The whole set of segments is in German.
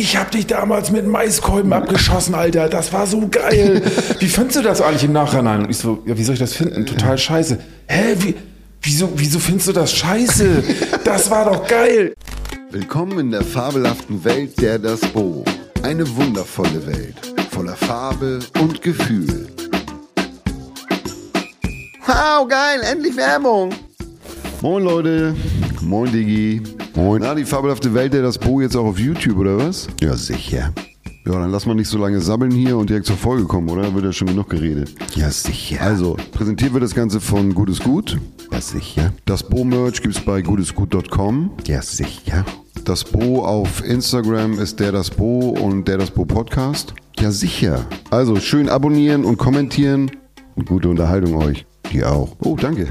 ich hab dich damals mit Maiskolben abgeschossen, Alter. Das war so geil. Wie findest du das eigentlich im Nachhinein? Und ich so, ja, wie soll ich das finden? Total scheiße. Hä, wie, wieso, wieso findest du das scheiße? Das war doch geil. Willkommen in der fabelhaften Welt der Das Bo. Eine wundervolle Welt, voller Farbe und Gefühl. Wow, geil, endlich Werbung. Moin Leute, moin Digi. Moin. Na, die fabelhafte Welt der Das Bo jetzt auch auf YouTube, oder was? Ja, sicher. Ja, dann lass mal nicht so lange sabbeln hier und direkt zur Folge kommen, oder? Wird ja schon genug geredet. Ja, sicher. Also, präsentiert wird das Ganze von Gutes Gut. Ja, sicher. Das Bo-Merch gibt's bei gutesgut.com. Ja, sicher. Das Bo auf Instagram ist der das Bo und der das Bo Podcast. Ja, sicher. Also, schön abonnieren und kommentieren und gute Unterhaltung euch. Die auch. Oh, danke.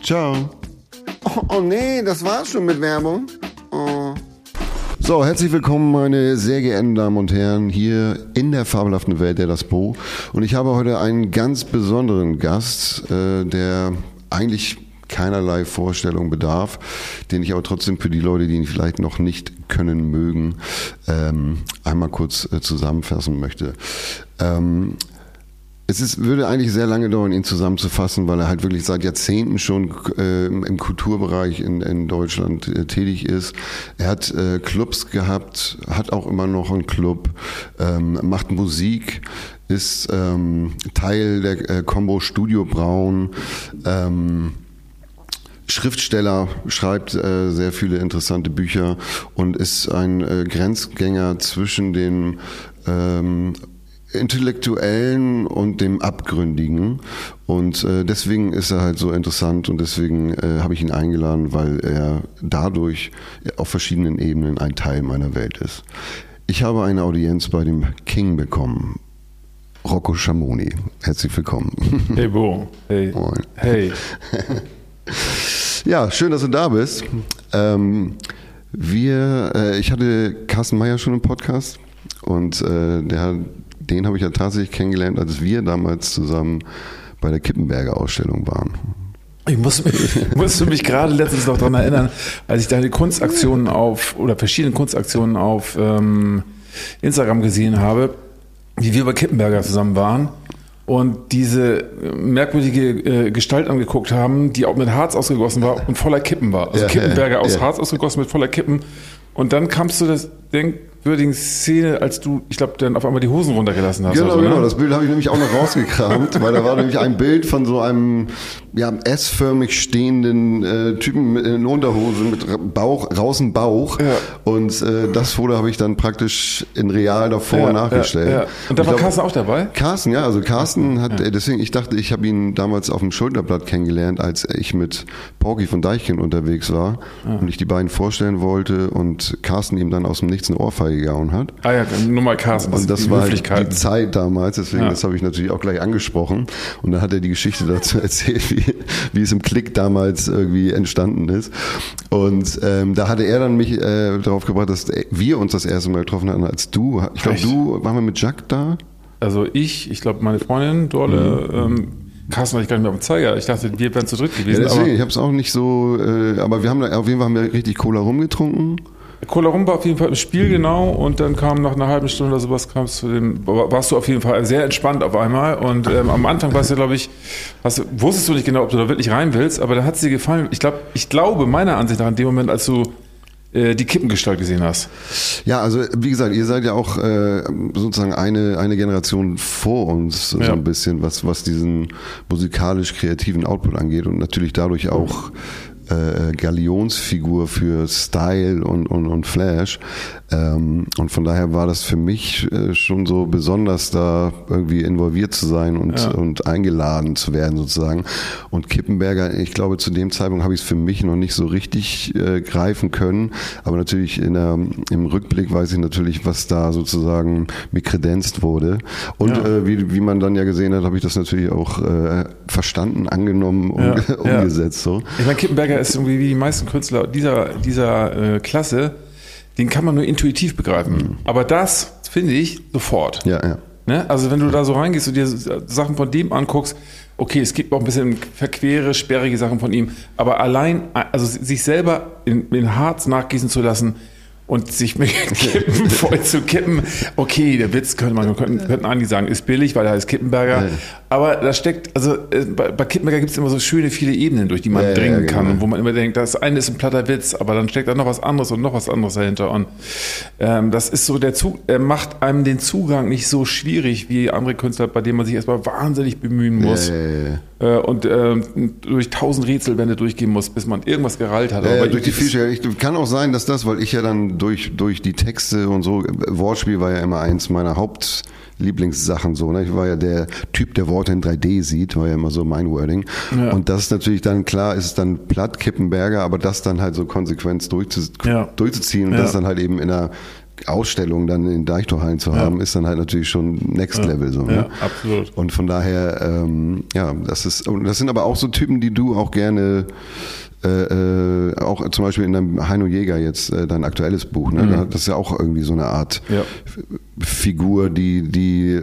Ciao. Oh, oh nee, das war's schon mit Werbung. Oh. So, herzlich willkommen, meine sehr geehrten Damen und Herren, hier in der fabelhaften Welt der Das Bo. Und ich habe heute einen ganz besonderen Gast, äh, der eigentlich keinerlei Vorstellung bedarf, den ich aber trotzdem für die Leute, die ihn vielleicht noch nicht können mögen, ähm, einmal kurz äh, zusammenfassen möchte. Ähm, es ist, würde eigentlich sehr lange dauern, ihn zusammenzufassen, weil er halt wirklich seit Jahrzehnten schon äh, im Kulturbereich in, in Deutschland äh, tätig ist. Er hat äh, Clubs gehabt, hat auch immer noch einen Club, ähm, macht Musik, ist ähm, Teil der äh, Combo Studio Braun. Ähm, Schriftsteller, schreibt äh, sehr viele interessante Bücher und ist ein äh, Grenzgänger zwischen den ähm, Intellektuellen und dem Abgründigen. Und äh, deswegen ist er halt so interessant und deswegen äh, habe ich ihn eingeladen, weil er dadurch auf verschiedenen Ebenen ein Teil meiner Welt ist. Ich habe eine Audienz bei dem King bekommen. Rocco Schamoni. Herzlich willkommen. Hey Bo. Hey. Moin. Hey. Ja, schön, dass du da bist. Ähm, wir, äh, ich hatte Carsten Meyer schon im Podcast und äh, der, den habe ich ja tatsächlich kennengelernt, als wir damals zusammen bei der Kippenberger Ausstellung waren. Ich muss mich, musste mich gerade letztens noch daran erinnern, als ich deine Kunstaktionen auf, oder verschiedene Kunstaktionen auf ähm, Instagram gesehen habe, wie wir bei Kippenberger zusammen waren und diese merkwürdige äh, Gestalt angeguckt haben, die auch mit Harz ausgegossen war und voller Kippen war. Also Ja, Kippenberger ja, aus ja. Harz ausgegossen mit voller Kippen. Und dann kamst du das denkwürdigen Szene, als du, ich glaube, dann auf einmal die Hosen runtergelassen hast. Genau, so, genau. ne? Das Bild habe ich nämlich auch noch rausgekramt, weil da war nämlich ein Bild von so einem ja, S-förmig stehenden äh, Typen mit- in Unterhose mit Bauch, draußen Bauch. Ja. Und äh, das Foto habe ich dann praktisch in real davor Ja, nachgestellt. ja. Und da war glaub- Carsten auch dabei? Carsten, ja, also Carsten hat, äh, deswegen, ich dachte, ich habe ihn damals auf dem Schulterblatt kennengelernt, als ich mit Porky von Deichkind unterwegs war und ich die beiden vorstellen wollte und Carsten ihm dann aus dem Nichts eine Ohrfeige gehauen hat. Ah ja, nur mal Carsten. Und das die war halt die. Zeit damals, deswegen, Ja. das habe ich natürlich auch gleich angesprochen. Und dann hat er die Geschichte dazu erzählt, wie, wie es im Klick damals irgendwie entstanden ist. Und ähm, da hatte er dann mich äh, darauf gebracht, dass wir uns das erste Mal getroffen hatten, als du, ich glaube, du, waren wir mit Jack da? Also ich, ich glaube meine Freundin, Dorle, ähm, Carsten hatte ich gar nicht mehr auf dem Zeiger. Ich dachte, wir wären zu dritt Ja, gewesen. deswegen, aber ich habe es auch nicht so, äh, aber wir haben da, auf jeden Fall haben wir richtig Cola rumgetrunken. Cola Rum war auf jeden Fall im Spiel genau und dann kam nach einer halben Stunde oder sowas kamst zu dem, warst du auf jeden Fall sehr entspannt auf einmal und ähm, am Anfang warst du glaube ich, hast, wusstest du nicht genau, ob du da wirklich rein willst, aber da hat es dir gefallen. Ich glaube, ich glaube meiner Ansicht nach in dem Moment, als du äh, die Kippengestalt gesehen hast. Ja, also wie gesagt, ihr seid ja auch äh, sozusagen eine, eine Generation vor uns, so Ja. ein bisschen, was, was diesen musikalisch-kreativen Output angeht und natürlich dadurch auch äh, Galionsfigur für Style und, und, und Flash. Ähm, und von daher war das für mich äh, schon so besonders, da irgendwie involviert zu sein und, Ja. und eingeladen zu werden sozusagen. Und Kippenberger, ich glaube, zu dem Zeitpunkt habe ich es für mich noch nicht so richtig äh, greifen können. Aber natürlich in der, im Rückblick weiß ich natürlich, was da sozusagen mir kredenzt wurde. Und Ja. äh, wie, wie man dann ja gesehen hat, habe ich das natürlich auch äh, verstanden, angenommen und Ja, ja. umgesetzt. So. Ich meine, Kippenberger ist irgendwie wie die meisten Künstler dieser, dieser äh, Klasse, den kann man nur intuitiv begreifen. Aber das finde ich sofort. Ja, ja. Ne? Also wenn du da so reingehst und dir Sachen von dem anguckst, okay, es gibt auch ein bisschen verquere, sperrige Sachen von ihm, aber allein, also sich selber in, in Harz nachgießen zu lassen und sich mit Kippen voll zu kippen. Okay, der Witz könnte man könnten, könnten einige sagen, ist billig, weil er heißt Kippenberger. Ja. Aber da steckt, also äh, bei, bei Kippenberger gibt es immer so schöne viele Ebenen, durch die man Ja, dringen ja, kann genau. und wo man immer denkt, das eine ist ein platter Witz, aber dann steckt da noch was anderes und noch was anderes dahinter. Und ähm, das ist so, der Zug, er macht einem den Zugang nicht so schwierig wie andere Künstler, bei denen man sich erstmal wahnsinnig bemühen muss. Ja, ja, ja, und ähm, durch tausend Rätselwände durchgehen muss, bis man irgendwas gerallt hat. Ja, ja, Aber durch die. Ich- Kann auch sein, dass das, weil ich ja dann durch, durch die Texte und so, Wortspiel war ja immer eins meiner Hauptlieblingssachen so. Ne? Ich war ja der Typ, der Worte in 3D sieht, war ja immer so mein Wording. Ja. Und das ist natürlich dann klar, ist es dann platt Kippenberger, aber das dann halt so konsequent durchzu, Ja. durchzuziehen und Ja. das dann halt eben in einer Ausstellung dann in Deichtorhallen zu haben, ist dann halt natürlich schon Next Level so. Ne? Ja, absolut. Und von daher, ähm, ja, das ist, und das sind aber auch so Typen, die du auch gerne, äh, äh, auch zum Beispiel in deinem Heino Jäger jetzt, äh, dein aktuelles Buch, ne? Da- Das ist ja auch irgendwie so eine Art Mhm. Ja. Figur, die, die,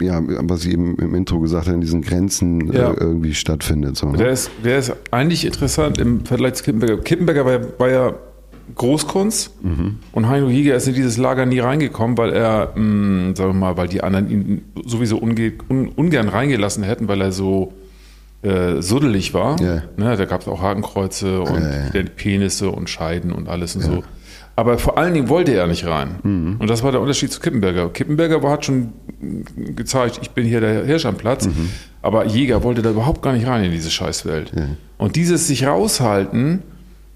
äh, ja, was ich eben im Intro gesagt habe, in diesen Grenzen Ja. äh, irgendwie stattfindet. So, ne? Der ist, der ist eigentlich interessant im Vergleich zu Kippenberger. Kippenberger war, ja- war ja Großkunst und Heino Jäger ist in dieses Lager nie reingekommen, weil er, mh, sagen wir mal, weil die anderen ihn sowieso unge, un, ungern reingelassen hätten, weil er so äh, suddelig war. Ja. Ne, da gab es auch Hakenkreuze und Ja, ja. Penisse und Scheiden und alles und so. Aber vor allen Dingen wollte er nicht rein. Mhm. Und das war der Unterschied zu Kippenberger. Kippenberger war, hat schon gezeigt, ich bin hier der Hirsch am Platz. Mhm. Aber Jäger wollte da überhaupt gar nicht rein in diese Scheißwelt. Und dieses sich raushalten,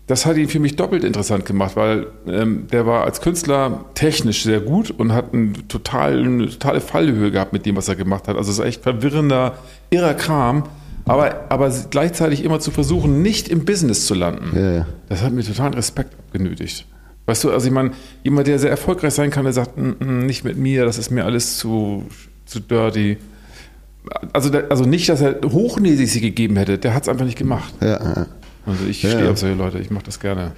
das hat ihn für mich doppelt interessant gemacht, weil ähm, der war als Künstler technisch sehr gut und hat einen total, eine totale Fallhöhe gehabt mit dem, was er gemacht hat. Also es ist echt verwirrender, irrer Kram. Aber, aber gleichzeitig immer zu versuchen, nicht im Business zu landen, Ja, das hat mir totalen Respekt genötigt. Weißt du, also ich meine, jemand, der sehr erfolgreich sein kann, der sagt, "Mm, mm, nicht mit mir, das ist mir alles zu, zu dirty. Also, also nicht, dass er hochnäsig sie gegeben hätte, der hat es einfach nicht gemacht. ja, ja. Also ich Ja, stehe auf solche Leute, ich mache das gerne.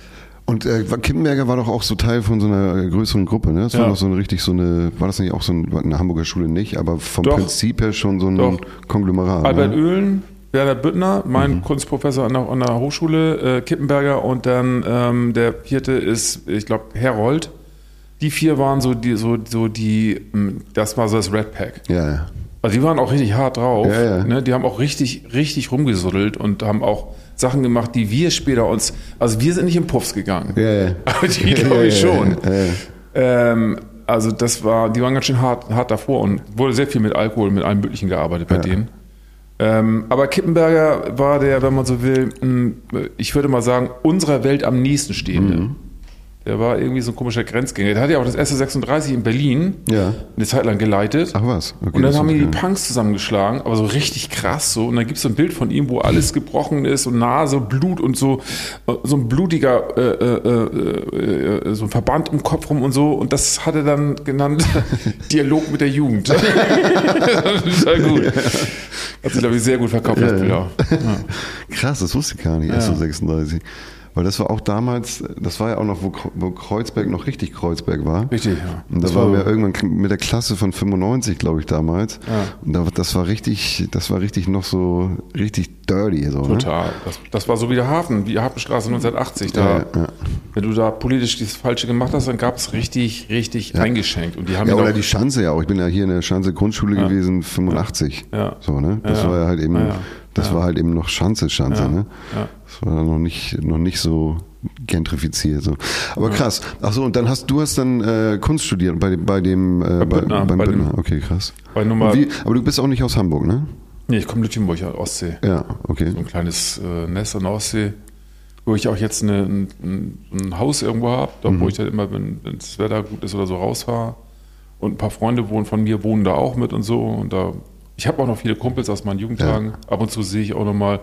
Und äh, Kippenberger war doch auch so Teil von so einer äh, größeren Gruppe, ne? Das war Ja. doch so eine richtig so eine, war das nicht auch so ein, eine Hamburger Schule nicht, aber vom Doch. Prinzip her schon so ein Doch. Konglomerat. Albert ne? Oehlen, Werner Büttner, mein Kunstprofessor an der, an der Hochschule, äh, Kippenberger und dann ähm, der vierte ist, ich glaube, Herold. Die vier waren so die, so, so die, das war so das Red Pack. Ja, ja. Also die waren auch richtig hart drauf. Ja, ja. Ne? Die haben auch richtig, richtig rumgesuddelt und haben auch Sachen gemacht, die wir später uns, also wir sind nicht im Puffs gegangen. Ja. Aber die glaube ich schon. Ähm, also das war, die waren ganz schön hart, hart davor und wurde sehr viel mit Alkohol, mit allem Möglichen gearbeitet bei denen. Ähm, aber Kippenberger war der, wenn man so will, mh, ich würde mal sagen, unserer Welt am nächsten stehende. Mhm. Der war irgendwie so ein komischer Grenzgänger. Der hat ja auch das SR36 in Berlin Ja. eine Zeit lang geleitet. Ach was. Okay, und dann haben die die. Punks zusammengeschlagen, aber so richtig krass so. Und dann gibt es so ein Bild von ihm, wo alles gebrochen ist und Nase, Blut und so, äh, so ein blutiger, äh, äh, äh, äh, so ein Verband im Kopf rum und so. Und das hat er dann genannt Dialog mit der Jugend. Total gut. Hat sich, glaube ich, sehr gut verkauft, das Bild auch. Ja. Krass, das wusste ich gar nicht, SO36. Weil das war auch damals, das war ja auch noch, wo, wo Kreuzberg noch richtig Kreuzberg war. Richtig, ja. Und das, Das war war- mir irgendwann mit der Klasse von 95, glaube ich, damals. Ja. Und da, das war richtig, das war richtig noch so, richtig dirty. So, Ne? Total. Das, das war so wie der Hafen, wie die Hafenstraße 1980. Da, Ja, ja. Wenn du da politisch das Falsche gemacht hast, dann gab es richtig, richtig eingeschenkt. Und die haben Ja, oder die Schanze ja auch. Ich bin ja hier in der Schanze Grundschule gewesen, 85. Ja. So, ne? Das Ja, ja. war ja halt eben, Ja, ja. das war halt eben noch Schanze, Schanze, Ja. ne? Ja. Das war dann noch nicht, noch nicht so gentrifiziert. So. Aber krass. Ach so, und dann hast du hast dann äh, Kunst studiert bei, dem- bei dem äh, bei, Büttner, beim bei dem- Büttner. Okay, krass. bei Nummer. Wie, aber du bist auch nicht aus Hamburg, ne? Nee, ich komme Lütjenburg, Ostsee. Ja, okay. So ein kleines äh, Nest an der Ostsee, wo ich auch jetzt eine, ein, ein, Haus irgendwo habe, Mhm. wo ich dann immer, wenn wenn das Wetter gut ist oder so, rausfahre. Und ein paar Freunde wohnen von mir, wohnen da auch mit und so. Und da, ich habe auch noch viele Kumpels aus meinen Jugendtagen. Ab und zu sehe ich auch noch mal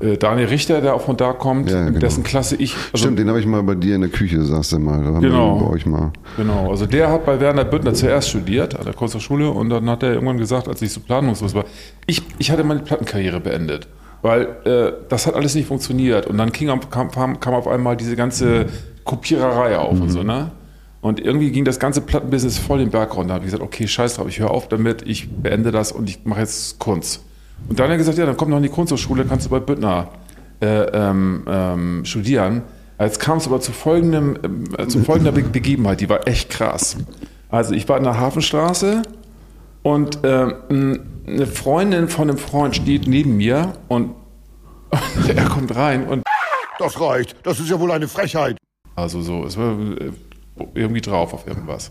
äh, Daniel Richter, der auch von da kommt, Ja, genau. dessen Klasse ich. also Stimmt, den habe ich mal bei dir in der Küche, sagst du mal. Da Genau. bei euch mal. Genau, also der hat bei Werner Büttner zuerst studiert an der Kunsthochschule und dann hat er irgendwann gesagt, als ich so planungslos war, ich, ich hatte meine Plattenkarriere beendet, weil äh, das hat alles nicht funktioniert und dann ging, kam, kam, kam auf einmal diese ganze Kopiererei auf und so, ne? Und irgendwie ging das ganze Plattenbusiness voll den Berg runter. Da habe ich gesagt, okay, scheiß drauf, ich höre auf damit, ich beende das und ich mache jetzt Kunst. Und dann hat er gesagt, ja, dann komm noch in die Kunsthochschule, kannst du bei Büttner äh, ähm, ähm, studieren. Jetzt kam es aber zu, folgendem, äh, zu folgender Be Begebenheit, die war echt krass. Also ich war in der Hafenstraße und ähm, eine Freundin von einem Freund steht neben mir und, und er kommt rein und Das reicht. Das ist ja wohl eine Frechheit. also so, es war äh, irgendwie drauf auf irgendwas.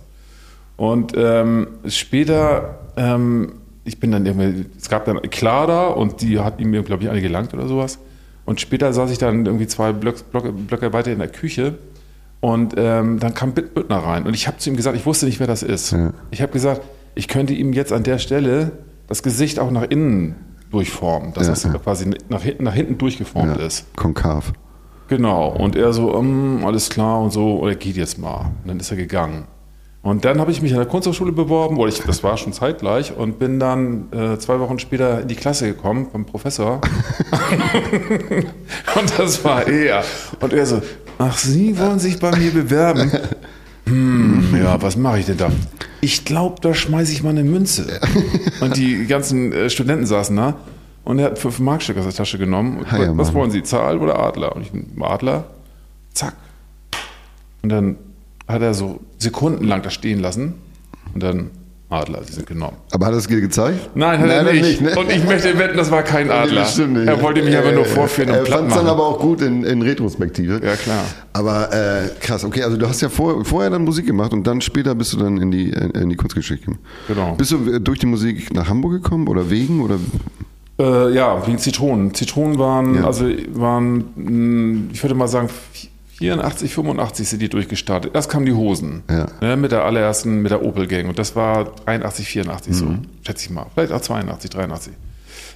Und ähm, später, ähm, ich bin dann irgendwie, es gab dann Clara und die hat ihm, glaube ich, eine gelangt oder sowas. Und später saß ich dann irgendwie zwei Blöcke, Blöcke, Blöcke weiter in der Küche und ähm, dann kam Bitt Büttner rein und ich habe zu ihm gesagt, ich wusste nicht, wer das ist. Ja. Ich habe gesagt, ich könnte ihm jetzt an der Stelle das Gesicht auch nach innen durchformen, dass Ja, das ja. quasi nach hinten, nach hinten durchgeformt ist. konkav. Genau. Und er so, ähm, alles klar und so, oder geht jetzt mal. Und dann ist er gegangen. Und dann habe ich mich an der Kunsthochschule beworben, oder ich, das war schon zeitgleich, und bin dann äh, zwei Wochen später in die Klasse gekommen vom Professor. und das war er. Und er so, ach, Sie wollen sich bei mir bewerben? Hm, ja, was mache ich denn da? Ich glaube, da schmeiße ich mal eine Münze. Und die ganzen äh, Studenten saßen da. Und er hat fünf Markstück aus der Tasche genommen. Und, Heiermann. was wollen Sie, Zahl oder Adler? Und ich, Adler. Zack. Und dann hat er so sekundenlang da stehen lassen. Und dann Adler, sie sind genommen. Aber hat er es dir gezeigt? Nein, hat er Nein, nicht. ne? Und ich möchte wetten, das war kein Adler. Nicht. Er wollte mich aber nur vorführen und Er fand es dann aber auch gut in, in Retrospektive. Ja, klar. Aber äh, krass, okay, also du hast ja vor, vorher dann Musik gemacht und dann später bist du dann in die, äh, in die Kunstgeschichte gekommen. Genau. Bist du äh, durch die Musik nach Hamburg gekommen oder wegen? Oder? Äh, ja, wegen Zitronen. Zitronen waren, Ja. also waren, mh, ich würde mal sagen, 84, 85 sind die durchgestartet. Erst kamen die Hosen. Ja. Ne, mit der allerersten, mit der Opel-Gang. Und das war 83, 84 so, Mhm. schätze ich mal. Vielleicht auch 82, 83.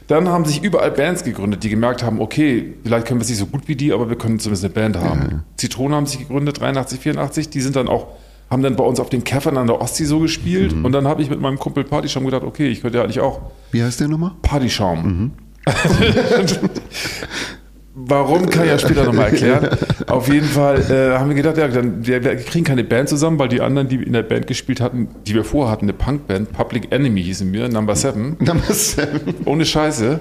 Dann haben sich überall Bands gegründet, die gemerkt haben, okay, vielleicht können wir es nicht so gut wie die, aber wir können zumindest eine Band haben. Zitronen haben sich gegründet, 83, 84. Die sind dann auch, haben dann bei uns auf den Käffern an der Ostsee so gespielt. Mhm. Und dann habe ich mit meinem Kumpel Partyschaum gedacht, okay, ich könnte ja eigentlich auch Wie heißt der nochmal? Partyschaum. Warum, kann ich ja später nochmal erklären. Auf jeden Fall äh, haben wir gedacht, ja, dann, wir, wir kriegen keine Band zusammen, weil die anderen, die in der Band gespielt hatten, die wir vorher hatten, eine Punkband, Public Enemy hießen wir, Number Seven, Number Seven. ohne Scheiße.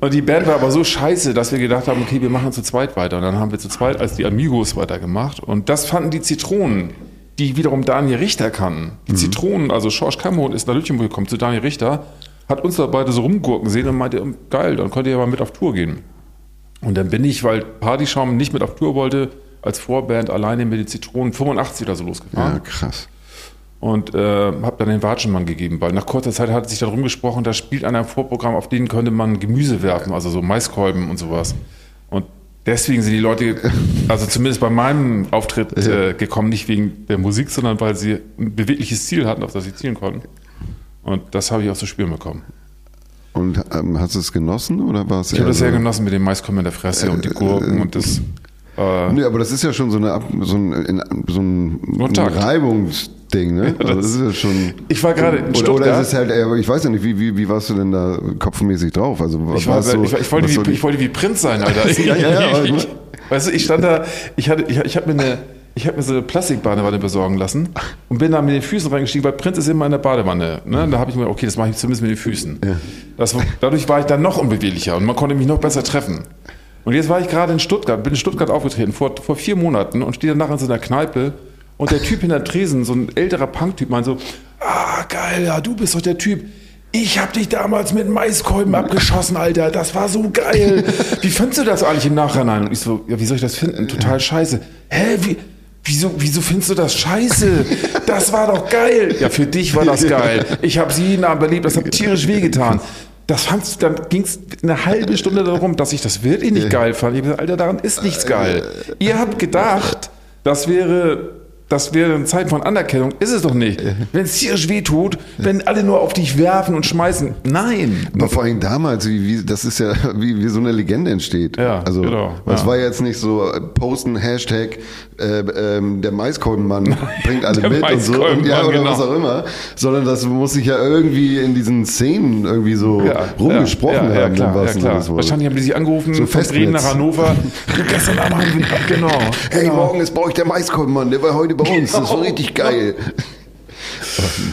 Und die Band war aber so scheiße, dass wir gedacht haben, okay, wir machen zu zweit weiter. Und dann haben wir zu zweit als die Amigos weitergemacht. Und das fanden die Zitronen, die wiederum Daniel Richter kannten. Die Zitronen, also Schorsch Kammerhund ist nach Lütchenburg gekommen zu Daniel Richter, hat uns da beide so rumgurken sehen und meinte, geil, dann könnt ihr ja mal mit auf Tour gehen. Und dann bin ich, weil Partyschaum nicht mit auf Tour wollte, als Vorband alleine mit den Zitronen 85 oder so Ja, losgefahren krass. und äh, habe dann den Watschenmann gegeben, weil nach kurzer Zeit hat sich darum gesprochen, da spielt einer im Vorprogramm, auf denen könnte man Gemüse werfen, also so Maiskolben und sowas. Deswegen sind die Leute, also zumindest bei meinem Auftritt äh, gekommen, nicht wegen der Musik, sondern weil sie ein bewegliches Ziel hatten, auf das sie zielen konnten. Und das habe ich auch zu spüren bekommen. Und ähm, hast du es genossen oder war es Ich habe das sehr genossen mit dem Maiskolben in der Fresse und die Gurken und das. Äh, Nee, aber das ist ja schon so, eine, Ab- so ein, in, so ein. Reibungsding, ne? Also das ist ja schon. Ich war gerade in oder, oder Stuttgart. ist es halt, ich weiß ja nicht, wie, wie, wie warst du denn da kopfmäßig drauf? Also, Ich, war, so, ich, ich, wollte so wie, ich wollte wie Prinz sein, Alter. Ja, ja, ja, ich, weißt du, ich stand da, ich, hatte, ich, ich habe mir eine. Ich habe mir so eine Plastikbadewanne besorgen lassen und bin da mit den Füßen reingestiegen, weil Prinz ist immer in der Badewanne. Ne? Da habe ich mir, okay, das mache ich zumindest mit den Füßen. Das, war- dadurch war ich dann noch unbeweglicher und man konnte mich noch besser treffen. Und jetzt war ich gerade in Stuttgart, bin in Stuttgart aufgetreten, vor, vor vier Monaten und stehe danach in so einer Kneipe und der Typ hinter Tresen, so ein älterer Punk-Typ, meint so, ah, geil, ja, du bist doch der Typ. Ich hab dich damals mit Maiskolben abgeschossen, Alter. Das war so geil. Wie findest du das eigentlich im Nachhinein? Und ich so, ja, wie soll ich das finden? Total scheiße. Hä, wie, wieso, wieso findest du das scheiße? Das war doch geil. Ja, für dich war das geil. Ich habe sie jeden Abend erlebt, das hat tierisch wehgetan. Das fandst du, dann ging's eine halbe Stunde darum, dass ich das wirklich nicht geil fand. Ich hab gesagt, Alter, daran ist nichts geil. Ihr habt gedacht, das wäre, das wäre eine Zeit von Anerkennung. Ist es doch nicht. Wenn es tierisch weh tut, wenn alle nur auf dich werfen und schmeißen. Nein. Aber vor allem damals, wie, wie, das ist ja, wie, wie so eine Legende entsteht. Ja, also, genau, Das ja. war jetzt nicht so, äh, posten, Hashtag, äh, ähm, der Maiskolbenmann bringt alle mit und so, und, ja, oder genau. was auch immer. Sondern das muss sich ja irgendwie in diesen Szenen irgendwie so rumgesprochen ja, ja, haben. klar, ja, klar. Wahrscheinlich haben die sich angerufen So von Bremen nach. Hannover. Gestern Abend haben wir, genau. Hey, genau. morgen ist bei euch der Maiskolbenmann, der war heute bei uns. Das war richtig geil.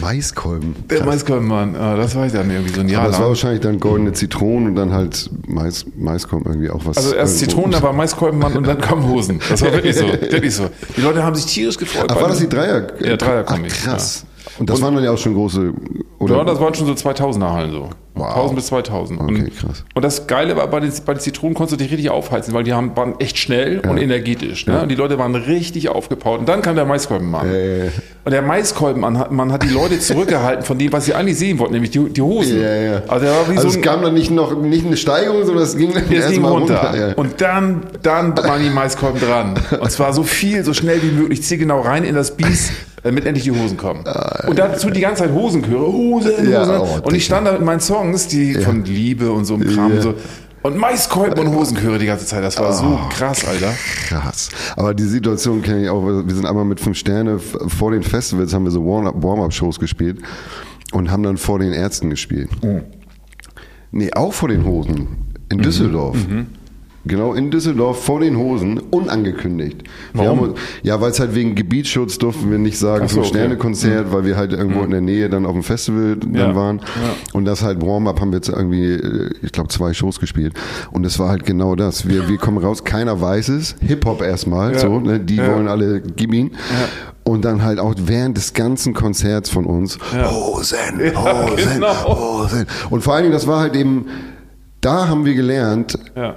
Maiskolben. Der Krass. Maiskolbenmann, ah, das war ich dann irgendwie so ein Jahr Aber das war lang. wahrscheinlich dann goldene Zitronen und dann halt Mais, Maiskolben irgendwie auch was. Also erst Zitronen, dann war Maiskolbenmann und dann kamen Hosen. Das war wirklich so. Wirklich so. Die Leute haben sich tierisch gefreut. Ach, war das die Dreier? Ja, Dreierkomik, Ach, krass. Und das waren dann ja auch schon große, oder? Ja, das waren schon so 2000er Hallen so. Wow. 1000 bis 2000. Okay, und, krass. und das Geile war, bei den, bei den Zitronen konntest du dich richtig aufheizen, weil die haben, waren echt schnell und energetisch. Ne? Und die Leute waren richtig aufgebaut. Und dann kam der Maiskolbenmann. ja, ja. Und der Maiskolbenmann hat, man hat die Leute zurückgehalten von dem, was sie eigentlich sehen wollten, nämlich die, die Hosen. Ja, ja. Also Also so es kam dann nicht noch nicht eine Steigerung, sondern es ging dann erstmal runter. runter. ja. Und dann, dann waren die Maiskolben dran. Und zwar so viel, so schnell wie möglich, zielgenau rein in das Bies, damit endlich die Hosen kommen. Und dazu die ganze Zeit Hosenchöre, Hosen, Hosen. Ja, oh, und ich stand da mit meinen Songs, die von Liebe und so einem Kram Ja. so. Und Maiskolben und Hosenchöre die ganze Zeit. Das war so Oh. krass, Alter. Krass. Aber die Situation kenne ich auch. Wir sind einmal mit fünf Sterne vor den Festivals haben wir so Warm-up- Warm-up-Shows gespielt und haben dann vor den Ärzten gespielt. Nee, auch vor den Hosen. In Düsseldorf. Genau, in Düsseldorf vor den Hosen, unangekündigt. Warum? haben ja, weil es halt wegen Gebietsschutz durften wir nicht sagen, so, fünf okay. Sterne Konzert, weil wir halt irgendwo in der Nähe dann auf dem Festival dann Ja. waren. Ja. Und das halt Warm-up haben wir jetzt irgendwie, äh, ich glaube, zwei Shows gespielt. Und es war halt genau das. Wir, wir kommen raus, keiner weiß es. Hip-Hop erstmal, Ja. so, ne? die wollen alle gib ihn. Und dann halt auch während des ganzen Konzerts von uns, Hosen, Hosen, genau. Hosen. Und vor allen Dingen, das war halt eben, da haben wir gelernt, Ja.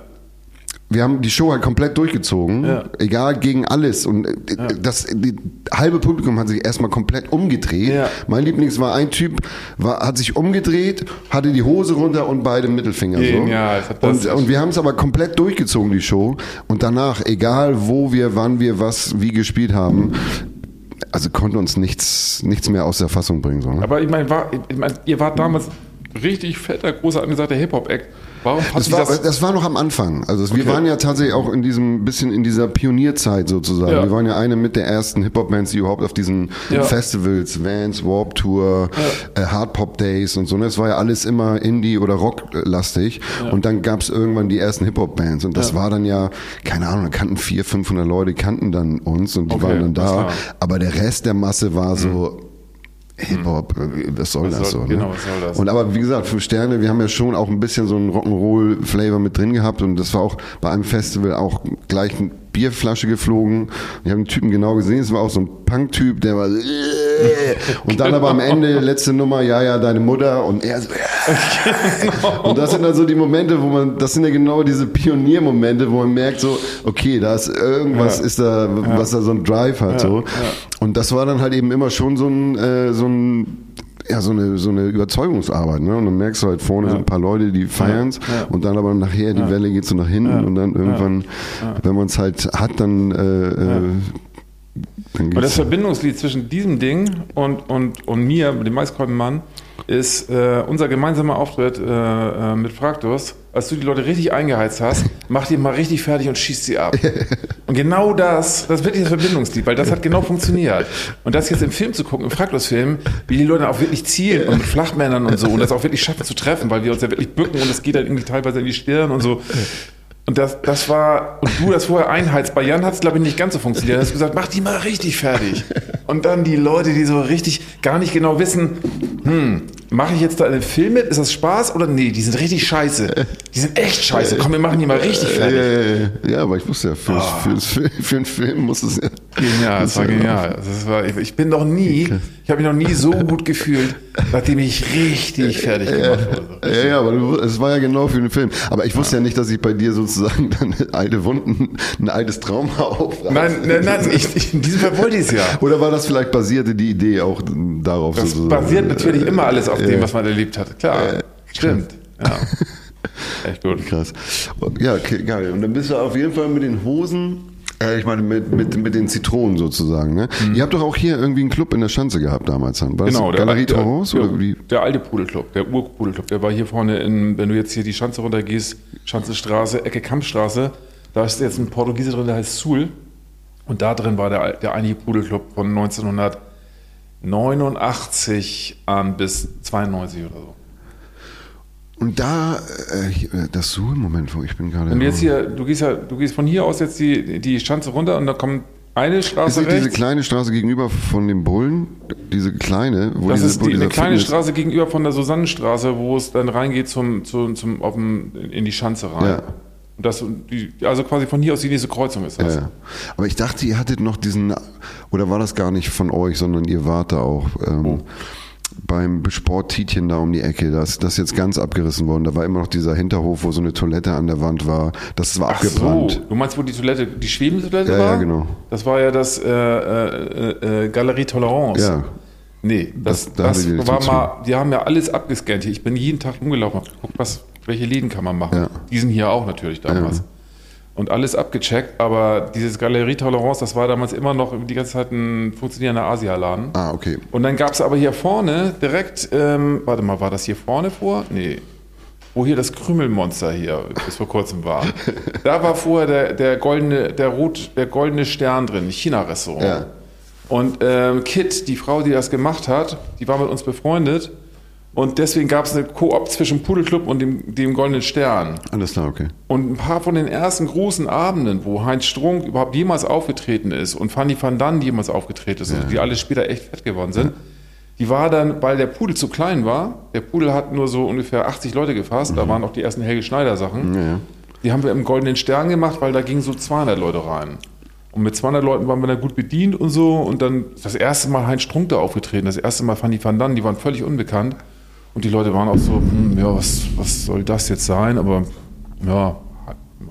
Wir haben die Show halt komplett durchgezogen, Ja. egal gegen alles. Und äh, das die, halbe Publikum hat sich erstmal komplett umgedreht. Ja. Mein Lieblings war ein Typ, war, hat sich umgedreht, hatte die Hose runter und beide Mittelfinger Genial, so. Und, und wir haben es aber komplett durchgezogen, die Show. Und danach, egal wo wir, wann wir was, wie gespielt haben, also konnte uns nichts, nichts mehr aus der Fassung bringen. So, ne? Aber ich meine, war, ich mein, ihr wart damals richtig fetter, großer, angesagter Hip-Hop-Act. Warum Das war, das, das war noch am Anfang. Also wir Okay. waren ja tatsächlich auch in diesem bisschen in dieser Pionierzeit sozusagen. Ja. Wir waren ja eine mit der ersten Hip-Hop-Bands, die überhaupt auf diesen Ja. Festivals, Vans, Warp Tour, äh, Hard Pop Days und so. ne? Es war ja alles immer Indie oder Rock-lastig. Und dann gab's irgendwann die ersten Hip-Hop-Bands. Und das war dann ja, keine Ahnung, da kannten 400, 500 Leute, kannten dann uns und die Okay, waren dann das da. Aber der Rest der Masse war so... Hip-Hop, äh, was soll Was das soll- so? genau, ne? was soll das? Und aber wie gesagt, fünf Sterne, wir haben ja schon auch ein bisschen so einen Rock'n'Roll-Flavor mit drin gehabt und das war auch bei einem Festival auch gleich eine Bierflasche geflogen. Ich habe den Typen genau gesehen, es war auch so ein Punk-Typ, der war und dann aber am Ende, letzte Nummer, ja, ja, deine Mutter. Und er so, und das sind dann so die Momente, wo man, das sind ja genau diese Pioniermomente, wo man merkt so, okay, da ist irgendwas, Ja. ist da, was da so ein Drive hat, so. Und das war dann halt eben immer schon so ein, äh, so ein, ja, so eine, so eine Überzeugungsarbeit, ne? Und dann merkst du halt vorne sind ein paar Leute, die feiern's Ja. und dann aber nachher die Welle geht so nach hinten und dann irgendwann, wenn man es halt hat, dann, äh, äh, dann Und das geht's. Verbindungslied zwischen diesem Ding und, und, und mir, dem Maiskolbenmann, ist äh, unser gemeinsamer Auftritt äh, äh, mit Fraktus. Als du die Leute richtig eingeheizt hast, mach die mal richtig fertig und schießt sie ab. Und genau das, das ist wirklich das Verbindungslied, weil das hat genau funktioniert. Und das jetzt im Film zu gucken, im Fraktus-Film, wie die Leute auch wirklich zielen und mit Flachmännern und so und das auch wirklich schaffen zu treffen, weil wir uns ja wirklich bücken und es geht dann irgendwie teilweise in die Stirn und so. Und das, das war, und du das vorher einheizt. Bei Jan hat es, glaube ich, nicht ganz so funktioniert. Du hast gesagt, mach die mal richtig fertig. Und dann die Leute, die so richtig gar nicht genau wissen, hm, mache ich jetzt da einen Film mit? Ist das Spaß oder nee? Die sind richtig scheiße. Die sind echt scheiße. Komm, wir machen die mal richtig fertig. Äh, ja, aber ich wusste ja, für, für, für, für einen Film muss es ja. Genial, das war genial. Das war, ich, ich bin noch nie, ich habe mich noch nie so gut gefühlt, nachdem ich richtig fertig gemacht wurde. Ja, ja, aber du, es war ja genau für den Film. Aber ich wusste ja nicht, dass ich bei dir sozusagen dann alte Wunden, ein altes Trauma aufreiße. Nein, nein, nein, ich, ich, in diesem Fall wollte ich es ja. Oder war das vielleicht basierte die Idee auch darauf? Das sozusagen? basiert natürlich immer alles auf Ja. dem, was man erlebt hat. Klar, stimmt. Ja. Echt gut. Krass. Ja, okay, geil. Und dann bist du auf jeden Fall mit den Hosen, äh, ich meine mit, mit, mit den Zitronen sozusagen. Ne? Ihr habt doch auch hier irgendwie einen Club in der Schanze gehabt damals. War das Mhm. Genau, der, Galerie der, Trance der, oder wie? der alte Pudelclub, der Urpudelclub, der war hier vorne, in, wenn du jetzt hier die Schanze runtergehst, Schanzestraße, Ecke Kampfstraße, da ist jetzt ein Portugiese drin, der heißt Sul. Und da drin war der, der eigentliche Pudelclub von 1989 an bis 92 oder so. Und da, äh, äh, das Suhl, Moment, wo ich bin gerade. Du jetzt hier, du gehst ja, du gehst von hier aus jetzt die, die Schanze runter und da kommt Eine Ist Straße diese rechts. kleine Straße gegenüber von dem Bullen? Diese kleine, wo Das diese, ist wo die, eine kleine Fitness- Straße gegenüber von der Susannenstraße, wo es dann reingeht zum, zum, zum auf dem, in die Schanze rein. Ja. Und das, also quasi von hier aus die nächste Kreuzung ist das. Ja. Aber ich dachte, ihr hattet noch diesen, oder war das gar nicht von euch, sondern ihr wart da auch ähm, beim Sport Tietjen da um die Ecke. Das, das ist jetzt ganz abgerissen worden. Da war immer noch dieser Hinterhof, wo so eine Toilette an der Wand war. Das war Ach so, abgebrannt. du meinst, wo die Toilette, die schwebende Toilette Ja, war? ja, genau. Das war ja das äh, äh, äh, Galerie Tolerance. Ja. Nee, das, Das- da das, war mal, die haben ja alles abgescannt hier. Ich bin jeden Tag rumgelaufen, geguckt, was, welche Läden kann man machen. Ja. Die sind hier auch natürlich damals. Und alles abgecheckt, aber dieses Galerie Tolerance, das war damals immer noch die ganze Zeit ein funktionierender Asialaden. Ah, okay. Und dann gab es aber hier vorne direkt, ähm, warte mal, war das hier vorne vor? Nee. Wo hier das Krümelmonster hier bis vor kurzem war. Da war vorher der, der goldene, der rot, der goldene Stern drin, China-Restaurant. Ja. Und ähm, Kit, die Frau, die das gemacht hat, die war mit uns befreundet. Und deswegen gab es eine Koop zwischen Pudelclub und dem, dem Goldenen Stern. Alles klar, okay. Und ein paar von den ersten großen Abenden, wo Heinz Strunk überhaupt jemals aufgetreten ist und Fanny van Dan jemals aufgetreten ist, und die alle später echt fett geworden sind, die war dann, weil der Pudel zu klein war, der Pudel hat nur so ungefähr 80 Leute gefasst, da waren auch die ersten Helge Schneider Sachen. Ja, ja. Die haben wir im Goldenen Stern gemacht, weil da gingen so 200 Leute rein. Und mit 200 Leuten waren wir dann gut bedient und so. Und dann das erste Mal Heinz Strunk da aufgetreten, das erste Mal Fanny van Dan, die waren völlig unbekannt. Und die Leute waren auch so, hm, ja, was, was soll das jetzt sein? Aber ja,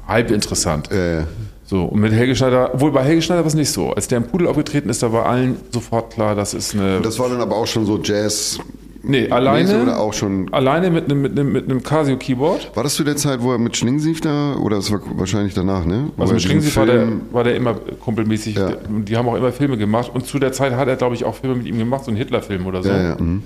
halb interessant. Äh, So, und mit Helge Schneider, obwohl bei Helge Schneider war es nicht so. Als der im Pudel aufgetreten ist, da war allen sofort klar, das ist eine. das war dann aber auch schon so Jazz. nee, alleine. Auch schon. Alleine mit einem, mit einem, mit einem Casio-Keyboard. War das zu der Zeit, wo er mit Schlingensief da, oder das war wahrscheinlich danach, ne? Wo Also mit Schlingensief war der, Film- war der immer kumpelmäßig. Ja. Die haben auch immer Filme gemacht. Und zu der Zeit hat er, glaube ich, auch Filme mit ihm gemacht, so einen Hitler-Film oder so. Ja, ja. mhm.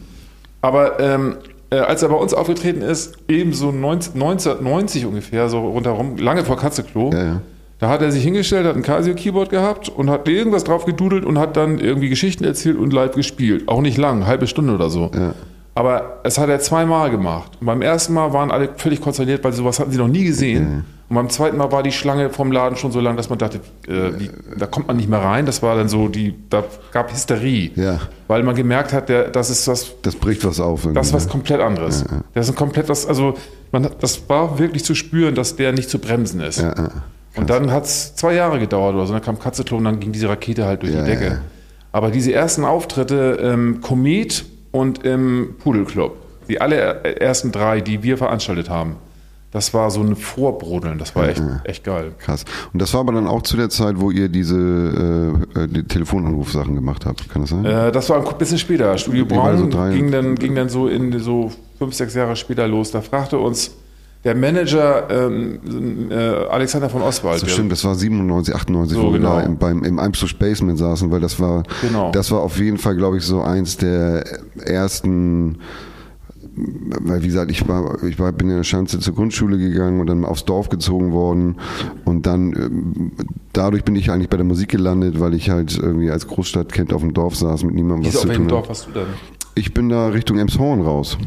Aber ähm, äh, als er bei uns aufgetreten ist, eben so 19, 1990 ungefähr, so rundherum, lange vor Katzeklo, Ja, ja. da hat er sich hingestellt, hat ein Casio-Keyboard gehabt und hat irgendwas drauf gedudelt und hat dann irgendwie Geschichten erzählt und live gespielt. Auch nicht lang, halbe Stunde oder so. Ja. Aber es hat er zweimal gemacht. Und beim ersten Mal waren alle völlig konsterniert, weil sowas hatten sie noch nie gesehen. Und beim zweiten Mal war die Schlange vom Laden schon so lang, dass man dachte, äh, wie, da kommt man nicht mehr rein. Das war dann so, die, da gab Hysterie. Ja. Weil man gemerkt hat, der, das ist was Das bricht was auf. das ist was ne? komplett anderes. Das ist ein komplett was, also man das war wirklich zu spüren, dass der nicht zu bremsen ist. Ja, ja. und dann hat es zwei Jahre gedauert oder so. Dann kam Katzeklon und dann ging diese Rakete halt durch Ja, die Decke. ja, ja. Aber diese ersten Auftritte im Komet und im Pudelclub, die allerersten drei, die wir veranstaltet haben, das war so ein Vorbrodeln. Das war echt, echt geil. Krass. Und das war aber dann auch zu der Zeit, wo ihr diese äh, äh, die Telefonanrufsachen gemacht habt, kann das sein? Äh, das war ein bisschen später. Studio Braun so ging, dann, ging dann so in so fünf, sechs Jahre später los. Da fragte uns der Manager ähm, äh, Alexander von Oswald. so der- stimmt, das war 97, 98, So, wo wir genau. da im, beim, im I'm So Spaceman saßen, weil das war, Genau. das war auf jeden Fall, glaube ich, so eins der ersten, weil wie gesagt, ich war, ich war, bin in der Schanze zur Grundschule gegangen und dann aufs Dorf gezogen worden und dann ähm, dadurch bin ich eigentlich bei der Musik gelandet, weil ich halt irgendwie als Großstadtkind auf dem Dorf saß mit niemandem was Wieso, auf zu welchem tun Dorf hatte. hast du denn? Ich bin da Richtung Emshorn raus.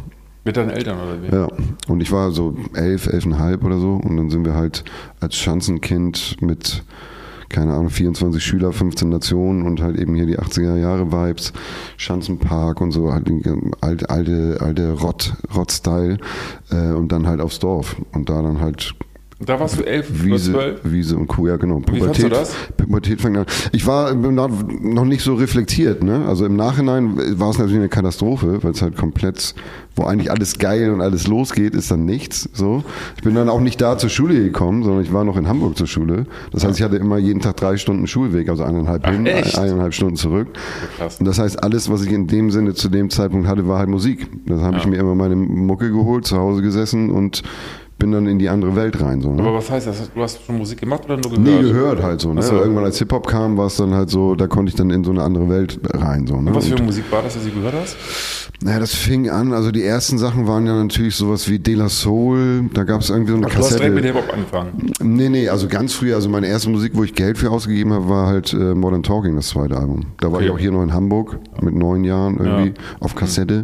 Mit deinen Eltern oder wie? Ja, und ich war so elf, elfeinhalb oder so und dann sind wir halt als Schanzenkind mit, keine Ahnung, 24 Schüler, 15 Nationen und halt eben hier die 80er Jahre Vibes, Schanzenpark und so, halt alte, alte, alte Rott, Rott-Style äh, und dann halt aufs Dorf und da dann halt da warst du elf oder Wiese, zwölf? Wiese und Kuh, ja genau. Wie fandst du das? Pubertät fängt an. Ich war noch nicht so reflektiert, ne? Also im Nachhinein war es natürlich eine Katastrophe, weil es halt komplett, wo eigentlich alles geil und alles losgeht, ist dann nichts. So. Ich bin dann auch nicht da zur Schule gekommen, sondern ich war noch in Hamburg zur Schule. Das heißt, ich hatte immer jeden Tag drei Stunden Schulweg, also eineinhalb hin, echt? eineinhalb Stunden zurück. krass. Und das heißt, alles, was ich in dem Sinne zu dem Zeitpunkt hatte, war halt Musik. Das habe ich mir immer meine Mucke geholt, zu Hause gesessen und bin dann in die andere Welt rein. So, ne? Aber was heißt das? Du hast schon Musik gemacht oder nur gehört? Nee, gehört halt so. Ne? So. Irgendwann als Hip-Hop kam, war es dann halt so, da konnte ich dann in so eine andere Welt rein. So, ne? Was für Und, Musik war das, dass du gehört hast? naja, das fing an, also die ersten Sachen waren ja natürlich sowas wie De La Soul, da gab es irgendwie so eine Ach, du hast direkt mit Kassette. Hip-Hop angefangen. Nee, nee, also ganz früh, also meine erste Musik, wo ich Geld für ausgegeben habe, war halt äh, Modern Talking, das zweite Album. Da war Okay. ich auch hier noch in Hamburg mit neun Jahren irgendwie Ja. auf Kassette.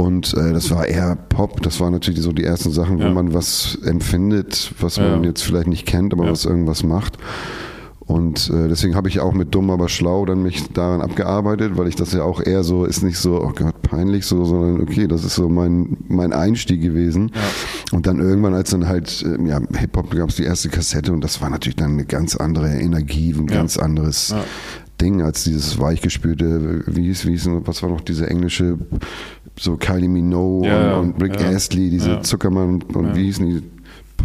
Und äh, das war eher Pop, das waren natürlich so die ersten Sachen, wo Ja. man was empfindet, was Ja. man jetzt vielleicht nicht kennt, aber Ja. was irgendwas macht. Und äh, deswegen habe ich auch mit dumm aber schlau dann mich daran abgearbeitet, weil ich das ja auch eher so, ist nicht so, oh Gott, peinlich so, sondern okay, das ist so mein, mein Einstieg gewesen. Und dann irgendwann, als dann halt, äh, ja, Hip-Hop gab es die erste Kassette und das war natürlich dann eine ganz andere Energie, ein ganz anderes Ding als dieses weichgespülte, wie hieß, wie hieß, was war noch diese englische, so Kylie Minogue Ja, und, und Rick ja. Astley, diese. Zuckermann und, und wie hießen die,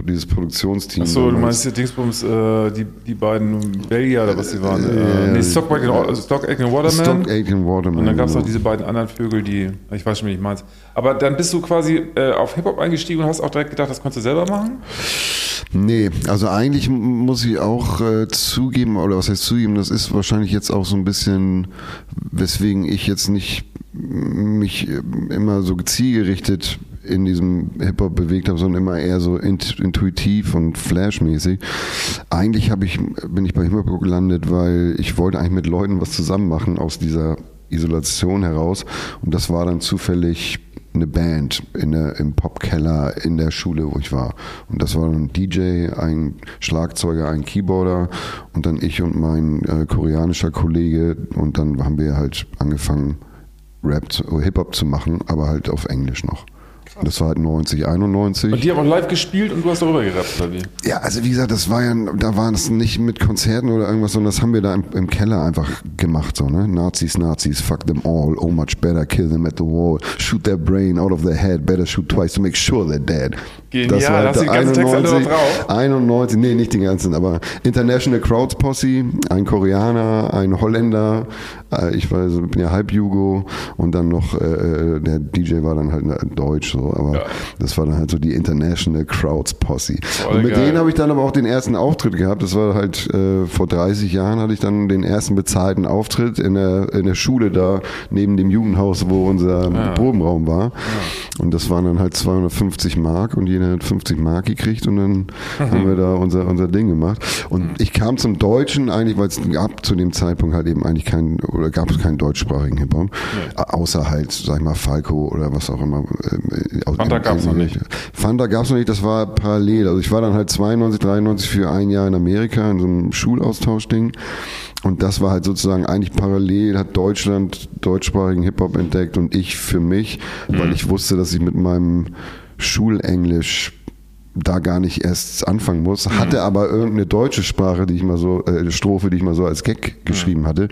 dieses Produktionsteam. Achso, du meinst hier Dingsbums, äh, die, die beiden Belgier oder was sie waren? Äh, Äh, nee, Stock, Aitken- Stock Aitken Waterman. Stock Aitken Waterman. Und dann gab es genau. noch diese beiden anderen Vögel, die, ich weiß schon, wie ich meinst. Aber dann bist du quasi äh, auf Hip-Hop eingestiegen und hast auch direkt gedacht, das kannst du selber machen? Nee, also eigentlich muss ich auch äh, zugeben, oder was heißt zugeben, das ist wahrscheinlich jetzt auch so ein bisschen, weswegen ich jetzt nicht mich äh, immer so zielgerichtet in diesem Hip-Hop bewegt habe, sondern immer eher so int intuitiv und flashmäßig. Eigentlich habe ich, bin ich bei Hip-Hop gelandet, weil ich wollte eigentlich mit Leuten was zusammen machen aus dieser Isolation heraus und das war dann zufällig eine Band in der, im Popkeller in der Schule, wo ich war. Und das war ein DJ, ein Schlagzeuger, ein Keyboarder und dann ich und mein äh, koreanischer Kollege. Und dann haben wir halt angefangen, Rap, Hip-Hop zu machen, aber halt auf Englisch noch. Das war halt 90, 91. Und die haben auch live gespielt und du hast darüber gerappt, oder wie? Ja, also wie gesagt, das war ja, da war es nicht mit Konzerten oder irgendwas, sondern das haben wir da im, im Keller einfach gemacht, so, ne? Nazis, Nazis, fuck them all, oh much better, kill them at the wall, shoot their brain out of their head, better shoot twice to make sure they're dead. Genial, hast du die ganzen Texte alle noch drauf? 91, nee, nicht die ganzen, aber International Crowds Posse, ein Koreaner, ein Holländer, äh, ich weiß, bin ja halb Jugo und dann noch, äh, äh, der DJ war dann halt äh, deutsch, so, aber Ja. das war dann halt so die International Crowds Posse. Voll und mit geil. denen habe ich dann aber auch den ersten Auftritt gehabt. Das war halt äh, vor 30 Jahren hatte ich dann den ersten bezahlten Auftritt in der, in der Schule da neben dem Jugendhaus, wo unser Probenraum war. Und das waren dann halt 250 Mark und jeder hat 50 Mark gekriegt und dann haben wir da unser, unser Ding gemacht. Und ich kam zum Deutschen eigentlich, weil es gab zu dem Zeitpunkt halt eben eigentlich keinen, oder gab es keinen deutschsprachigen Hip-Hop. Außer halt, sag ich mal, Falco oder was auch immer. Fanta gab's in- noch nicht. Fanta gab's noch nicht, das war parallel. Also ich war dann halt 92, 93 für ein Jahr in Amerika in so einem Schulaustauschding. Und das war halt sozusagen eigentlich parallel, hat Deutschland deutschsprachigen Hip-Hop entdeckt und ich für mich, weil ich wusste, dass ich mit meinem Schulenglisch da gar nicht erst anfangen muss, hatte aber irgendeine deutsche Sprache, die ich mal so, äh, Strophe, die ich mal so als Gag geschrieben hatte.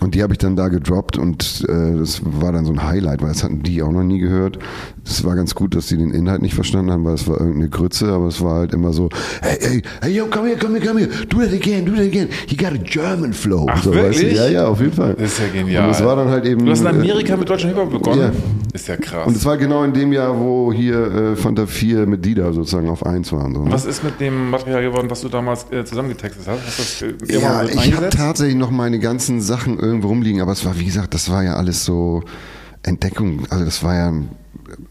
Und die habe ich dann da gedroppt und äh, das war dann so ein Highlight, weil das hatten die auch noch nie gehört. Das war ganz gut, dass die den Inhalt nicht verstanden haben, weil es war irgendeine Grütze, aber es war halt immer so, hey, hey, hey, yo, come here, come here, come here, do that again, do that again. He got a German flow. Ach, so, weißt du? wirklich? Ja, ja, auf jeden Fall. Das ist ja genial. Und das war dann halt eben. Du hast in äh, Amerika mit deutschem Hip-Hop begonnen? Ja. Ist ja krass. Und es war genau in dem Jahr, wo hier äh, Fanta 4 mit Dida sozusagen auf 1 waren. So, ne? was ist mit dem Material geworden, was du damals äh, zusammengetextet hast? hast das äh, Ja, ich habe tatsächlich noch meine ganzen Sachen irgendwo rumliegen, aber es war, wie gesagt, das war ja alles so Entdeckung. Also das war ja,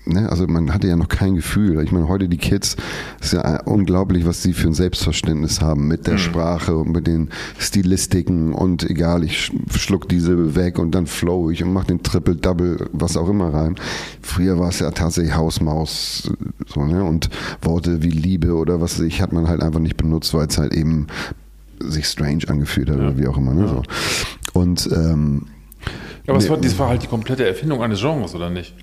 ne, also man hatte ja noch kein Gefühl. Ich meine, heute die Kids, ist ja unglaublich, was sie für ein Selbstverständnis haben mit Mhm. der Sprache und mit den Stilistiken und egal, ich sch- schluck diese weg und dann flow ich und mach den Triple, Double, was auch immer rein. Früher war es ja tatsächlich Hausmaus, so, ne, und Worte wie Liebe oder was weiß ich, hat man halt einfach nicht benutzt, weil es halt eben sich strange angefühlt hat oder wie auch immer. Ne, so. Und ähm, Aber es Nee. war, das war halt die komplette Erfindung eines Genres, oder nicht?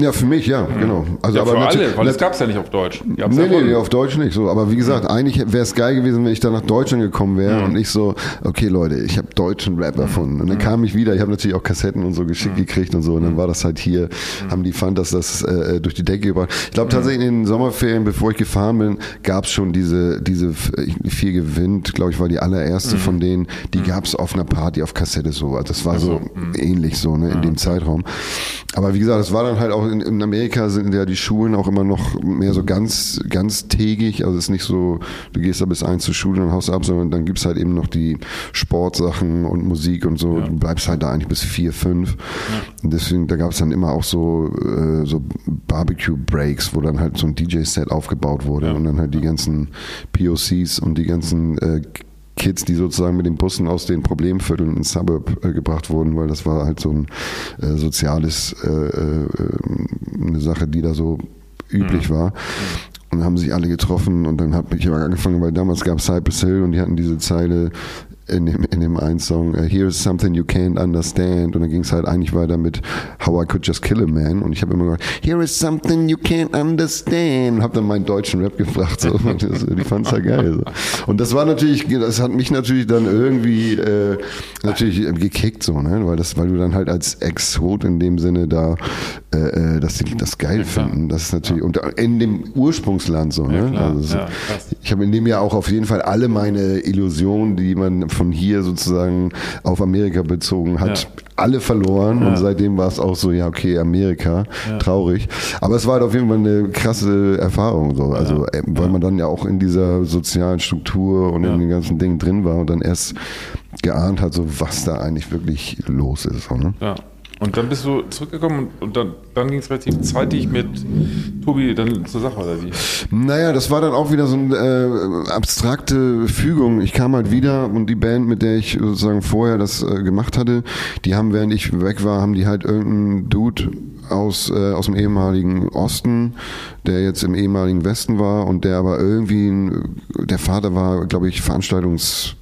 Ja, für mich, ja, genau. Also, ja, für natu- alle, weil nat- gab es ja nicht auf Deutsch. Nee, nee, nee, auf Deutsch nicht so. Aber wie gesagt, eigentlich wäre es geil gewesen, wenn ich da nach Deutschland gekommen wäre und ich so, okay Leute, ich habe deutschen Rap erfunden. Und dann kam ich wieder, ich habe natürlich auch Kassetten und so geschickt gekriegt und so. Und dann war das halt hier, haben die Fantas das äh, durch die Decke gebracht. Ich glaube tatsächlich in den Sommerferien, bevor ich gefahren bin, gab es schon diese, diese Vier gewinnt, glaube ich, war die allererste von denen, die gab es auf einer Party auf Kassette so. Also Das war so ähnlich so, ne, in dem Zeitraum. Aber wie gesagt, es war dann halt auch in, in Amerika sind ja die Schulen auch immer noch mehr so ganz, ganz tägig. Also es ist nicht so, du gehst da bis eins zur Schule und haust ab, sondern dann gibt's halt eben noch die Sportsachen und Musik und so. Du bleibst halt da eigentlich bis vier, fünf. Und deswegen, da gab's dann immer auch so, äh, so Barbecue-Breaks, wo dann halt so ein DJ-Set aufgebaut wurde und dann halt die ganzen POCs und die ganzen äh, Kids, die sozusagen mit den Bussen aus den Problemvierteln ins Suburb äh, gebracht wurden, weil das war halt so ein äh, soziales, äh, äh, eine Sache, die da so üblich war. und haben sich alle getroffen und dann habe ich angefangen, weil damals gab es Cypress Hill und die hatten diese Zeile in dem, in dem einen Song, uh, Here's something you can't understand. Und dann ging es halt eigentlich weiter mit How I Could Just Kill a Man. Und ich habe immer gesagt, Here is something you can't understand. Und habe dann meinen deutschen Rap gefragt. So. Und das, die fand es ja geil. So. Und das war natürlich, das hat mich natürlich dann irgendwie äh, natürlich gekickt, so, ne? weil, das, weil du dann halt als Exot in dem Sinne da äh, äh dass die das geil ja, finden. Das ist natürlich, und in dem Ursprungsland so. Ne? Ja, also so, ich habe in dem Jahr auch auf jeden Fall alle meine Illusionen, die man von hier sozusagen auf Amerika bezogen hat, ja. alle verloren. Ja. Und seitdem war es auch so, ja, okay, Amerika, ja. traurig. Aber es war halt auf jeden Fall eine krasse Erfahrung, so. Also, äh, weil man dann ja auch in dieser sozialen Struktur und in den ganzen Dingen drin war und dann erst geahnt hat, so was da eigentlich wirklich los ist. So, ne? Ja. Und dann bist du zurückgekommen und dann, dann ging es relativ zeitig mit Tobi dann zur Sache, oder wie? Naja, das war dann auch wieder so eine äh, abstrakte Fügung. Ich kam halt wieder und die Band, mit der ich sozusagen vorher das äh, gemacht hatte, die haben, während ich weg war, haben die halt irgendeinen Dude aus, äh, aus dem ehemaligen Osten, der jetzt im ehemaligen Westen war und der aber irgendwie, ein, der Vater war, glaube ich, Veranstaltungs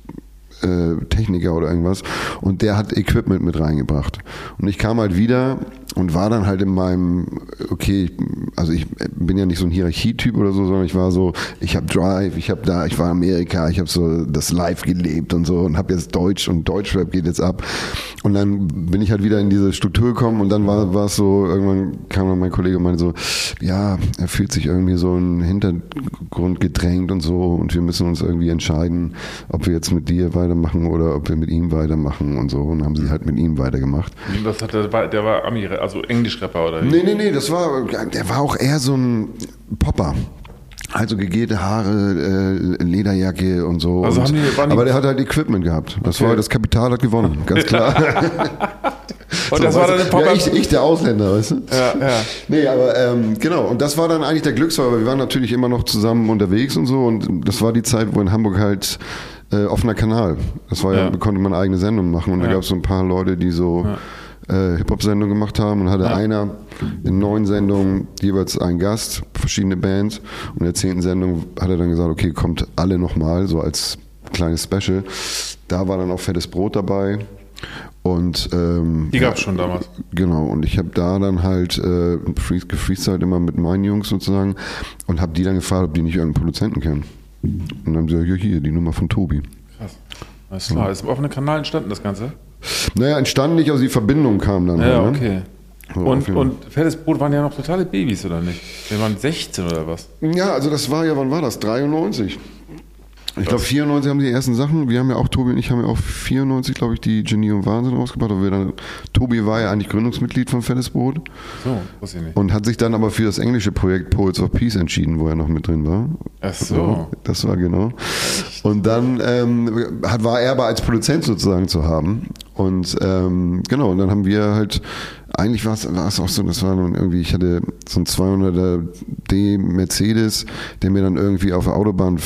äh, Techniker oder irgendwas und der hat Equipment mit reingebracht. Und ich kam halt wieder und war dann halt in meinem, okay, also ich bin ja nicht so ein Hierarchietyp oder so, sondern ich war so, ich habe Drive, ich habe da, ich war Amerika, ich habe so das Live gelebt und so und habe jetzt Deutsch und Deutschrap geht jetzt ab. Und dann bin ich halt wieder in diese Struktur gekommen und dann war, war es so, irgendwann kam dann mein Kollege und meinte so, ja, er fühlt sich irgendwie so in den Hintergrund gedrängt und so und wir müssen uns irgendwie entscheiden, ob wir jetzt mit dir weitermachen oder ob wir mit ihm weitermachen und so und haben sie halt mit ihm weitergemacht. Das hat der, der war Ami, also Englischrapper oder wie? Nee, nee, nee, das war, der war auch eher so ein Popper. Also gegelte Haare, äh, Lederjacke und so. Also und, haben die, waren aber der hat halt Equipment gehabt. Das Okay. war das Kapital hat gewonnen, ganz klar. Und das So, war weißt dann eine Popper. ja, ich, ich der Ausländer, weißt du? Ja, ja. Nee, aber ähm, genau, und das war dann eigentlich der Glücksfall, weil wir waren natürlich immer noch zusammen unterwegs und so und das war die Zeit, wo in Hamburg halt äh, offener Kanal, das war ja, Ja. da konnte man eigene Sendungen machen und da Ja. gab es so ein paar Leute, die so äh, Hip-Hop-Sendungen gemacht haben und hatte Ja. einer in neun Sendungen jeweils einen Gast, verschiedene Bands und in der zehnten Sendung hat er dann gesagt, okay, kommt alle nochmal, so als kleines Special. Da war dann auch fettes Brot dabei. Und ähm, Die gab es schon damals. Genau, und ich habe da dann halt äh, free- gefreestylt immer mit meinen Jungs sozusagen und habe die dann gefragt, ob die nicht irgendeinen Produzenten kennen. Und dann haben sie gesagt, ja hier, die Nummer von Tobi. Krass. Alles klar. Ist im offenen Kanal entstanden, das Ganze? Naja, entstanden nicht, also die Verbindung kam dann. Ja, halt, ne? okay. So, auf Und, und Fettes Brot waren ja noch totale Babys, oder nicht? Wir waren 16 oder was? Ja, also das war ja, wann war das? 93. Ich glaube 94 haben die ersten Sachen. Wir haben ja auch, Tobi und ich haben ja auch 94, glaube ich, die Genie und Wahnsinn rausgebracht. Aber wir dann, Tobi war ja eigentlich Gründungsmitglied von Fettes Brot So, wusste ich nicht. und hat sich dann aber für das englische Projekt Poets of Peace entschieden, wo er noch mit drin war. Ach so. Das war genau. Und dann ähm, war er aber als Produzent sozusagen zu haben. Und ähm, genau, und dann haben wir halt, eigentlich war es auch so, das war nun irgendwie, ich hatte so ein 200er D Mercedes, der mir dann irgendwie auf der Autobahn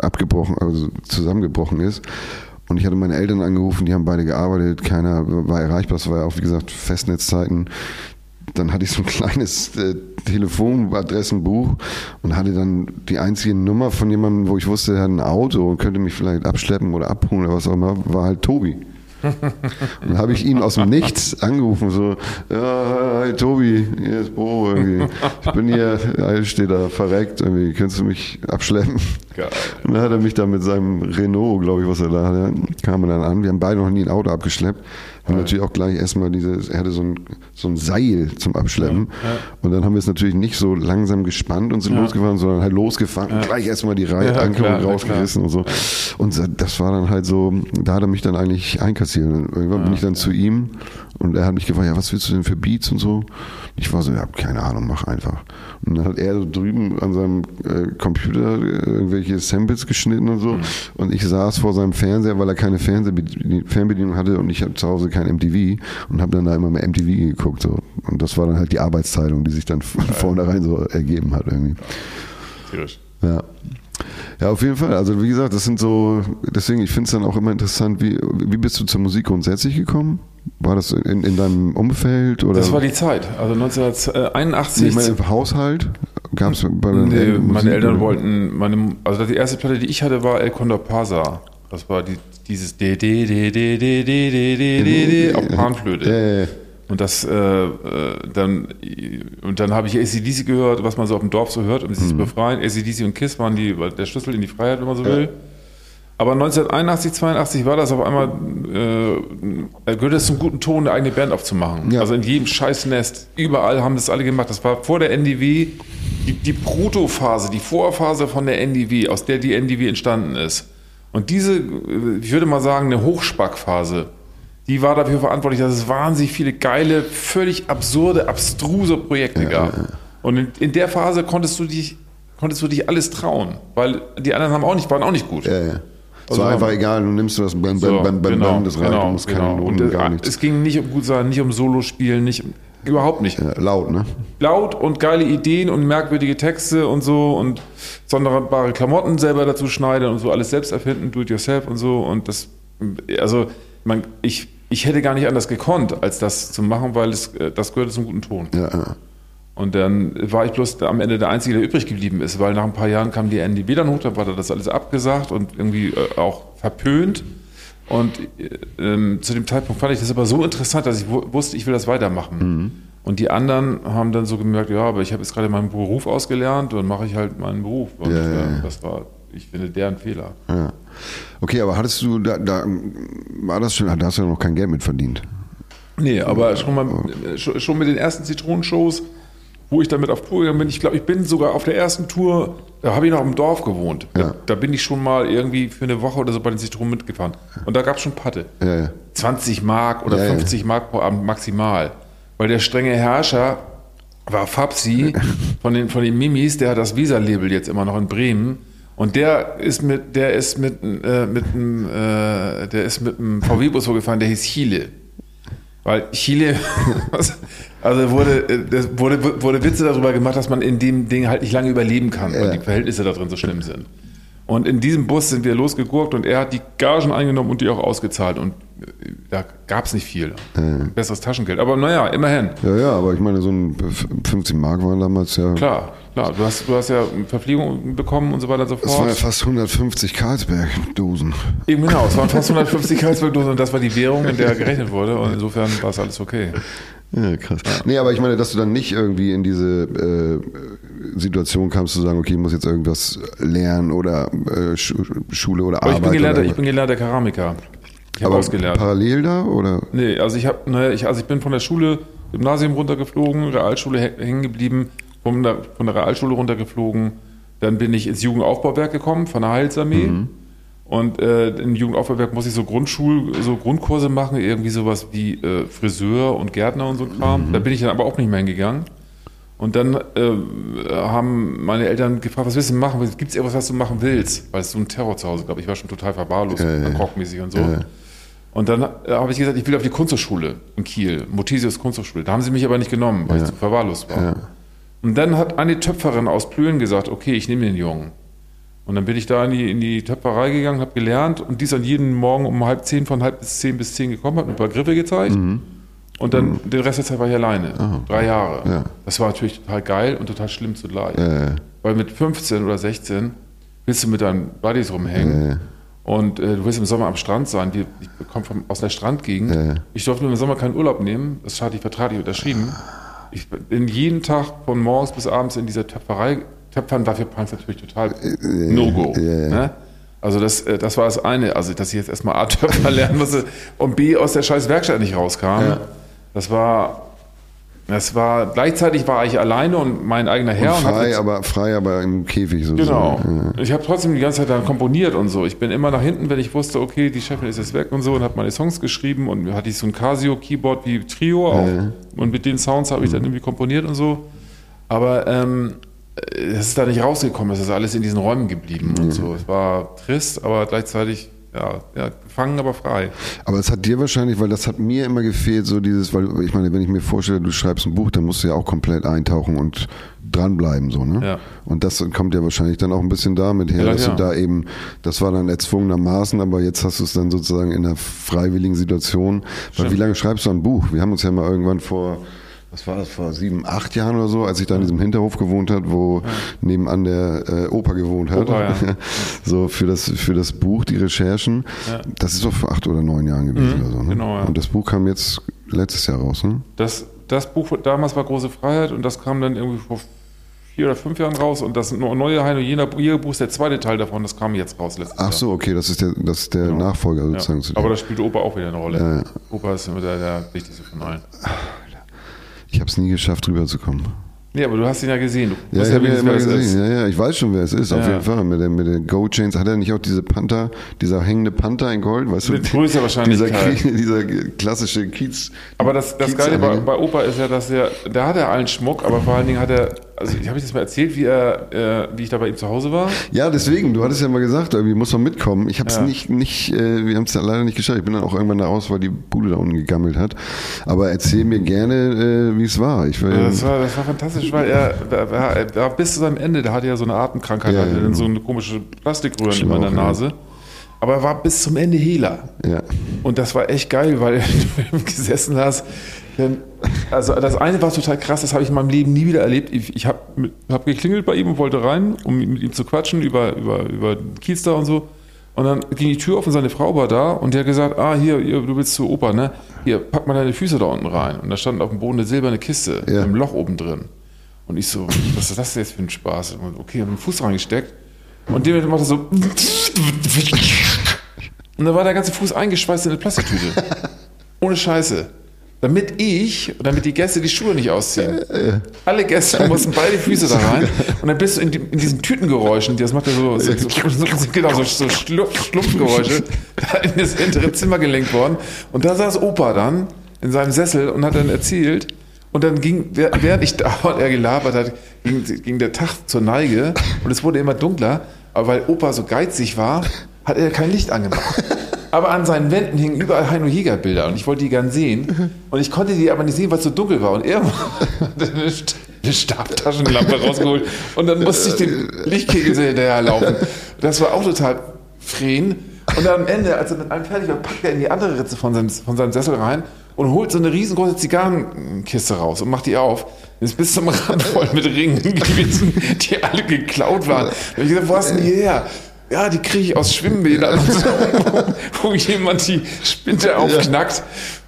abgebrochen, also zusammengebrochen ist. Und ich hatte meine Eltern angerufen, die haben beide gearbeitet, keiner war erreichbar, es war ja auch, wie gesagt, Festnetzzeiten dann hatte ich so ein kleines äh, Telefonadressenbuch und hatte dann die einzige Nummer von jemandem, wo ich wusste, er hat ein Auto und könnte mich vielleicht abschleppen oder abholen oder was auch immer, war halt Tobi. Und dann habe ich ihn aus dem Nichts angerufen, so, ja, hi Tobi, hier ist Bo irgendwie. Ich bin hier, ja, steht da verreckt, irgendwie, kannst du mich abschleppen? Geil. Und dann hat er mich da mit seinem Renault, glaube ich, was er da hatte, kam er dann an. Wir haben beide noch nie ein Auto abgeschleppt. Haben natürlich auch gleich erstmal dieses, er hatte so ein, so ein Seil zum Abschleppen. Und dann haben wir es natürlich nicht so langsam gespannt und sind losgefahren, sondern halt losgefahren und gleich erstmal die Reihe Ja, Ankerung klar, rausgerissen und so. Und das war dann halt so, da hat er mich dann eigentlich einkassiert. Und irgendwann bin ich dann zu ihm und er hat mich gefragt, ja, was willst du denn für Beats und so? Ich war so, ja, keine Ahnung, mach einfach. Und dann hat er so drüben an seinem äh, Computer äh, irgendwelche Samples geschnitten und so. Und ich saß vor seinem Fernseher, weil er keine Fernsehbedien- Fernbedienung hatte und ich habe zu Hause kein MTV und habe dann da immer mal MTV geguckt. So. Und das war dann halt die Arbeitsteilung, die sich dann von vornherein so ergeben hat irgendwie. Tierisch. Ja. Ja, auf jeden Fall. Also wie gesagt, das sind so, deswegen, ich finde es dann auch immer interessant, wie, wie bist du zur Musik grundsätzlich gekommen? War das in, in deinem Umfeld oder? Das war die Zeit. Also Nee, 1981. ich meine im Haushalt Gab es bei deinen Nee, Eltern Musik, meine Eltern oder? wollten, meine, also die erste Platte, die ich hatte, war El Condor Pasa. Das war die, dieses D, D, D, D, D, D, D, D, D, D, auf Panflöte. Und das, äh, äh, dann, und dann habe ich ACDC gehört, was man so auf dem Dorf so hört, um sich Mhm. zu befreien. ACDC und KISS waren die, der Schlüssel in die Freiheit, wenn man so will. Aber 1981, 82 war das auf einmal, äh, gehört es zum guten Ton, eine eigene Band aufzumachen. Ja. Also in jedem Scheißnest, überall haben das alle gemacht. Das war vor der NDW, die, die Protophase, die Vorphase von der NDW, aus der die NDW entstanden ist. Und diese, äh, ich würde mal sagen, eine Hochspackphase, die war dafür verantwortlich, dass es wahnsinnig viele geile, völlig absurde, abstruse Projekte gab. Und in, in der Phase konntest du dich, konntest du dich alles trauen, weil die anderen haben auch nicht, waren auch nicht gut. Ja, ja. Es Also war einfach haben- egal, du nimmst das Bam, Bam, So, Bam, Bam, genau, Bam, das rein, genau, du musst keine genau. Noten, Und, gar nichts. Es ging nicht um gut sein, nicht um Solospielen, nicht überhaupt nicht. Ja, laut, ne? Laut und geile Ideen und merkwürdige Texte und so und sonderbare Klamotten selber dazu schneiden und so alles selbst erfinden, do it yourself und so und das, also man, ich, ich hätte gar nicht anders gekonnt, als das zu machen, weil es, äh, das gehörte zum guten Ton. Ja, ja. Und dann war ich bloß am Ende der Einzige, der übrig geblieben ist, weil nach ein paar Jahren kam die NDB dann hoch, dann war das alles abgesagt und irgendwie äh, auch verpönt. Und äh, ähm, zu dem Zeitpunkt fand ich das aber so interessant, dass ich wu- wusste, ich will das weitermachen. Und die anderen haben dann so gemerkt, ja, aber ich habe jetzt gerade meinen Beruf ausgelernt und mache ich halt meinen Beruf. Und Ja, ja, ja. das war, ich finde, deren Fehler. ja. Okay, aber hattest du, da, da war das schon, da hast du ja noch kein Geld mit verdient. Nee, aber schon mal schon mit den ersten Zitronenshows, wo ich damit auf Tour gegangen bin, ich glaube, ich bin sogar auf der ersten Tour, da habe ich noch im Dorf gewohnt. Da, Ja. da bin ich schon mal irgendwie für eine Woche oder so bei den Zitronen mitgefahren. Und da gab es schon Patte. Ja, ja. 20 Mark oder Ja, ja. 50 Mark pro Abend maximal. Weil der strenge Herrscher war Fabsi von den, von den Mimis, der hat das Visa-Label jetzt immer noch in Bremen. Und der ist mit, der ist mit, äh, mit einem, äh, der ist mit einem VW-Bus vorgefahren, der hieß Chile. Weil Chile, also wurde, äh, das wurde, wurde Witze darüber gemacht, dass man in dem Ding halt nicht lange überleben kann, weil Ja. die Verhältnisse da drin so schlimm sind. Und in diesem Bus sind wir losgegurkt und er hat die Gagen eingenommen und die auch ausgezahlt. Und äh, da gab es nicht viel. Besseres Taschengeld. Aber naja, immerhin. Ja, ja, aber ich meine, so ein 50 Mark waren damals ja. Klar, klar. Du hast, du hast ja Verpflegung bekommen und so weiter und so Das waren ja fort. fast 150 Carlsberg-Dosen. Eben genau, es waren fast 150 Karlsberg-Dosen und das war die Währung, in der gerechnet wurde. Und insofern war es alles okay. Ja, krass. Nee, aber ich meine, dass du dann nicht irgendwie in diese äh, Situation kamst zu sagen, okay, ich muss jetzt irgendwas lernen oder äh, Schu Schule oder Aber Arbeit. ich bin gelernter, ich bin gelernter Keramiker. Ich habe ausgelernt. parallel da oder? Nee, also ich habe, naja, ich, also ich bin von der Schule, Gymnasium runtergeflogen, Realschule hä- hängen geblieben, von der, von der Realschule runtergeflogen. Dann bin ich ins Jugendaufbauwerk gekommen von der Heilsarmee. Und äh, im Jugendaufbauwerk muss ich so Grundschul, so Grundkurse machen, irgendwie sowas wie äh, Friseur und Gärtner und so Kram. Da bin ich dann aber auch nicht mehr hingegangen. Und dann äh, haben meine Eltern gefragt, was willst du machen? Gibt es irgendwas, was du machen willst? Weil es so ein Terror zu Hause gab. Ich war schon total verwahrlost, Ja, ja. kochmäßig und so. Ja. Und dann äh, habe ich gesagt, ich will auf die Kunsthochschule in Kiel, Mothesius Kunsthochschule. Da haben sie mich aber nicht genommen, weil ich zu verwahrlost war. Ja. Und dann hat eine Töpferin aus Plön gesagt, okay, ich nehme den Jungen. Und dann bin ich da in die, in die Töpferei gegangen, habe gelernt und die ist dann jeden Morgen um halb zehn, von halb bis zehn bis zehn gekommen, hat ein paar Griffe gezeigt. Und dann den Rest der Zeit war ich alleine. Drei Jahre. Ja. Das war natürlich total geil und total schlimm zugleich. Äh, Weil mit 15 oder 16 willst du mit deinen Buddies rumhängen. Und äh, du willst im Sommer am Strand sein. Wir, ich komme vom- aus der Strandgegend. Ja. Ich durfte im Sommer keinen Urlaub nehmen. Das hatte ich vertraglich unterschrieben. Ich bin jeden Tag von morgens bis abends in dieser Töpferei. Töpfern war für Panz natürlich total No-Go. ja, ja. Ne? Also das, äh, das war das eine. Also dass ich jetzt erstmal A, Töpfer lernen musste und B, aus der scheiß Werkstatt nicht rauskam. Ja. Das war... Das war, gleichzeitig war ich alleine und mein eigener Herr. und frei, jetzt- aber frei, aber im Käfig sozusagen. Genau. Ich habe trotzdem die ganze Zeit dann komponiert und so. Ich bin immer nach hinten, wenn ich wusste, okay, die Chefin ist jetzt weg und so und habe meine Songs geschrieben und hatte ich so ein Casio-Keyboard wie Trio auch. Und mit den Sounds habe ich dann irgendwie komponiert und so. Aber ähm, es ist da nicht rausgekommen, es ist alles in diesen Räumen geblieben und so. Es war trist, aber gleichzeitig ja, ja, gefangen, aber frei. Aber es hat dir wahrscheinlich, weil das hat mir immer gefehlt, so dieses, weil ich meine, wenn ich mir vorstelle, du schreibst ein Buch, dann musst du ja auch komplett eintauchen und dranbleiben, so, ne? Ja. Und das kommt ja wahrscheinlich dann auch ein bisschen damit her, Ja, dass ja. du da eben, das war dann erzwungenermaßen, aber jetzt hast du es dann sozusagen in einer freiwilligen Situation. Weil wie lange schreibst du ein Buch? Wir haben uns ja mal irgendwann vor, was war das, vor sieben, acht Jahren oder so, als ich da in diesem Hinterhof gewohnt hat, wo nebenan der äh, Opa gewohnt hat. Opa, ja. so für das, für das Buch, die Recherchen. Das ist doch vor acht oder neun Jahren gewesen oder so. Ne? genau, ja. Und das Buch kam jetzt letztes Jahr raus, ne? Das, das Buch damals war Große Freiheit und das kam dann irgendwie vor vier oder fünf Jahren raus und das neue Heino Jena Buch ist der zweite Teil davon, das kam jetzt raus letztes Ach Jahr. so, okay, das ist der, das ist der Nachfolger Ja. sozusagen. Aber da spielt Opa auch wieder eine Rolle. Ja, ja. Opa ist immer der, der wichtigste von allen. Ich habe es nie geschafft, rüberzukommen. Nee, aber du hast ihn ja gesehen. Du Ja, ich ja das ist. gesehen. Ja, ja, ich weiß schon, wer es ist, auf Ja. jeden Fall. Mit den mit den Gold Chains hat er nicht auch diese Panther, dieser hängende Panther in Gold, weißt du? Mit größer Dieser, Wahrscheinlichkeit. Dieser klassische Kiez. Aber das, das Kiez- Geile bei, bei Opa ist ja, dass er, da hat er allen Schmuck, aber vor allen Dingen hat er, also habe ich das mal erzählt, wie er, äh, wie ich da bei ihm zu Hause war. Ja, deswegen, du hattest ja mal gesagt, irgendwie muss man mitkommen. Ich habe es Ja. nicht, nicht äh, wir haben es leider nicht geschafft. Ich bin dann auch irgendwann da raus, weil die Bude da unten gegammelt hat. Aber erzähl mir gerne, äh, wie es war. Ich war, Ja, Das war, das war fantastisch, weil er, er, war- er war bis zu seinem Ende, der hatte ja so eine Atemkrankheit, Ja, hatte genau. so eine komische Plastikröhren immer in der ja. Nase. Aber er war bis zum Ende Hehler. ja. Und das war echt geil, weil du gesessen hast. Denn, also das eine war total krass, das habe ich in meinem Leben nie wieder erlebt. Ich, ich habe hab geklingelt bei ihm und wollte rein, um mit ihm zu quatschen über, über, über Kiez da und so. Und dann ging die Tür auf und seine Frau war da und der hat gesagt, ah, hier, hier, du willst zu Opa, ne? Hier, pack mal deine Füße da unten rein. Und da stand auf dem Boden eine silberne Kiste Ja. mit einem Loch oben drin. Und ich so, was ist das jetzt für ein Spaß? Und okay, hab den Fuß reingesteckt. Und dem macht er so. Und dann war der ganze Fuß eingeschweißt in eine Plastiktüte. Ohne Scheiße. Damit ich, damit die Gäste die Schuhe nicht ausziehen. Alle Gäste mussten beide Füße da rein. Und dann bist du in, die, in diesen Tütengeräuschen, das macht ja so, so, so, so, genau, so, so Schlumpf, Schlumpfgeräusche, da in das hintere Zimmer gelenkt worden. Und da saß Opa dann in seinem Sessel und hat dann erzählt. Und dann ging, während ich da und er gelabert hat, ging, ging der Tag zur Neige und es wurde immer dunkler. Aber weil Opa so geizig war, hat er kein Licht angemacht. Aber an seinen Wänden hingen überall Heino Jäger Bilder und ich wollte die gern sehen. Und ich konnte die aber nicht sehen, weil es so dunkel war. Und er hat eine, eine Stabtaschenlampe rausgeholt und dann musste ich den Lichtkegel so hinterherlaufen. Das war auch total fren. Und dann am Ende, als er mit einem fertig war, packt er in die andere Ritze von seinem, von seinem Sessel rein und holt so eine riesengroße Zigarrenkiste raus und macht die auf. Ist bis zum Rand voll mit Ringen gewesen, die alle geklaut waren. Da hab ich gesagt, wo hast du denn die her? Ja, die kriege ich aus Schwimmbädern, so, wo, wo jemand die Spinte aufknackt.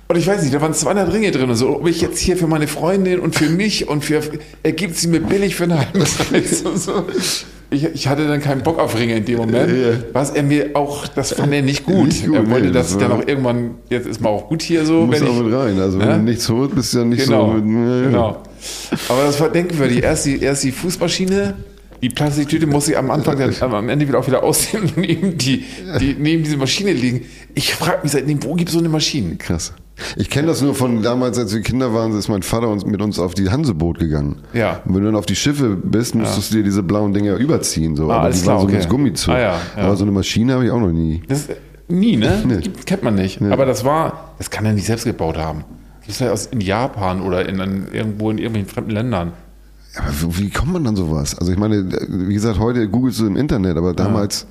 Und ich weiß nicht, da waren 200 Ringe drin und so. Ob ich jetzt hier für meine Freundin und für mich und für, er gibt sie mir billig für einen halben Preis und so. Ich, ich hatte dann keinen Bock auf Ringe in dem Moment. Was er mir auch, das fand er nicht gut. Nicht gut, er wollte, nee, dass das ich dann auch irgendwann, jetzt ist mal auch gut hier so. Muss wenn auch mit rein. Also wenn Ja? du nichts holst, bist du ja nicht Genau, so. Ja, ja. genau. Aber das war denkwürdig. Erst die, erst die Fußmaschine, die Plastiktüte muss ich am Anfang, dann, am Ende wieder auch wieder ausziehen und neben, die, die, neben diese Maschine liegen. Ich frage mich seitdem, wo gibt es so eine Maschine? Krass. Ich kenne das nur von damals, als wir Kinder waren, ist mein Vater uns, mit uns auf die Hanseboot gegangen. Ja. Und wenn du dann auf die Schiffe bist, musstest du dir diese blauen Dinger überziehen. So. Ah, Aber die waren klar, so okay. mit Gummizug. Ah, ja, ja. Aber so eine Maschine habe ich auch noch nie. Das, nie, ne? Nee. Kennt man nicht. Aber das war, das kann er nicht selbst gebaut haben. Gibt es vielleicht aus in Japan oder in, in, irgendwo in irgendwelchen fremden Ländern. Aber wie, kommt man dann sowas? Also ich meine, wie gesagt, heute googelst du im Internet, aber damals.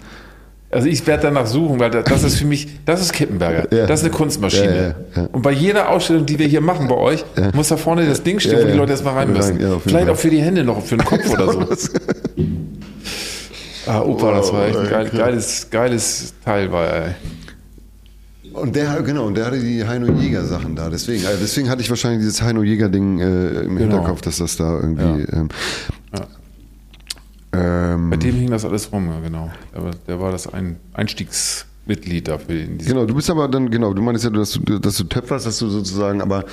Also ich werde danach suchen, weil das, ist für mich, das ist Kippenberger. Ja. Das ist eine Kunstmaschine. Ja, ja, ja. Und bei jeder Ausstellung, die wir hier machen bei euch, muss da vorne das Ding stehen, Ja, wo die. Leute erstmal rein müssen. Vielleicht Fall. auch für die Hände noch, für den Kopf oder so. Ah, Opa, das war echt ein geil, geiles, geiles Teil, war ey. Und der, genau, und der hatte die Heino Jäger Sachen da. Deswegen, also deswegen hatte ich wahrscheinlich dieses Heino Jäger Ding äh, im Hinterkopf, dass das da irgendwie. Ähm, ähm, Bei dem hing das alles rum, ja, genau. Aber der war das ein Einstiegsmitglied dafür in diese Genau, du bist aber dann, genau, du meinst ja, dass du, dass du töpferst, dass du sozusagen, aber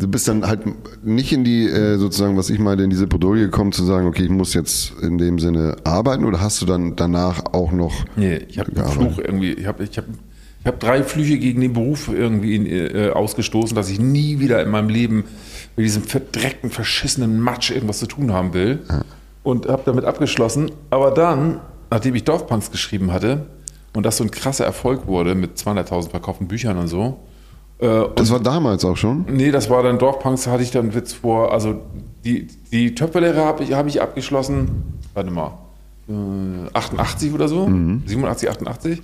du bist dann halt nicht in die, äh, sozusagen, was ich meine, in diese Bredouille gekommen, zu sagen, okay, ich muss jetzt in dem Sinne arbeiten oder hast du dann danach auch noch. Nee, ich habe einen? Fluch irgendwie. Ich habe ich hab, ich hab drei Flüche gegen den Beruf irgendwie äh, ausgestoßen, dass ich nie wieder in meinem Leben mit diesem verdreckten, verschissenen Matsch irgendwas zu tun haben will. Und habe damit abgeschlossen. Aber dann, nachdem ich Dorfpunks geschrieben hatte und das so ein krasser Erfolg wurde mit 200.000 verkauften Büchern und so, äh, Das war damals auch schon. Nee, das war dann Dorfpunks, hatte ich dann Witz vor. Also die, die Töpferlehre habe ich, hab ich abgeschlossen, warte mal, äh, 88 oder so, 87, 88.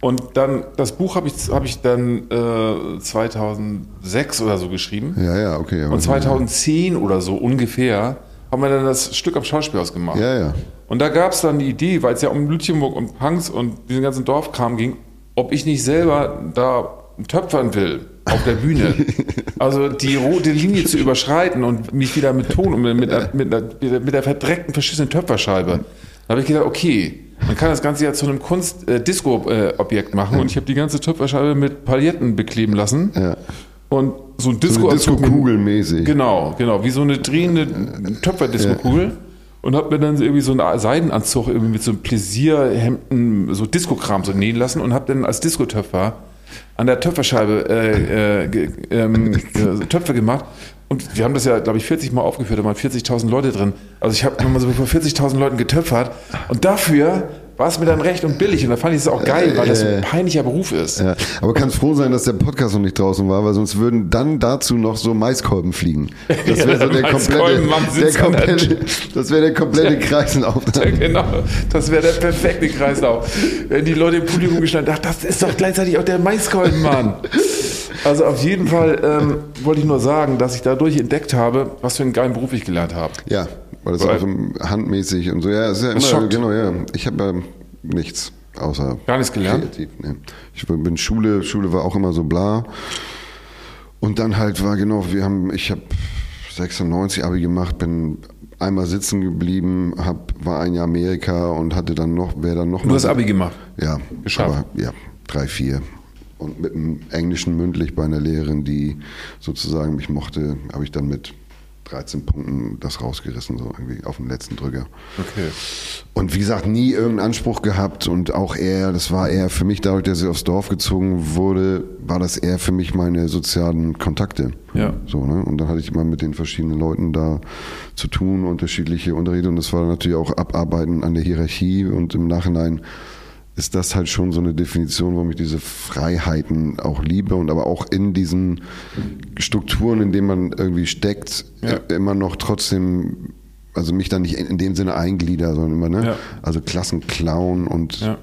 Und dann, das Buch habe ich, hab ich dann äh, 2006 oder so geschrieben. Ja, ja, okay. Und 2010 oder so ungefähr haben wir dann das Stück am Schauspielhaus gemacht. Ja, ja. Und da gab es dann die Idee, weil es ja um Lütjenburg und Punks und diesen ganzen Dorfkram ging, ob ich nicht selber da töpfern will auf der Bühne. Also die rote Linie zu überschreiten und mich wieder mit Ton und mit, mit, mit, mit der verdreckten, verschissenen Töpferscheibe. Da habe ich gedacht, okay, man kann das Ganze ja zu einem Kunst-Disco-Objekt machen und ich habe die ganze Töpferscheibe mit Pailletten bekleben lassen. Ja. Und so ein So Disco, eine Disco-Kugelmäßig. Genau, genau, wie so eine drehende Töpferdisco-Kugel. Und hab mir dann so irgendwie so einen Seidenanzug irgendwie mit so einem Pläsierhemden, so Disco-Kram so nähen lassen und hab dann als Disco-Töpfer an der Töpferscheibe äh, äh, ähm, äh, Töpfe gemacht. Und wir haben das ja, glaube ich, 40 Mal aufgeführt, da waren 40.000 Leute drin. Also ich habe nochmal so vor 40.000 Leuten getöpfert. Und dafür war es mir dann recht und billig. Und da fand ich es auch geil, weil das ein peinlicher Beruf ist. Ja, aber kannst froh sein, dass der Podcast noch nicht draußen war, weil sonst würden dann dazu noch so Maiskolben fliegen. Das wäre so der komplette, der komplette das wäre der komplette Kreislauf. Genau, das wäre der perfekte Kreislauf. Wenn die Leute im Publikum gestanden, ach, das ist doch gleichzeitig auch der Maiskolbenmann. Also auf jeden Fall ähm, wollte ich nur sagen, dass ich dadurch entdeckt habe, was für einen geilen Beruf ich gelernt habe. Ja, weil das Weil- auch so handmäßig und so. Ja, ist ja immer, schockt. genau, ja. Ich habe ja nichts außer Gar nichts gelernt? kreativ. Nee. Ich bin Schule, Schule war auch immer so bla. Und dann halt war genau, wir haben, ich habe 96 Abi gemacht, bin einmal sitzen geblieben, hab, war ein Jahr Amerika und hatte dann noch, wer dann noch Du hast Abi gemacht. Ja, Geschafft. aber ja, drei, vier. Und mit dem Englischen mündlich bei einer Lehrerin, die sozusagen mich mochte, habe ich dann mit 13 Punkten das rausgerissen, so irgendwie auf den letzten Drücker. Okay. Und wie gesagt, nie irgendeinen Anspruch gehabt und auch eher, das war eher für mich, dadurch, dass ich aufs Dorf gezogen wurde, war das eher für mich meine sozialen Kontakte. Ja. So, ne? Und dann hatte ich immer mit den verschiedenen Leuten da zu tun, unterschiedliche Unterrichte und das war natürlich auch Abarbeiten an der Hierarchie und im Nachhinein ist das halt schon so eine Definition, warum ich diese Freiheiten auch liebe und aber auch in diesen Strukturen, in denen man irgendwie steckt, Ja. immer noch trotzdem, also mich dann nicht in in dem Sinne einglieder, sondern immer, ne? Ja. Also Klassenclown und Ja.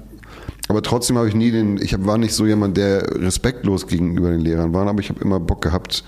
aber trotzdem habe ich nie den, ich hab, war nicht so jemand, der respektlos gegenüber den Lehrern war, aber ich habe immer Bock gehabt,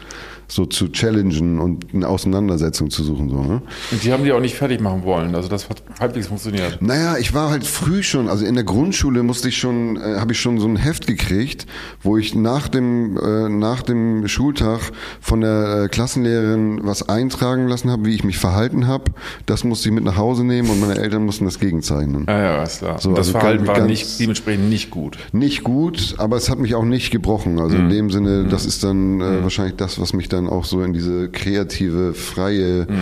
so zu challengen und eine Auseinandersetzung zu suchen. So, ne? Und die haben die auch nicht fertig machen wollen. Also das hat halbwegs funktioniert. Naja, ich war halt früh schon, also in der Grundschule musste ich schon, äh, habe ich schon so ein Heft gekriegt, wo ich nach dem, äh, nach dem Schultag von der äh, Klassenlehrerin was eintragen lassen habe, wie ich mich verhalten habe. Das musste ich mit nach Hause nehmen und meine Eltern mussten das gegenzeichnen. Ja, ja, ist klar. So, das also Verhalten war nicht, dementsprechend nicht gut. Nicht gut, aber es hat mich auch nicht gebrochen. Also Mhm. in dem Sinne, das ist dann äh, wahrscheinlich das, was mich dann auch so in diese kreative, freie Mhm.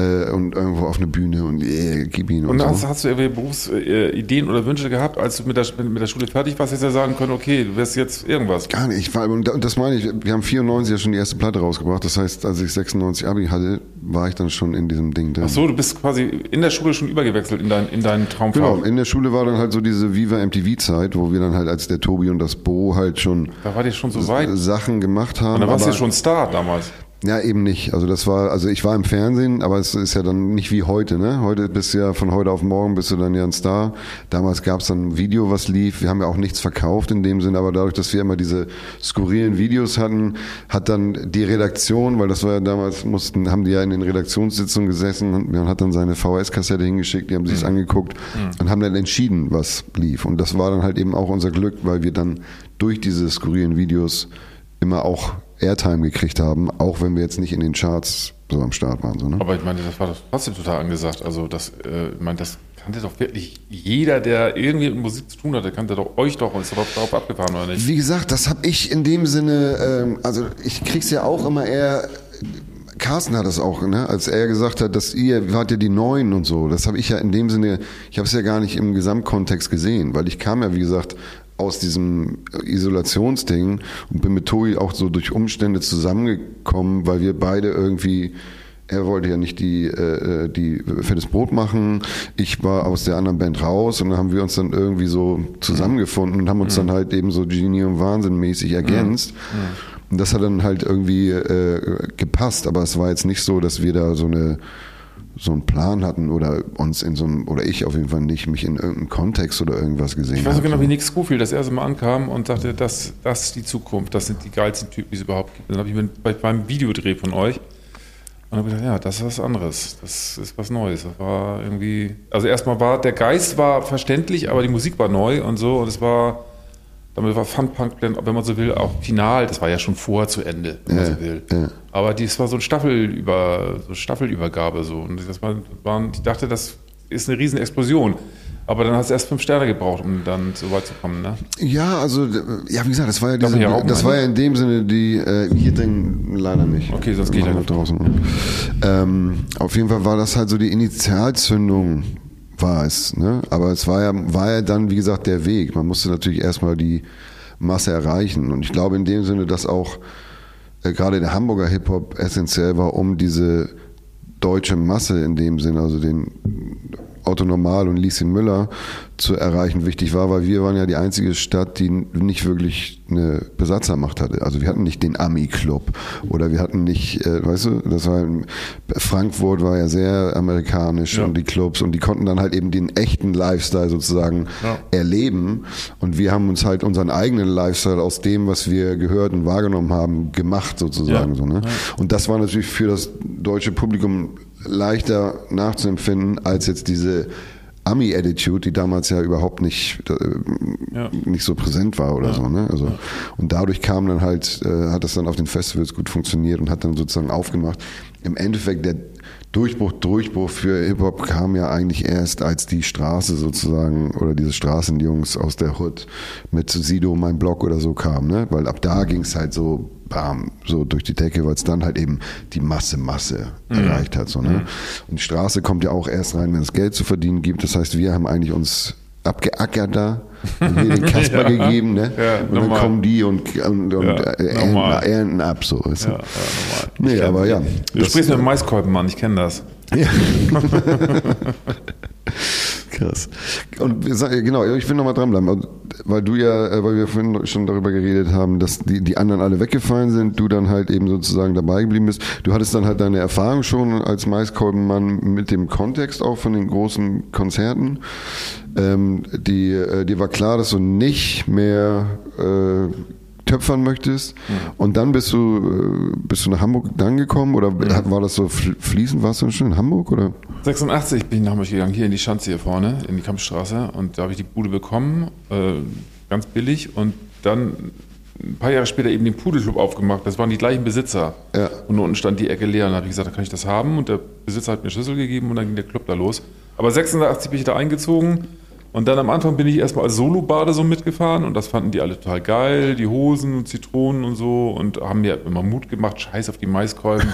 Äh, und irgendwo auf eine Bühne und äh, gib ihn und, Und so. hast, hast du irgendwelche Berufsideen oder Wünsche gehabt, als du mit der, mit der Schule fertig warst, hättest du ja sagen können, okay, du wirst jetzt irgendwas. Gar nicht. Ich war, und da- und das meine ich, wir haben 94 ja schon die erste Platte rausgebracht. Das heißt, als ich 96 Abi hatte, war ich dann schon in diesem Ding drin. Ach so, du bist quasi in der Schule schon übergewechselt in, dein, in deinen Traumfach. Genau, in der Schule war dann halt so diese Viva MTV-Zeit, wo wir dann halt als der Tobi und das Bo halt schon Da war schon so weit. Sachen gemacht haben. Und da warst du ja schon Star damals. Ja, eben nicht. Also das war, also ich war im Fernsehen, aber es ist ja dann nicht wie heute, ne? Heute bist du ja von heute auf morgen bist du dann ja ein Star. Damals gab es dann ein Video, was lief. Wir haben ja auch nichts verkauft in dem Sinne, aber dadurch, dass wir immer diese skurrilen Videos hatten, hat dann die Redaktion, weil das war ja damals, mussten, haben die ja in den Redaktionssitzungen gesessen und man hat dann seine VHS-Kassette hingeschickt, die haben sich's angeguckt und haben dann entschieden, was lief. Und das war dann halt eben auch unser Glück, weil wir dann durch diese skurrilen Videos immer auch Airtime gekriegt haben, auch wenn wir jetzt nicht in den Charts so am Start waren. So, ne? Aber ich meine, das war doch trotzdem total angesagt. Also das, äh, ich meine, das kannte doch wirklich jeder, der irgendwie mit Musik zu tun hatte, kannte doch euch doch und ist doch darauf abgefahren, oder nicht? Wie gesagt, das habe ich in dem Sinne, ähm, also ich krieg's ja auch immer eher. Carsten hat das auch, ne? als er gesagt hat, dass ihr wart ja die Neuen und so. Das habe ich ja in dem Sinne, ich habe es ja gar nicht im Gesamtkontext gesehen, weil ich kam ja, wie gesagt, aus diesem Isolationsding und bin mit Tobi auch so durch Umstände zusammengekommen, weil wir beide irgendwie er wollte ja nicht die, äh, die fettes Brot machen. Ich war aus der anderen Band raus und dann haben wir uns dann irgendwie so zusammengefunden und haben uns dann halt eben so Genie und Wahnsinn mäßig ergänzt. Und das hat dann halt irgendwie äh, gepasst, aber es war jetzt nicht so, dass wir da so eine so einen Plan hatten oder uns in so einem, oder ich auf jeden Fall nicht, mich in irgendeinem Kontext oder irgendwas gesehen Ich weiß habe. genau, wie Nick Schofield das erste Mal ankam und sagte, das, das ist die Zukunft, das sind die geilsten Typen, die es überhaupt gibt. Dann habe ich mir bei, beim Videodreh von euch und habe gedacht, ja, das ist was anderes, das ist was Neues. Das war irgendwie, also erstmal war, der Geist war verständlich, aber die Musik war neu und so und es war, damit war Fun Punk, wenn man so will, auch final, das war ja schon vorher zu Ende, wenn man Ja, so will. ja. Aber dies war so ein Staffelüber, so Staffelübergabe so. Und das war, waren, ich dachte, das ist eine riesen Explosion. Aber dann hat es erst fünf Sterne gebraucht, um dann so weit zu kommen. Ne? Ja, also, ja, wie gesagt, das war ja, diese, man rauchen, das war meine? ja in dem Sinne die, äh, hier drin leider nicht. Okay, sonst gehe ich Machen wir gleich draußen. Ähm, auf jeden Fall war das halt so die Initialzündung war es, ne? Aber es war ja, war ja dann, wie gesagt, der Weg. Man musste natürlich erstmal die Masse erreichen. Und ich glaube in dem Sinne, dass auch äh, gerade der Hamburger Hip-Hop essentiell war, um diese deutsche Masse in dem Sinne, also den Otto Normal und Lieschen Müller zu erreichen, wichtig war, weil wir waren ja die einzige Stadt, die nicht wirklich eine Besatzermacht hatte. Also wir hatten nicht den Ami-Club oder wir hatten nicht, äh, weißt du, das war Frankfurt war ja sehr amerikanisch Ja. und die Clubs und die konnten dann halt eben den echten Lifestyle sozusagen Ja. erleben und wir haben uns halt unseren eigenen Lifestyle aus dem, was wir gehört und wahrgenommen haben, gemacht sozusagen Ja. so, ne? Und das war natürlich für das deutsche Publikum leichter nachzuempfinden als jetzt diese Ami-Attitude, die damals ja überhaupt nicht, äh, Ja. nicht so präsent war oder so. Ne? Also, Und dadurch kam dann halt, äh, hat das dann auf den Festivals gut funktioniert und hat dann sozusagen aufgemacht. Im Endeffekt der Durchbruch, Durchbruch für Hip-Hop kam ja eigentlich erst, als die Straße sozusagen oder diese Straßenjungs aus der Hood mit Sido, mein Block oder so kam, ne? Weil ab da ging es halt so, bam, so durch die Decke, weil es dann halt eben die Masse, Masse erreicht hat. So, ne? Und die Straße kommt ja auch erst rein, wenn es Geld zu verdienen gibt. Das heißt, wir haben eigentlich uns abgeackert da, und hier den Kasper Ja. gegeben, ne? Ja, und dann normal. kommen die und, und, und Ja, äh, ernten, ernten ab, so. Weißt du? Ja. Nee, kenn- aber ja. Du sprichst mit dem Maiskolbenmann, ich kenne das. ja. Krass. Und genau, ich will nochmal dranbleiben, weil du ja, äh, weil wir vorhin schon darüber geredet haben, dass die, die anderen alle weggefallen sind, du dann halt eben sozusagen dabei geblieben bist. Du hattest dann halt deine Erfahrung schon als Maiskolbenmann mit dem Kontext auch von den großen Konzerten. Ähm, die, äh, dir war klar, dass du nicht mehr äh, töpfern möchtest und dann bist du äh, bist du nach Hamburg dann gekommen oder war das so fl- fließend warst du schon in Hamburg oder 86 bin ich nach Hamburg gegangen, hier in die Schanze hier vorne, in die Kampfstraße. Und da habe ich die Bude bekommen, äh, ganz billig. Und dann ein paar Jahre später eben den Pudelclub aufgemacht. Das waren die gleichen Besitzer. Ja. Und unten stand die Ecke leer. Und da habe ich gesagt, da kann ich das haben. Und der Besitzer hat mir Schlüssel gegeben und dann ging der Club da los. Aber 86 bin ich da eingezogen. Und dann am Anfang bin ich erstmal als Solo-Bade so mitgefahren und das fanden die alle total geil, die Hosen und Zitronen und so und haben mir immer Mut gemacht, scheiß auf die Maiskolben.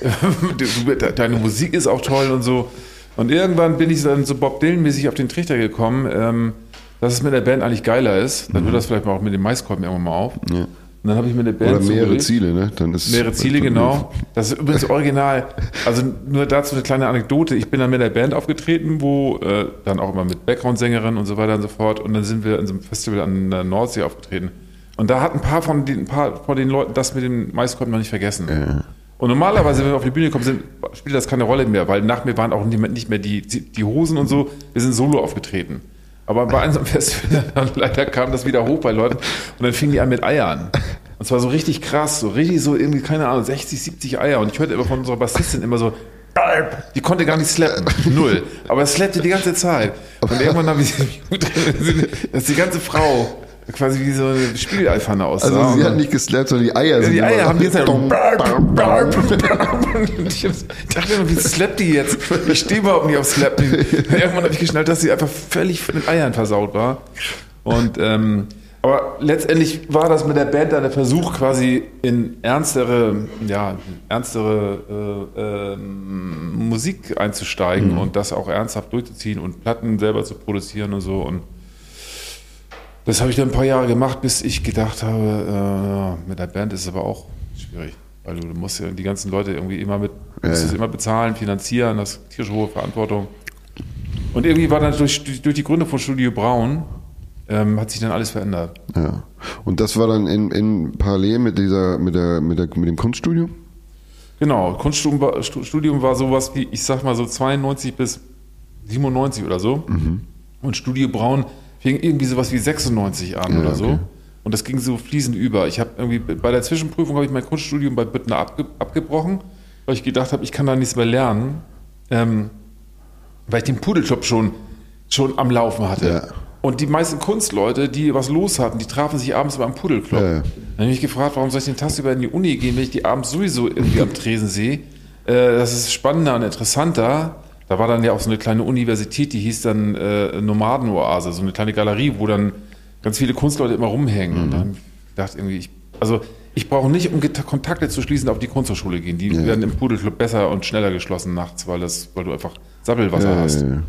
Deine Musik ist auch toll und so. Und irgendwann bin ich dann so Bob Dylan-mäßig auf den Trichter gekommen, ähm, dass es mit der Band eigentlich geiler ist. Dann hört das vielleicht mal auch mit den Maiskolben irgendwann mal auf. Ja. Und dann habe ich mir eine Band oder mehrere zugelegt. Ziele, ne? Dann ist Mehrere Ziele, genau. Das ist übrigens original. Also nur dazu eine kleine Anekdote. Ich bin dann mit der Band aufgetreten, wo äh, dann auch immer mit Background-Sängerin und so weiter und so fort. Und dann sind wir in so einem Festival an der Nordsee aufgetreten. Und da hat ein paar von den, ein paar von den Leuten das mit dem Maiskolben noch nicht vergessen. Und normalerweise, wenn wir auf die Bühne kommen, sind, spielt das keine Rolle mehr, weil nach mir waren auch nicht mehr, nicht mehr die, die Hosen und so. Wir sind solo aufgetreten. Aber bei einem Festival, dann leider kam das wieder hoch bei Leuten und dann fingen die an mit Eiern. Und zwar so richtig krass, so richtig so irgendwie, keine Ahnung, 60, 70 Eier. Und ich hörte immer von unserer Bassistin immer so, die konnte gar nicht slappen. Null. Aber es slappte die ganze Zeit. Und irgendwann habe ich dass die ganze Frau quasi wie so eine Spiegelalpfanne aussah. Also sie hat nicht geslappt, sondern die Eier sind die Eier haben jetzt halt ich dachte immer, wie slappt die jetzt? Ich stehe überhaupt nicht auf Slappen. Irgendwann habe ich geschnallt, dass sie einfach völlig mit Eiern versaut war. Und ähm, aber letztendlich war das mit der Band dann der Versuch, quasi in ernstere, ja, ernstere äh, ähm, Musik einzusteigen und das auch ernsthaft durchzuziehen und Platten selber zu produzieren und so. Und das habe ich dann ein paar Jahre gemacht, bis ich gedacht habe, äh, mit der Band ist es aber auch schwierig. Weil du, du musst ja die ganzen Leute irgendwie immer mit, musst ja. es immer bezahlen, finanzieren, das ist tierische hohe Verantwortung. Und irgendwie war dann durch, durch, die Gründe von Studio Braun, ähm, hat sich dann alles verändert. Ja. Und das war dann in, in parallel mit dieser, mit der, mit der, mit dem Kunststudio? Genau, Kunststudium war, Studium war sowas wie, ich sag mal so 92 bis 97 oder so. Mhm. Und Studio Braun fing irgendwie sowas wie 96 an Ja, oder so. okay. Und das ging so fließend über. Ich habe irgendwie bei der Zwischenprüfung habe ich mein Kunststudium bei Büttner abge, abgebrochen, weil ich gedacht habe, ich kann da nichts mehr lernen, ähm, weil ich den Pudelclub schon schon am Laufen hatte. Ja. Und die meisten Kunstleute, die was los hatten, die trafen sich abends beim Pudelclub. Ja, ja. Dann habe ich mich gefragt, warum soll ich den tagsüber in die Uni gehen, wenn ich die abends sowieso irgendwie am Tresen sehe? Äh, das ist spannender und interessanter. Da war dann ja auch so eine kleine Universität, die hieß dann äh, Nomadenoase, so eine kleine Galerie, wo dann ganz viele Kunstleute immer rumhängen. Und dann gedacht, irgendwie, ich, also ich brauche nicht, um Kontakte zu schließen, auf die Kunsthochschule gehen. Die Ja. werden im Pudelclub besser und schneller geschlossen nachts, weil, das, weil du einfach Sabbelwasser Ja, hast. ja.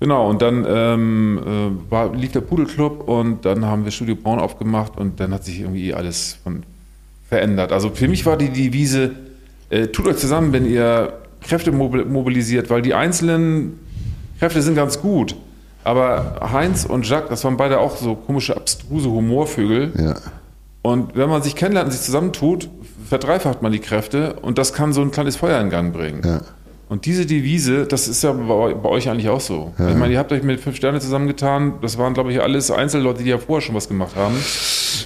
Genau, und dann ähm, äh, war, lief der Pudelclub und dann haben wir Studio Braun aufgemacht und dann hat sich irgendwie alles von, verändert. Also für mich war die Devise, äh, tut euch zusammen, wenn ihr Kräfte mobil- mobilisiert, weil die einzelnen Kräfte sind ganz gut. Aber Heinz und Jacques, das waren beide auch so komische, abstruse Humorvögel. ja. Und wenn man sich kennenlernt und sich zusammentut, verdreifacht man die Kräfte und das kann so ein kleines Feuer in Gang bringen. Ja. Und diese Devise, das ist ja bei, bei euch eigentlich auch so. Ich meine, ihr habt euch mit fünf Sterne zusammengetan. Das waren, glaube ich, alles Einzelleute, die ja vorher schon was gemacht haben.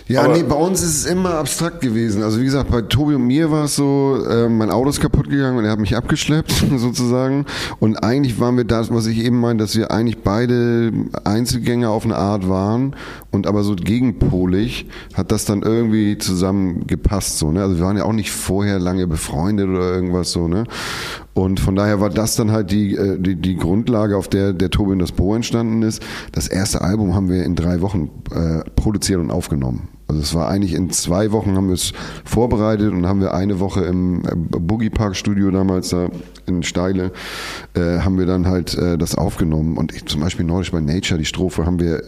Ja, Aber- nee, bei uns ist es immer abstrakt gewesen. Also wie gesagt, bei Tobi und mir war es so, äh, mein Auto ist kaputt gegangen und er hat mich abgeschleppt sozusagen. Und eigentlich waren wir das, was ich eben meinte, dass wir eigentlich beide Einzelgänger auf eine Art waren und aber so gegenpolig hat das dann irgendwie zusammengepasst so. Ne? Also wir waren ja auch nicht vorher lange befreundet oder irgendwas so. Ne? Und von daher war das dann halt die, äh, die, die Grundlage, auf der der Tobi und das Bo entstanden ist. Das erste Album haben wir in drei Wochen äh, produziert und aufgenommen. Also es war eigentlich in zwei Wochen haben wir es vorbereitet und haben wir eine Woche im äh, Boogie Park Studio damals da in Steile äh, haben wir dann halt äh, das aufgenommen und ich, zum Beispiel neulich bei Nature die Strophe haben wir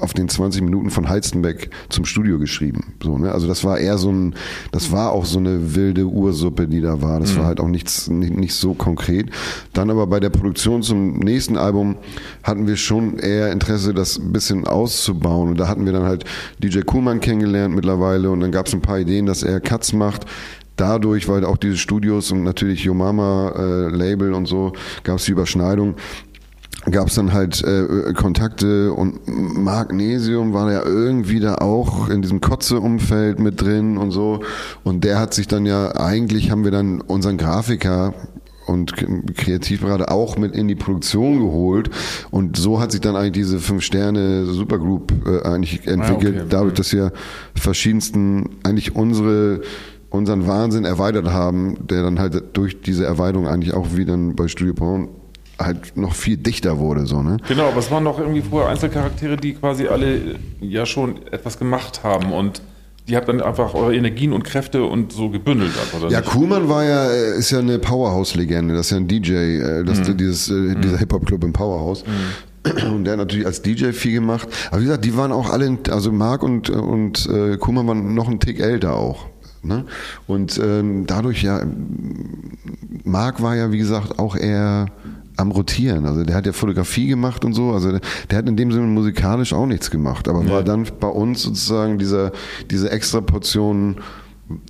auf den 20 Minuten von Heizenbeck zum Studio geschrieben. So, ne? Also das war eher so ein, das war auch so eine wilde Ursuppe, die da war. Das war halt auch nichts, nicht, nicht so konkret. Dann aber bei der Produktion zum nächsten Album hatten wir schon eher Interesse, das ein bisschen auszubauen. Und da hatten wir dann halt DJ Kuhlmann kennengelernt mittlerweile und dann gab es ein paar Ideen, dass er Cuts macht. Dadurch, weil auch diese Studios und natürlich Yo Mama äh, Label und so, gab es die Überschneidung gab es dann halt äh, Kontakte und Magnesium war ja irgendwie da auch in diesem Kotze-Umfeld mit drin und so. Und der hat sich dann ja, eigentlich haben wir dann unseren Grafiker und Kreativberater auch mit in die Produktion geholt. Und so hat sich dann eigentlich diese Fünf-Sterne-Supergroup äh, eigentlich entwickelt, okay. dadurch, dass wir verschiedensten, eigentlich unsere unseren Wahnsinn erweitert haben, der dann halt durch diese Erweiterung eigentlich auch wie dann bei Studio Braun halt noch viel dichter wurde, so, ne? Genau, aber es waren doch irgendwie vorher Einzelcharaktere, die quasi alle ja schon etwas gemacht haben und die habt dann einfach eure Energien und Kräfte und so gebündelt. Oder Ja, nicht? Kuhlmann war ja, äh, ist ja eine Powerhouse-Legende, das ist ja ein DJ, äh, das, dieses, äh, dieser Hip-Hop-Club im Powerhouse. Und der hat natürlich als DJ viel gemacht. Aber wie gesagt, die waren auch alle, also Marc und, und äh, Kuhlmann waren noch einen Tick älter auch. Ne? Und ähm, dadurch ja, Marc war ja, wie gesagt, auch eher am Rotieren. Also der hat ja Fotografie gemacht und so. Also der, hat in dem Sinne musikalisch auch nichts gemacht, aber war dann bei uns sozusagen dieser, diese extra Portion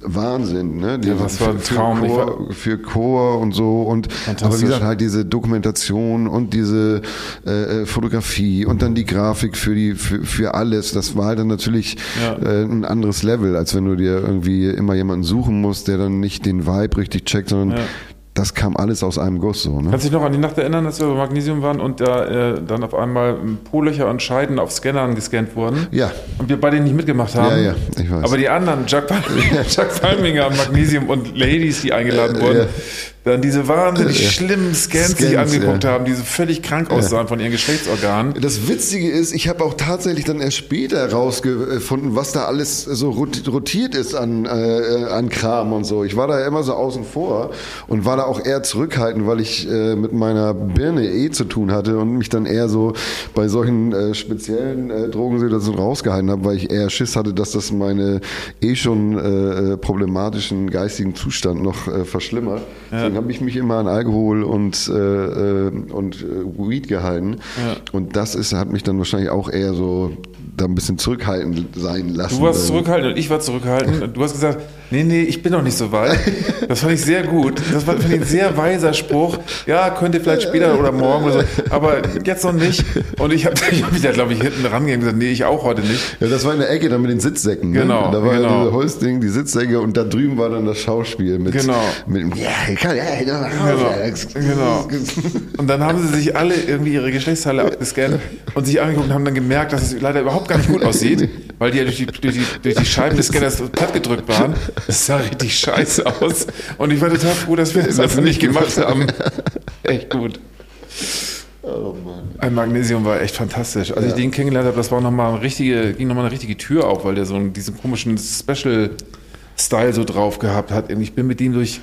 Wahnsinn, ne? Die, Ja, das war ein für, Traum. Für Chor, für Chor und so und aber wie gesagt halt diese Dokumentation und diese äh, äh, Fotografie und dann die Grafik für die für, für alles. Das war halt dann natürlich Ja. äh, ein anderes Level, als wenn du dir irgendwie immer jemanden suchen musst, der dann nicht den Vibe richtig checkt, sondern Ja. Das kam alles aus einem Guss so. Ne? Kannst du dich noch an die Nacht erinnern, als wir bei Magnesium waren und da äh, dann auf einmal Po-Löcher und Scheiden auf Scannern gescannt wurden? Ja. Und wir beide nicht mitgemacht haben. Ja, ja, ich weiß. Aber die anderen, Jack, Pal- Jack Palminger, Magnesium und Ladies, die eingeladen Äh, wurden, ja. Dann diese wahnsinnig schlimmen Scans, Scans, angeguckt ja. haben, die so völlig krank aussahen von ihren Geschlechtsorganen. Das Witzige ist, ich habe auch tatsächlich dann erst später rausgefunden, was da alles so rot- rotiert ist an, äh, an Kram und so. Ich war da immer so außen vor und war da auch eher zurückhaltend, weil ich äh, mit meiner Birne eh zu tun hatte und mich dann eher so bei solchen äh, speziellen äh, Drogensituationen rausgehalten habe, weil ich eher Schiss hatte, dass das meine eh schon äh, äh, problematischen geistigen Zustand noch äh, verschlimmert. Deswegen habe ich mich immer an Alkohol und, äh, äh, und äh, Weed gehalten. Und das ist, hat mich dann wahrscheinlich auch eher so da ein bisschen zurückhaltend sein lassen. Du warst zurückhaltend und ich war zurückhaltend. Du hast gesagt, Nee, nee, ich bin noch nicht so weit. Das fand ich sehr gut. Das war fand ich ein sehr weiser Spruch. Ja, könnte vielleicht später oder morgen oder so, aber jetzt noch nicht. Und ich habe ich hab mich da, glaube ich, hinten rangegangen und gesagt, nee, ich auch heute nicht. Ja, das war in der Ecke dann mit den Sitzsäcken. Ne? Genau, Da war genau. ja diese Holzding, die Sitzsäcke und da drüben war dann das Schauspiel mit, Genau. mit dem, ja, kann, ja, kann, Genau. Und dann haben sie sich alle irgendwie ihre Geschlechtsteile abgescannt und sich angeguckt und haben dann gemerkt, dass es leider überhaupt gar nicht gut aussieht, weil die ja durch die, durch die, durch die Scheiben des Scanners platt gedrückt waren. Das sah richtig scheiße aus. Und ich war total froh, dass wir das einfach nicht gemacht haben. Echt gut. Ein Magnesium war echt fantastisch. Als ich den kennengelernt habe, das war noch mal eine richtige, ging nochmal eine richtige Tür auf, weil der so einen, diesen komischen Special-Style so drauf gehabt hat. Und ich bin mit ihm durch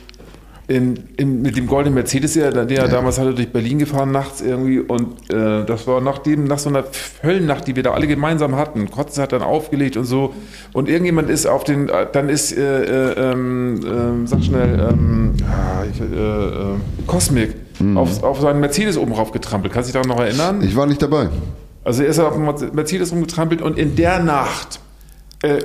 in, in, mit dem goldenen Mercedes, der, der er damals hatte, durch Berlin gefahren nachts irgendwie. Und äh, das war nach, dem, nach so einer Höllennacht, die wir da alle gemeinsam hatten. Kotze hat dann aufgelegt und so. Und irgendjemand ist auf den, äh, dann ist, äh, äh, ähm, ähm, sag schnell, ähm, ah, ich, äh, äh, Cosmic auf, auf seinen Mercedes oben rauf getrampelt. Kannst du dich daran noch erinnern? Ich war nicht dabei. Also er ist auf dem Mercedes rumgetrampelt und in der Nacht,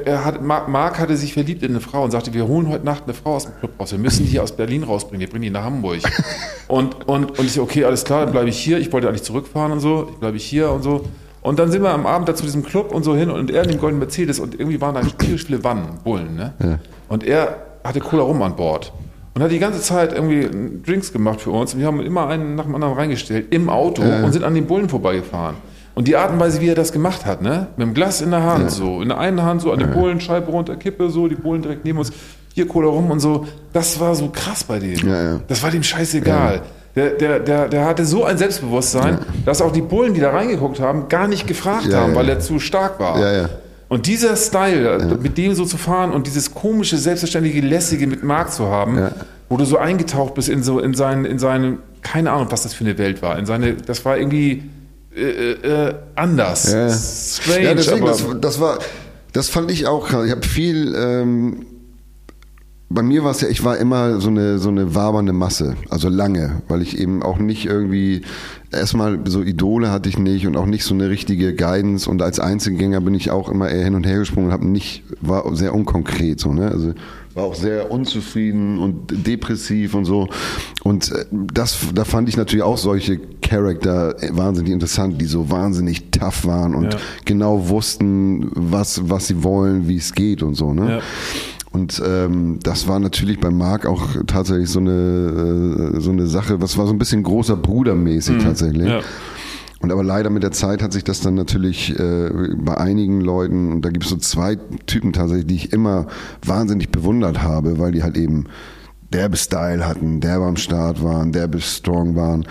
er hat, Ma- Marc hatte sich verliebt in eine Frau und sagte, wir holen heute Nacht eine Frau aus dem Club raus. Wir müssen die aus Berlin rausbringen, wir bringen die nach Hamburg. und, und, und ich so, okay, alles klar, dann bleibe ich hier. Ich wollte eigentlich zurückfahren und so, ich bleibe ich hier und so. Und dann sind wir am Abend da zu diesem Club und so hin und er in dem goldenen Mercedes und irgendwie waren da tierisch viele Wannen, Bullen, ne? Und er hatte Cola rum an Bord. Und hat die ganze Zeit irgendwie Drinks gemacht für uns. Und wir haben immer einen nach dem anderen reingestellt im Auto und sind an den Bullen vorbeigefahren. Und die Art und Weise, wie er das gemacht hat, ne? Mit dem Glas in der Hand, so. In der einen Hand so an der Bullenscheibe runter, Kippe, so, die Bullen direkt neben uns, hier Cola rum und so. Das war so krass bei dem. Ja, ja. Das war dem scheißegal. Der, der, der, der hatte so ein Selbstbewusstsein, dass auch die Bullen, die da reingeguckt haben, gar nicht gefragt Ja, haben, ja. weil er zu stark war. Ja, ja. Und dieser Style, mit dem so zu fahren und dieses komische, selbstverständliche, lässige mit Marc zu haben, Ja. wo du so eingetaucht bist in so in seinen, in seine, keine Ahnung, was das für eine Welt war. In seine, das war irgendwie äh, äh, anders. Ja. Strange, ja, deswegen, das, das war, das fand ich auch krass. Ich habe viel, ähm, bei mir war es ja, ich war immer so eine, so eine wabernde Masse, also lange, weil ich eben auch nicht irgendwie, erstmal so Idole hatte ich nicht und auch nicht so eine richtige Guidance und als Einzelgänger bin ich auch immer eher hin und her gesprungen und habe nicht, war sehr unkonkret so, ne, also war auch sehr unzufrieden und depressiv und so und äh, das, da fand ich natürlich auch solche Charakter wahnsinnig interessant, die so wahnsinnig tough waren und Ja. genau wussten, was, was sie wollen, wie es geht und so, ne? Ja. Und ähm, das war natürlich bei Marc auch tatsächlich so eine, äh, so eine Sache, was war so ein bisschen großer Bruder mäßig tatsächlich. Mhm. ja. Und aber leider mit der Zeit hat sich das dann natürlich äh, bei einigen Leuten, und da gibt es so zwei Typen tatsächlich, die ich immer wahnsinnig bewundert habe, weil die halt eben derbe Style hatten, derbe am Start waren, derbe strong waren,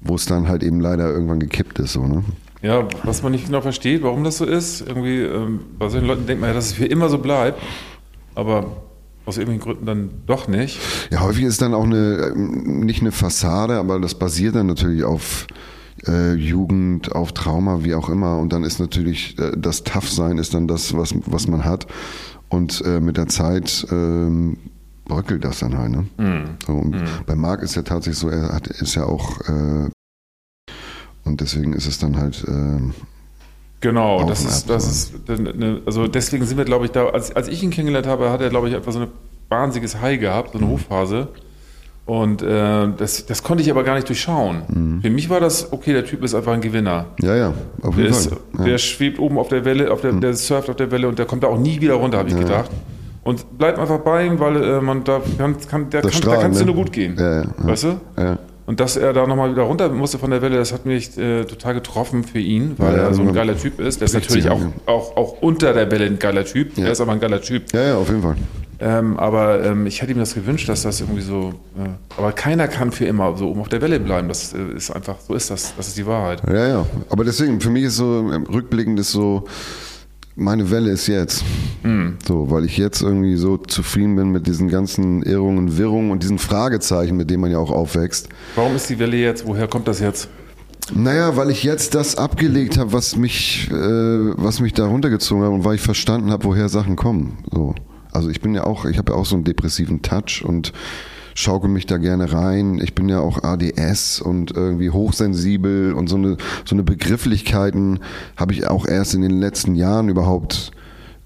wo es dann halt eben leider irgendwann gekippt ist, so, ne? Ja, was man nicht genau versteht, warum das so ist. Irgendwie, ähm, bei solchen Leuten denkt man ja, dass es für immer so bleibt. Aber aus irgendwelchen Gründen dann doch nicht. Ja, häufig ist dann auch eine, ähm, nicht eine Fassade, aber das basiert dann natürlich auf äh, Jugend, auf Trauma, wie auch immer. Und dann ist natürlich äh, das Tough-Sein ist dann das, was, was man hat. Und äh, mit der Zeit ähm, bröckelt das dann halt. Ne? So, und Bei Marc ist ja tatsächlich so, er hat, ist ja auch äh, und deswegen ist es dann halt ähm, Genau, das ist, das ist, eine, also deswegen sind wir, glaube ich, da, als, als ich ihn kennengelernt habe, hat er, glaube ich, etwas so ein wahnsinniges High gehabt, so Mhm. eine Hochphase. Und äh, das, das konnte ich aber gar nicht durchschauen. Mhm. Für mich war das, okay, der Typ ist einfach ein Gewinner. ja, ja, auf Der, jeden ist, Fall. Ja. der schwebt oben auf der Welle, auf der, der surft auf der Welle und der kommt da auch nie wieder runter, habe ich gedacht. Und bleibt einfach bei ihm, weil äh, man da kann, kann, der Das kann, da Strahlen, kann es ne? nur gut gehen. Ja, ja, ja. Weißt du? Ja. Und dass er da nochmal wieder runter musste von der Welle, das hat mich äh, total getroffen für ihn, weil Ja, ja, er so ein geiler Typ ist. Der ist natürlich auch, ja. auch, auch unter der Welle ein geiler Typ. Ja. Er ist aber ein geiler Typ. ja, ja, auf jeden Fall. Ähm, aber ähm, ich hätte ihm das gewünscht, dass das irgendwie so. Äh, aber keiner kann für immer so oben auf der Welle bleiben. Das äh, ist einfach, so ist das. Das ist die Wahrheit. Ja, ja. Aber deswegen, für mich ist so, ähm, rückblickend ist so, meine Welle ist jetzt. So, weil ich jetzt irgendwie so zufrieden bin mit diesen ganzen Irrungen, Wirrungen und diesen Fragezeichen, mit denen man ja auch aufwächst. Warum ist die Welle jetzt? Woher kommt das jetzt? Naja, weil ich jetzt das abgelegt habe, was mich, äh, was mich da runtergezogen hat und weil ich verstanden habe, woher Sachen kommen. So. Also ich bin ja auch, ich habe ja auch so einen depressiven Touch und schaukel mich da gerne rein. Ich bin ja auch ADS und irgendwie hochsensibel und so eine, so eine Begrifflichkeiten habe ich auch erst in den letzten Jahren überhaupt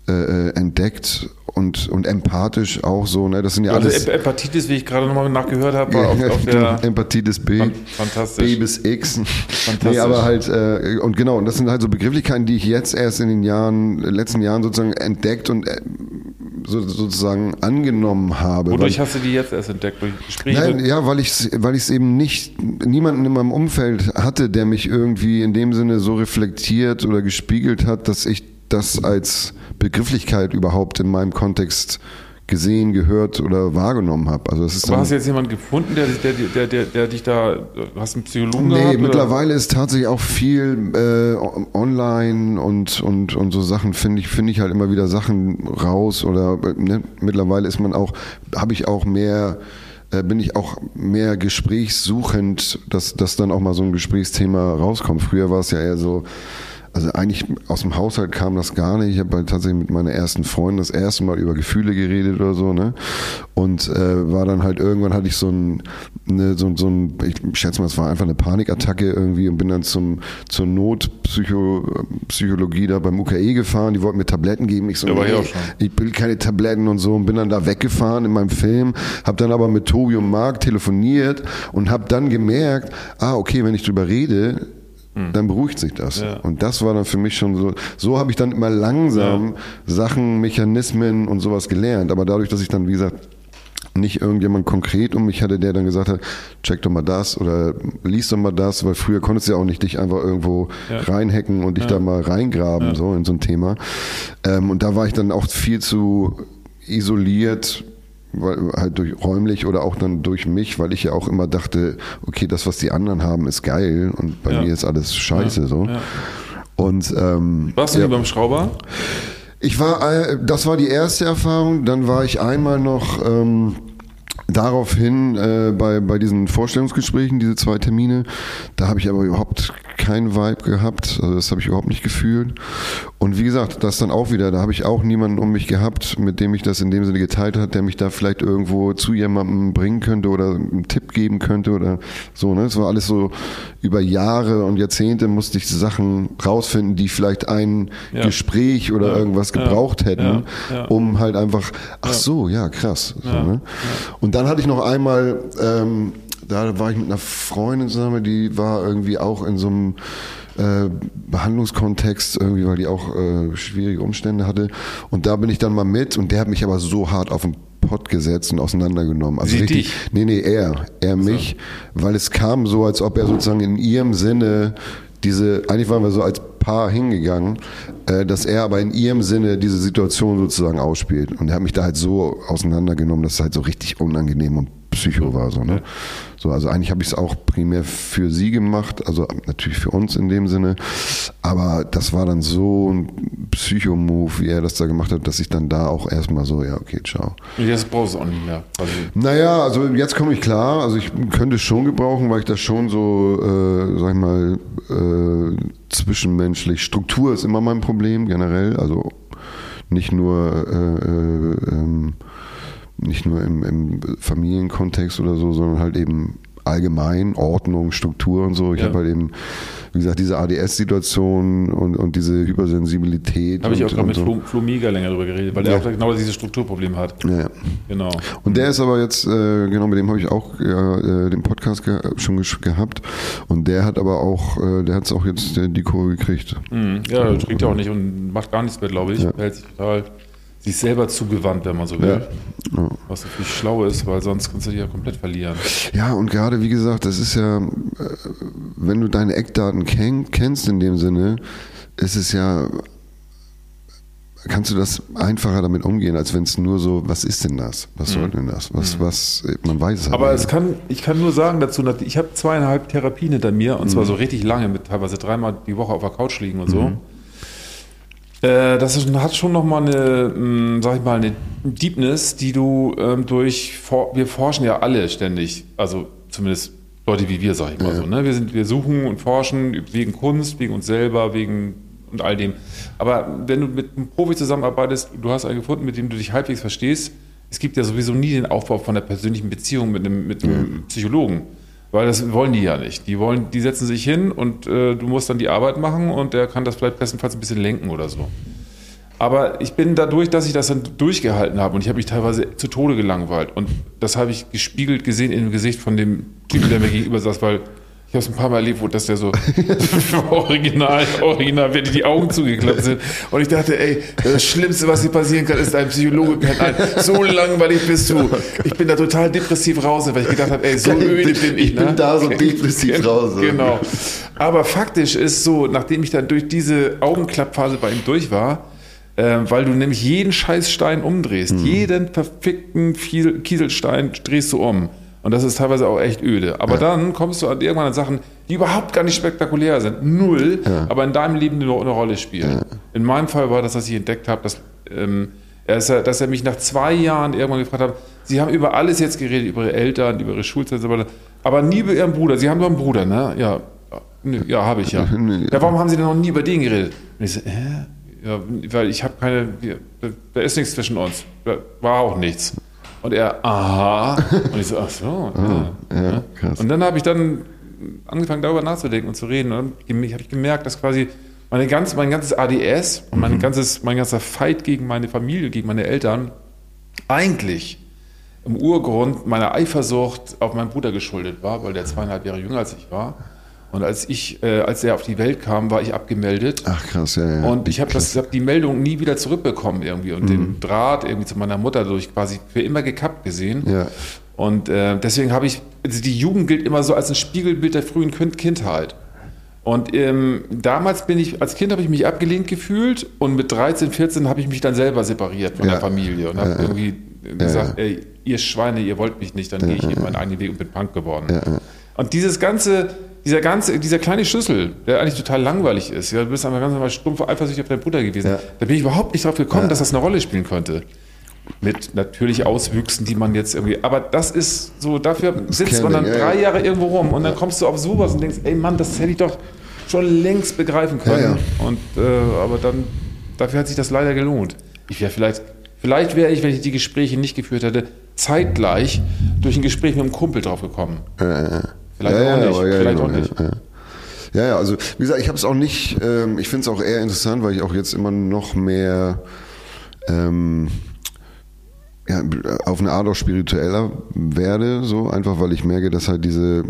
äh, äh, entdeckt und, und empathisch auch so. Ne? Das sind ja Also alles. Ep- Hepatitis, wie ich gerade nochmal nachgehört habe, war auf, auf der. Empathitis B, Fan- fantastisch. B bis X. Nee, Fantastisch. aber halt, äh, und genau, und das sind halt so Begrifflichkeiten, die ich jetzt erst in den Jahren, letzten Jahren sozusagen entdeckt und äh, so, sozusagen angenommen habe. Wodurch hast du die jetzt erst entdeckt? Durch Gespräche? Nein, ja, weil ich es weil ich's eben nicht, niemanden in meinem Umfeld hatte, der mich irgendwie in dem Sinne so reflektiert oder gespiegelt hat, dass ich das als Begrifflichkeit überhaupt in meinem Kontext gesehen, gehört oder wahrgenommen habe. Also das ist Aber hast du jetzt jemanden gefunden, der, der, der, der, der dich da. Hast du einen Psychologen Nee, gehabt? oder? mittlerweile ist tatsächlich auch viel äh, online und, und, und so Sachen, finde ich, finde ich halt immer wieder Sachen raus oder ne, mittlerweile ist man auch, habe ich auch mehr, äh, bin ich auch mehr gesprächssuchend, dass, dass dann auch mal so ein Gesprächsthema rauskommt. Früher war es ja eher so, also eigentlich aus dem Haushalt kam das gar nicht. Ich habe halt tatsächlich mit meiner ersten Freundin das erste Mal über Gefühle geredet oder so, ne? Und äh, war dann halt irgendwann hatte ich so ein, ne, so, so ein, ich schätze mal, es war einfach eine Panikattacke irgendwie und bin dann zum zur Notpsychologie da beim UKE gefahren. Die wollten mir Tabletten geben. Ich so, Ja, ich nee, schon. ich will keine Tabletten und so und bin dann da weggefahren in meinem Film, habe dann aber mit Tobi und Marc telefoniert und habe dann gemerkt, ah okay, wenn ich drüber rede, dann beruhigt sich das. Ja. Und das war dann für mich schon so, so habe ich dann immer langsam Sachen, Mechanismen und sowas gelernt. Aber dadurch, dass ich dann, wie gesagt, nicht irgendjemand konkret um mich hatte, der dann gesagt hat, check doch mal das oder lies doch mal das, weil früher konntest du ja auch nicht dich einfach irgendwo Ja. reinhacken und dich da mal reingraben, so in so ein Thema. Ähm, und da war ich dann auch viel zu isoliert, weil halt durch räumlich oder auch dann durch mich, weil ich ja auch immer dachte, okay, das, was die anderen haben, ist geil und bei Ja. mir ist alles scheiße so. Ja. Und ähm, Warst du ja. beim Schrauber? Ich war, äh, das war die erste Erfahrung. Dann war ich einmal noch ähm, daraufhin äh, bei, bei diesen Vorstellungsgesprächen, diese zwei Termine. Da habe ich aber überhaupt keinen Vibe gehabt. Also das habe ich überhaupt nicht gefühlt. Und wie gesagt, das dann auch wieder, da habe ich auch niemanden um mich gehabt, mit dem ich das in dem Sinne geteilt hat, der mich da vielleicht irgendwo zu jemandem bringen könnte oder einen Tipp geben könnte oder so. Ne? Es war alles so über Jahre und Jahrzehnte musste ich Sachen rausfinden, die vielleicht ein Ja. Gespräch oder Ja. irgendwas gebraucht hätten, Ja. Ja. um halt einfach, ach so, ja, krass. So, ne? Und dann hatte ich noch einmal, ähm, da war ich mit einer Freundin zusammen, die war irgendwie auch in so einem äh, Behandlungskontext, irgendwie, weil die auch äh, schwierige Umstände hatte. Und da bin ich dann mal mit und der hat mich aber so hart auf den Pott gesetzt und auseinandergenommen. Also Sie richtig, dich? nee, nee, er, er mich, weil es kam so, als ob er sozusagen in ihrem Sinne diese, eigentlich waren wir so als Paar hingegangen, äh, dass er aber in ihrem Sinne diese Situation sozusagen ausspielt. Und er hat mich da halt so auseinandergenommen, dass es halt so richtig unangenehm und psycho war. So, ne? so also eigentlich habe ich es auch primär für sie gemacht, also natürlich für uns in dem Sinne. Aber das war dann so ein Psycho-Move, wie er das da gemacht hat, dass ich dann da auch erstmal so, ja, okay, ciao. Jetzt brauchst du auch nicht mehr. Also, Naja, also jetzt komme ich klar. Also ich könnte es schon gebrauchen, weil ich das schon so, äh, sag ich mal, äh, zwischenmenschlich. Struktur ist immer mein Problem generell. Also nicht nur, äh, äh, ähm, nicht nur im, im Familienkontext oder so, sondern halt eben allgemein Ordnung, Struktur und so. Ich Ja. habe halt eben, wie gesagt, diese ADS-Situation und, und diese Hypersensibilität. habe ich auch gerade mit so. Flo, Mega länger drüber geredet, weil Ja. der auch genau dieses Strukturproblem hat. Ja. Genau. Und der ist aber jetzt, äh, genau, mit dem habe ich auch ja, äh, den Podcast ge schon gehabt. Und der hat aber auch, äh, der hat es auch jetzt äh, die Kurve gekriegt. Mhm. Ja, er trinkt ja auch nicht und macht gar nichts mehr, glaube ich. Ja. Hält sich total sich selber zugewandt, wenn man so will. Ja. Ja. Was natürlich schlau ist, weil sonst kannst du dich ja komplett verlieren. Ja, und gerade wie gesagt, das ist ja, äh, wenn du deine Eckdaten kenn kennst in dem Sinne, ist es ja, kannst du das einfacher damit umgehen, als wenn es nur so, was ist denn das? Was soll denn das? Was, was, man weiß es halt Mhm. Aber nicht. es kann, ich kann nur sagen dazu, ich habe zweieinhalb Therapien hinter mir und Mhm. zwar so richtig lange, mit teilweise dreimal die Woche auf der Couch liegen und so. Mhm. Äh, das hat schon nochmal eine, mh, sag ich mal, eine Deepness, die du ähm, durch, wir forschen ja alle ständig, also zumindest Leute wie wir, sag ich mal so. Ne? Wir, sind, wir suchen und forschen wegen Kunst, wegen uns selber, wegen und all dem. Aber wenn du mit einem Profi zusammenarbeitest, du hast einen gefunden, mit dem du dich halbwegs verstehst, es gibt ja sowieso nie den Aufbau von einer persönlichen Beziehung mit einem, mit einem Psychologen. Weil das wollen die ja nicht. Die wollen, die setzen sich hin und äh, du musst dann die Arbeit machen und der kann das vielleicht bestenfalls ein bisschen lenken oder so. Aber ich bin dadurch, dass ich das dann durchgehalten habe und ich habe mich teilweise zu Tode gelangweilt. Und das habe ich gespiegelt gesehen dem Gesicht von dem Typen, der mir gegenüber saß, weil ich habe es ein paar Mal erlebt, wo dass der so original, original, wenn die Augen zugeklappt sind. Und ich dachte, ey, das Schlimmste, was hier passieren kann, ist, ein Psychologe pennt ein. So langweilig bist du. Ich bin da total depressiv raus, weil ich gedacht habe, ey, so öde bin ich. Ich bin ne? da so depressiv raus. Genau. Aber faktisch ist so, nachdem ich dann durch diese Augenklappphase bei ihm durch war, äh, weil du nämlich jeden Scheißstein umdrehst, jeden verfickten Kieselstein drehst du um. Und das ist teilweise auch echt öde. Aber dann kommst du an irgendwann an Sachen, die überhaupt gar nicht spektakulär sind. Null, aber in deinem Leben eine, eine Rolle spielen. In meinem Fall war das, dass ich entdeckt habe, dass, ähm, er, ist ja- dass er mich nach zwei Jahren irgendwann gefragt hat, Sie haben über alles jetzt geredet, über Ihre Eltern, über Ihre Schulzeit, aber nie über Ihren Bruder. Sie haben doch einen Bruder, ne? Ja, ja, habe ich ja. Ja, warum haben Sie denn noch nie über den geredet? Und ich so, hä? Ja, weil ich habe keine, da ist nichts zwischen uns. Da war auch nichts. Und er, aha. Und ich so, ach so. Ja, ja, krass. Und dann habe ich dann angefangen, darüber nachzudenken und zu reden. Und dann habe ich gemerkt, dass quasi meine ganz, mein ganzes ADS und mein, ganzes, mein ganzer Fight gegen meine Familie, gegen meine Eltern eigentlich im Urgrund meiner Eifersucht auf meinen Bruder geschuldet war, weil der zweieinhalb Jahre jünger als ich war. Und als ich, äh, als er auf die Welt kam, war ich abgemeldet. Ach krass, ja, ja. Und ich habe hab die Meldung nie wieder zurückbekommen irgendwie und Mhm. den Draht irgendwie zu meiner Mutter durch quasi für immer gekappt gesehen. Ja. Und äh, deswegen habe ich, also die Jugend gilt immer so als ein Spiegelbild der frühen kind Kindheit. Und ähm, damals bin ich, als Kind habe ich mich abgelehnt gefühlt und mit 13, 14 habe ich mich dann selber separiert von Ja. der Familie und habe ja. irgendwie gesagt, ey, ihr Schweine, ihr wollt mich nicht, dann gehe ich eben meinen eigenen Weg und bin Punk geworden. Und dieses ganze, dieser ganze, dieser kleine Schlüssel, der eigentlich total langweilig ist, ja, du bist einfach ganz normal stumpf eifersüchtig auf deinen Bruder gewesen, Ja. da bin ich überhaupt nicht drauf gekommen, dass das eine Rolle spielen könnte. Mit natürlich Auswüchsen, die man jetzt irgendwie, aber das ist so, dafür sitzt man dann ja, drei ja. Jahre irgendwo rum und dann kommst du auf sowas und denkst, ey Mann, das hätte ich doch schon längst begreifen können. Ja, Und äh, aber dann, dafür hat sich das leider gelohnt. Ich wäre vielleicht, vielleicht wäre ich, wenn ich die Gespräche nicht geführt hätte, zeitgleich durch ein Gespräch mit einem Kumpel drauf gekommen. Vielleicht ja, auch ja, nicht. vielleicht genau, auch nicht. Ja, ja. ja, ja, also wie gesagt, ich habe es auch nicht, ähm, ich finde es auch eher interessant, weil ich auch jetzt immer noch mehr ähm, ja, auf eine Art auch spiritueller werde, so einfach weil ich merke, dass halt diese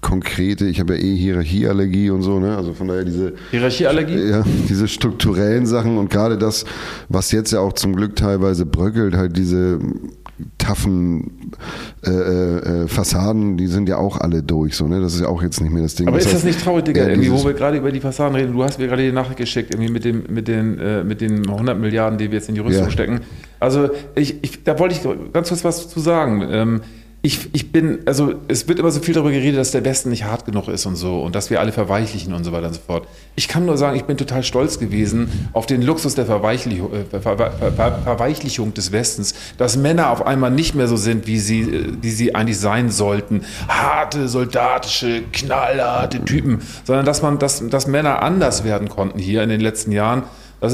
konkrete, ich habe ja eh Hierarchieallergie und so, ne? Also von daher diese Hierarchieallergie? ja, diese strukturellen Sachen und gerade das, was jetzt ja auch zum Glück teilweise bröckelt, halt diese taffen äh, äh, Fassaden, die sind ja auch alle durch, so, ne? Das ist ja auch jetzt nicht mehr das Ding. Aber ist das nicht traurig, Digga, ja, irgendwie, wo wir gerade über die Fassaden reden? Du hast mir gerade die Nachricht geschickt, irgendwie mit, dem, mit, den, äh, mit den 100 Milliarden, die wir jetzt in die Rüstung Ja. stecken. Also, ich, ich, da wollte ich ganz kurz was zu sagen. Ähm, ich, ich bin, also es wird immer so viel darüber geredet, dass der Westen nicht hart genug ist und so und dass wir alle verweichlichen und so weiter und so fort. Ich kann nur sagen, ich bin total stolz gewesen auf den Luxus der Verweichlichung, äh, Ver, Ver, Ver, Verweichlichung des Westens, dass Männer auf einmal nicht mehr so sind, wie sie, äh, wie sie eigentlich sein sollten. Harte, soldatische, knallharte Typen, sondern dass man, dass, dass Männer anders werden konnten hier in den letzten Jahren.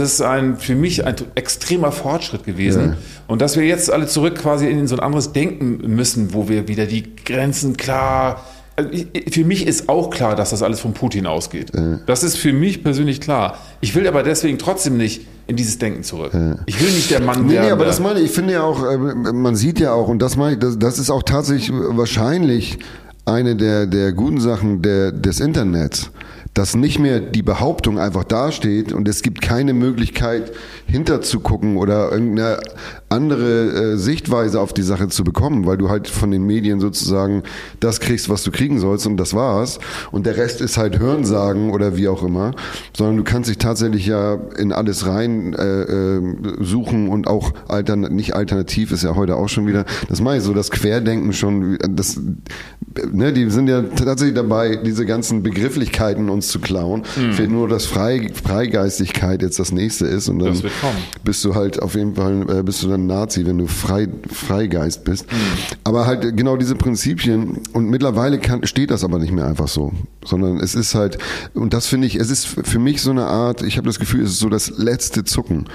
Das ist ein, für mich ein extremer Fortschritt gewesen. Ja. Und dass wir jetzt alle zurück quasi in so ein anderes Denken müssen, wo wir wieder die Grenzen klar. Also ich- Für mich ist auch klar, dass das alles von Putin ausgeht. Das ist für mich persönlich klar. Ich will aber deswegen trotzdem nicht in dieses Denken zurück. Ich will nicht der Mann Nee, werden. nee, aber das meine ich, ich finde ja auch, äh, man sieht ja auch, und das meine ich, das, das ist auch tatsächlich wahrscheinlich eine der, der guten Sachen der, des Internets, dass nicht mehr die Behauptung einfach dasteht und es gibt keine Möglichkeit hinterzugucken oder irgendeine andere äh, Sichtweise auf die Sache zu bekommen, weil du halt von den Medien sozusagen das kriegst, was du kriegen sollst und das war's. Und der Rest ist halt Hörensagen oder wie auch immer, sondern du kannst dich tatsächlich ja in alles rein äh, äh, suchen und auch altern nicht alternativ ist ja heute auch schon wieder, das meine ich so, das Querdenken schon, das, ne, die sind ja tatsächlich dabei, diese ganzen Begrifflichkeiten uns zu klauen. Fehlt nur, dass Frei, Freigeistigkeit jetzt das nächste ist und dann bist du halt auf jeden Fall, äh, bist du dann Nazi, wenn du frei, Freigeist bist. Aber halt äh, genau diese Prinzipien und mittlerweile kann, steht das aber nicht mehr einfach so, sondern es ist halt, und das finde ich, es ist für mich so eine Art, ich habe das Gefühl, es ist so das letzte Zucken.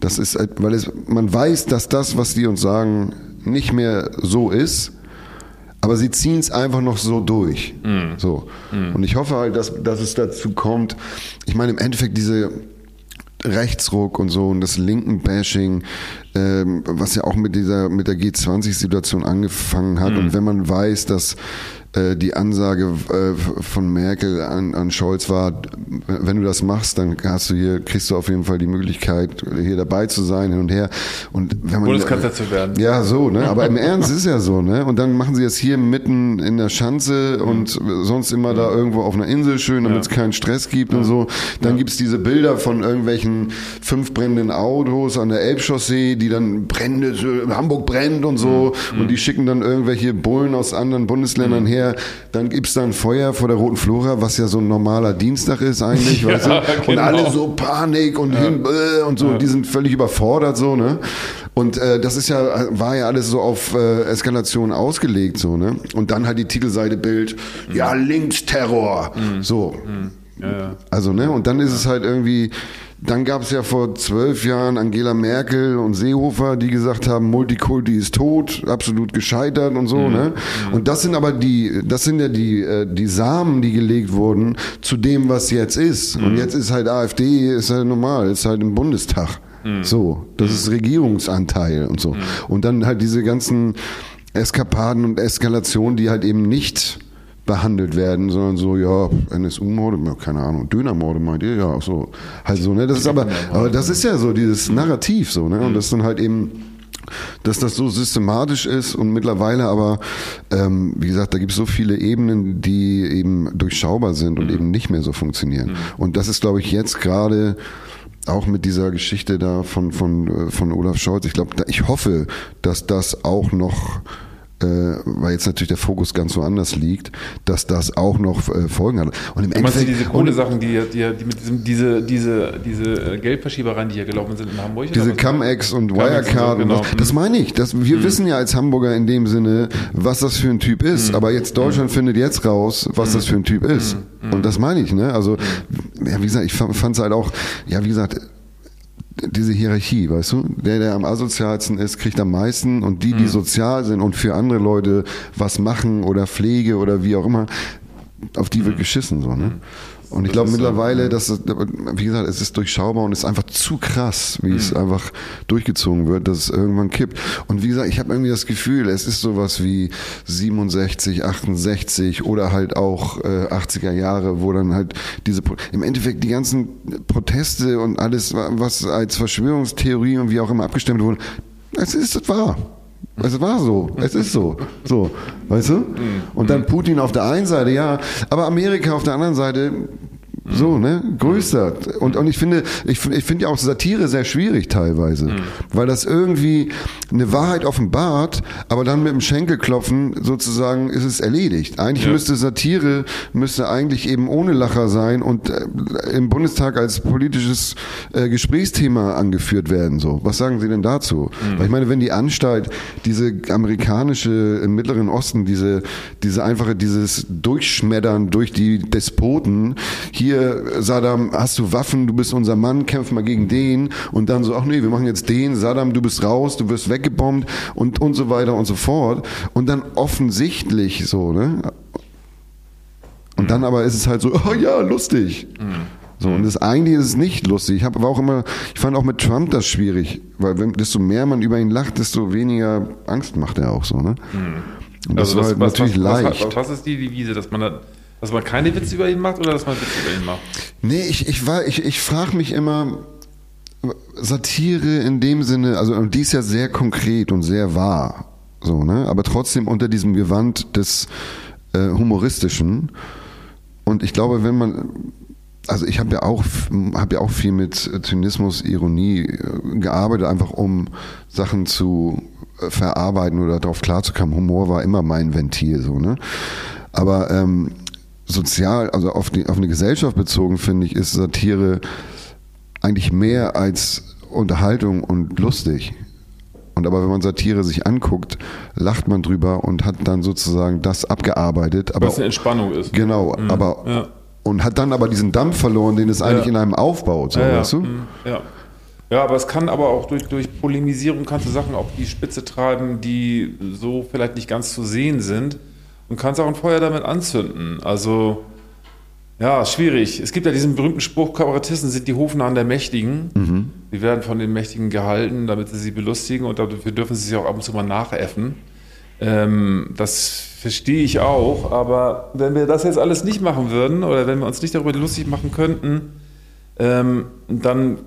Das ist, halt, weil es, man weiß, dass das, was die uns sagen, nicht mehr so ist, aber sie ziehen es einfach noch so durch. So. Und ich hoffe halt, dass, dass es dazu kommt. Ich meine, im Endeffekt diese Rechtsruck und so und das linken Bashing, ähm, was ja auch mit dieser mit der G20-Situation angefangen hat. Und wenn man weiß, dass die Ansage äh, von Merkel an, an Scholz war, wenn du das machst, dann hast du hier, kriegst du auf jeden Fall die Möglichkeit, hier dabei zu sein, hin und her. Und wenn man, Bundeskanzler zu werden. Ja, so, ne? Aber im Ernst ist ja so, ne? Und dann machen sie es hier mitten in der Schanze und sonst immer da irgendwo auf einer Insel schön, damit es keinen Stress gibt und so. Dann gibt's diese Bilder von irgendwelchen fünf brennenden Autos an der Elbchaussee, die dann so, Hamburg brennt und so. Und die schicken dann irgendwelche Bullen aus anderen Bundesländern her. Dann gibt's dann Feuer vor der Roten Flora, was ja so ein normaler Dienstag ist eigentlich, Ja, weißt du? Und genau. alle so Panik und hin äh, und so, die sind völlig überfordert so, ne? Und äh, das ist ja, war ja alles so auf äh, Eskalation ausgelegt, so, ne? Und dann halt die Titelseite Bild, ja, Linksterror. So. Ja, ja. Also, ne? Und dann ist es halt irgendwie, dann gab es ja vor zwölf Jahren Angela Merkel und Seehofer, die gesagt haben, Multikulti ist tot, absolut gescheitert und so, ne? Und das sind aber die, das sind ja die, äh, die Samen, die gelegt wurden zu dem, was jetzt ist. Und jetzt ist halt AfD, ist halt normal, ist halt im Bundestag. So, das ist Regierungsanteil und so. Und dann halt diese ganzen Eskapaden und Eskalationen, die halt eben nicht behandelt werden, sondern so, ja, NSU-Morde, keine Ahnung, Dönermorde meint ihr, ja, so, halt so, ne, das ist aber, aber das ist ja so dieses Narrativ, so, ne, und das dann halt eben, dass das so systematisch ist und mittlerweile aber, ähm, wie gesagt, da gibt es so viele Ebenen, die eben durchschaubar sind und eben nicht mehr so funktionieren. Und das ist, glaube ich, jetzt gerade auch mit dieser Geschichte da von, von, äh, von Olaf Scholz. Ich glaube, ich hoffe, dass das auch noch weil jetzt natürlich der Fokus ganz woanders liegt, dass das auch noch äh, Folgen hat. Und im Endeffekt, diese Kohlesachen, die, die, die mit diesem, diese, diese, diese äh, Geldverschiebereien, die hier gelaufen sind in Hamburg? Diese? Cum-Ex und Cum-Ex und so, Wirecard, und genau. was, das meine ich. Das, wir wissen ja als Hamburger in dem Sinne, was das für ein Typ ist. Aber jetzt Deutschland findet jetzt raus, was das für ein Typ ist. Und das meine ich. Ne? Also, ja, wie gesagt, ich fand es halt auch, ja, wie gesagt, diese Hierarchie, weißt du? Der, der am asozialsten ist, kriegt am meisten und die, die sozial sind und für andere Leute was machen oder Pflege oder wie auch immer, auf die wird geschissen, so, ne? Und ich glaube so, mittlerweile, dass es, wie gesagt, es ist durchschaubar und es ist einfach zu krass, wie es einfach durchgezogen wird, dass es irgendwann kippt. Und wie gesagt, ich habe irgendwie das Gefühl, es ist sowas wie 67, 68 oder halt auch äh, 80er Jahre, wo dann halt diese, im Endeffekt die ganzen Proteste und alles, was als Verschwörungstheorie und wie auch immer abgestimmt wurde, es ist wahr. Es war so, es ist so, so, weißt du? Und dann Putin auf der einen Seite, ja, aber Amerika auf der anderen Seite, so, ne, größer. Und, und ich finde, ich, ich finde ja auch Satire sehr schwierig teilweise, weil das irgendwie eine Wahrheit offenbart, aber dann mit dem Schenkelklopfen sozusagen ist es erledigt. Eigentlich Ja. müsste Satire, müsste eigentlich eben ohne Lacher sein und äh, im Bundestag als politisches äh, Gesprächsthema angeführt werden, so. Was sagen Sie denn dazu? Weil ich meine, wenn die Anstalt, diese amerikanische im Mittleren Osten, diese, diese einfache, dieses Durchschmettern durch die Despoten, hier, Saddam, hast du Waffen, du bist unser Mann, kämpf mal gegen den und dann so, ach nee, wir machen jetzt den, Saddam, du bist raus, du wirst weggebombt und, und so weiter und so fort. Und dann offensichtlich so, ne? Und dann aber ist es halt so, oh ja, lustig. So, und das eigentlich ist es nicht lustig. Ich habe aber auch immer, ich fand auch mit Trump das schwierig, weil wenn, desto mehr man über ihn lacht, desto weniger Angst macht er auch so, ne? Und das Also war das, halt was, natürlich was, leicht. Was, was ist die Devise, dass man, da, dass man keine Witze über ihn macht oder dass man Witze über ihn macht? Nee, ich, ich, ich, ich frage mich immer, Satire in dem Sinne, also die ist ja sehr konkret und sehr wahr, so, ne? Aber trotzdem unter diesem Gewand des äh, Humoristischen. Und ich glaube, wenn man, also ich habe ja auch, habe ja auch viel mit Zynismus, Ironie äh, gearbeitet, einfach um Sachen zu äh, verarbeiten oder darauf klarzukommen. Humor war immer mein Ventil, so, ne? Aber ähm, sozial, also auf, die, auf eine Gesellschaft bezogen, finde ich, ist Satire eigentlich mehr als Unterhaltung und lustig. Und aber wenn man Satire sich anguckt, lacht man drüber und hat dann sozusagen das abgearbeitet. Aber Was eine Entspannung ist. genau, aber ja. und hat dann aber diesen Dampf verloren, den es eigentlich Ja. in einem aufbaut, so, Ja, ja. weißt du? Mhm. Ja. ja, aber es kann aber auch durch, durch Polemisierung kannst du Sachen auf die Spitze treiben, die so vielleicht nicht ganz zu sehen sind und kannst auch ein Feuer damit anzünden. Also Ja, schwierig. Es gibt ja diesen berühmten Spruch, Kabarettisten sind die Hofnahen der Mächtigen. Mhm. Die werden von den Mächtigen gehalten, damit sie sie belustigen und dafür dürfen sie sich auch ab und zu mal nachäffen. Ähm, das verstehe ich auch, aber wenn wir das jetzt alles nicht machen würden oder wenn wir uns nicht darüber lustig machen könnten, ähm, dann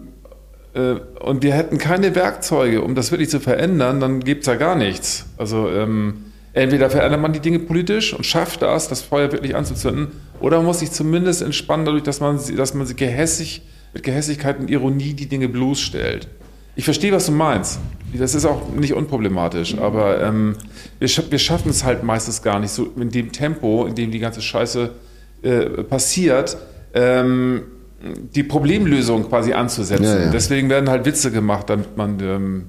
äh, und wir hätten keine Werkzeuge, um das wirklich zu verändern, dann gibt es ja gar nichts. Also ähm, entweder verändert man die Dinge politisch und schafft das, das Feuer wirklich anzuzünden, oder man muss sich zumindest entspannen dadurch, dass man, sie- dass man sie gehässig, mit Gehässigkeit und Ironie die Dinge bloßstellt. Ich verstehe, was du meinst. Das ist auch nicht unproblematisch, aber ähm, wir, wir schaffen es halt meistens gar nicht so in dem Tempo, in dem die ganze Scheiße äh, passiert, ähm, die Problemlösung quasi anzusetzen. Ja, ja. Deswegen werden halt Witze gemacht, damit man, ähm,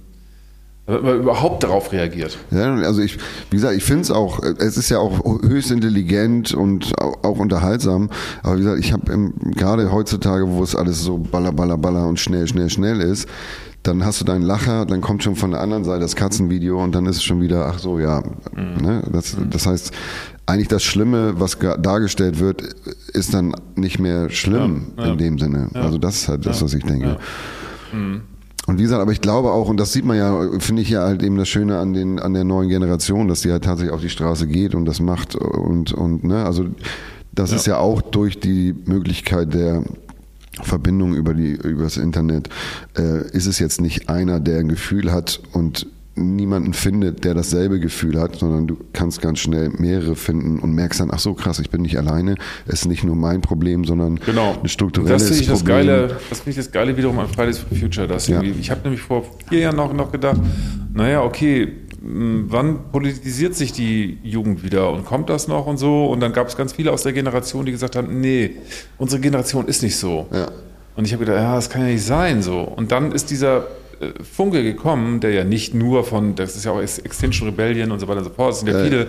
damit man überhaupt darauf reagiert. Ja, also ich, wie gesagt, ich finde es auch, äh, es ist ja auch höchst intelligent und auch, auch unterhaltsam. Aber wie gesagt, ich habe gerade heutzutage, wo es alles so baller, baller, baller und schnell, schnell, schnell ist, dann hast du deinen Lacher, dann kommt schon von der anderen Seite das Katzenvideo und dann ist es schon wieder, ach so, ja. Ne? Das, das heißt, eigentlich das Schlimme, was dargestellt wird, ist dann nicht mehr schlimm Ja, ja. in dem Sinne. Also das ist halt das, was ich denke. Und wie gesagt, aber ich glaube auch, und das sieht man ja, finde ich ja halt eben das Schöne an den, an der neuen Generation, dass die halt tatsächlich auf die Straße geht und das macht und, und, ne, also das ist ja. auch durch die Möglichkeit der Verbindung über die, über das Internet, äh, ist es jetzt nicht einer, der ein Gefühl hat und niemanden findet, der dasselbe Gefühl hat, sondern du kannst ganz schnell mehrere finden und merkst dann, ach so krass, ich bin nicht alleine, es ist nicht nur mein Problem, sondern Genau. ein strukturelles das finde ich das Problem. Geile, das finde ich das Geile wiederum an Fridays for Future. Dass Ja. ich habe nämlich vor vier Jahren noch, noch gedacht, naja, okay, mh, wann politisiert sich die Jugend wieder und kommt das noch und so? Und dann gab es ganz viele aus der Generation, die gesagt haben, nee, unsere Generation ist nicht so. Ja. Und ich habe gedacht, ja, das kann ja nicht sein so. Und dann ist dieser Funke gekommen, der ja nicht nur von, das ist ja auch Ex- Extinction Rebellion und so weiter und so fort, es sind ja, Ja, viele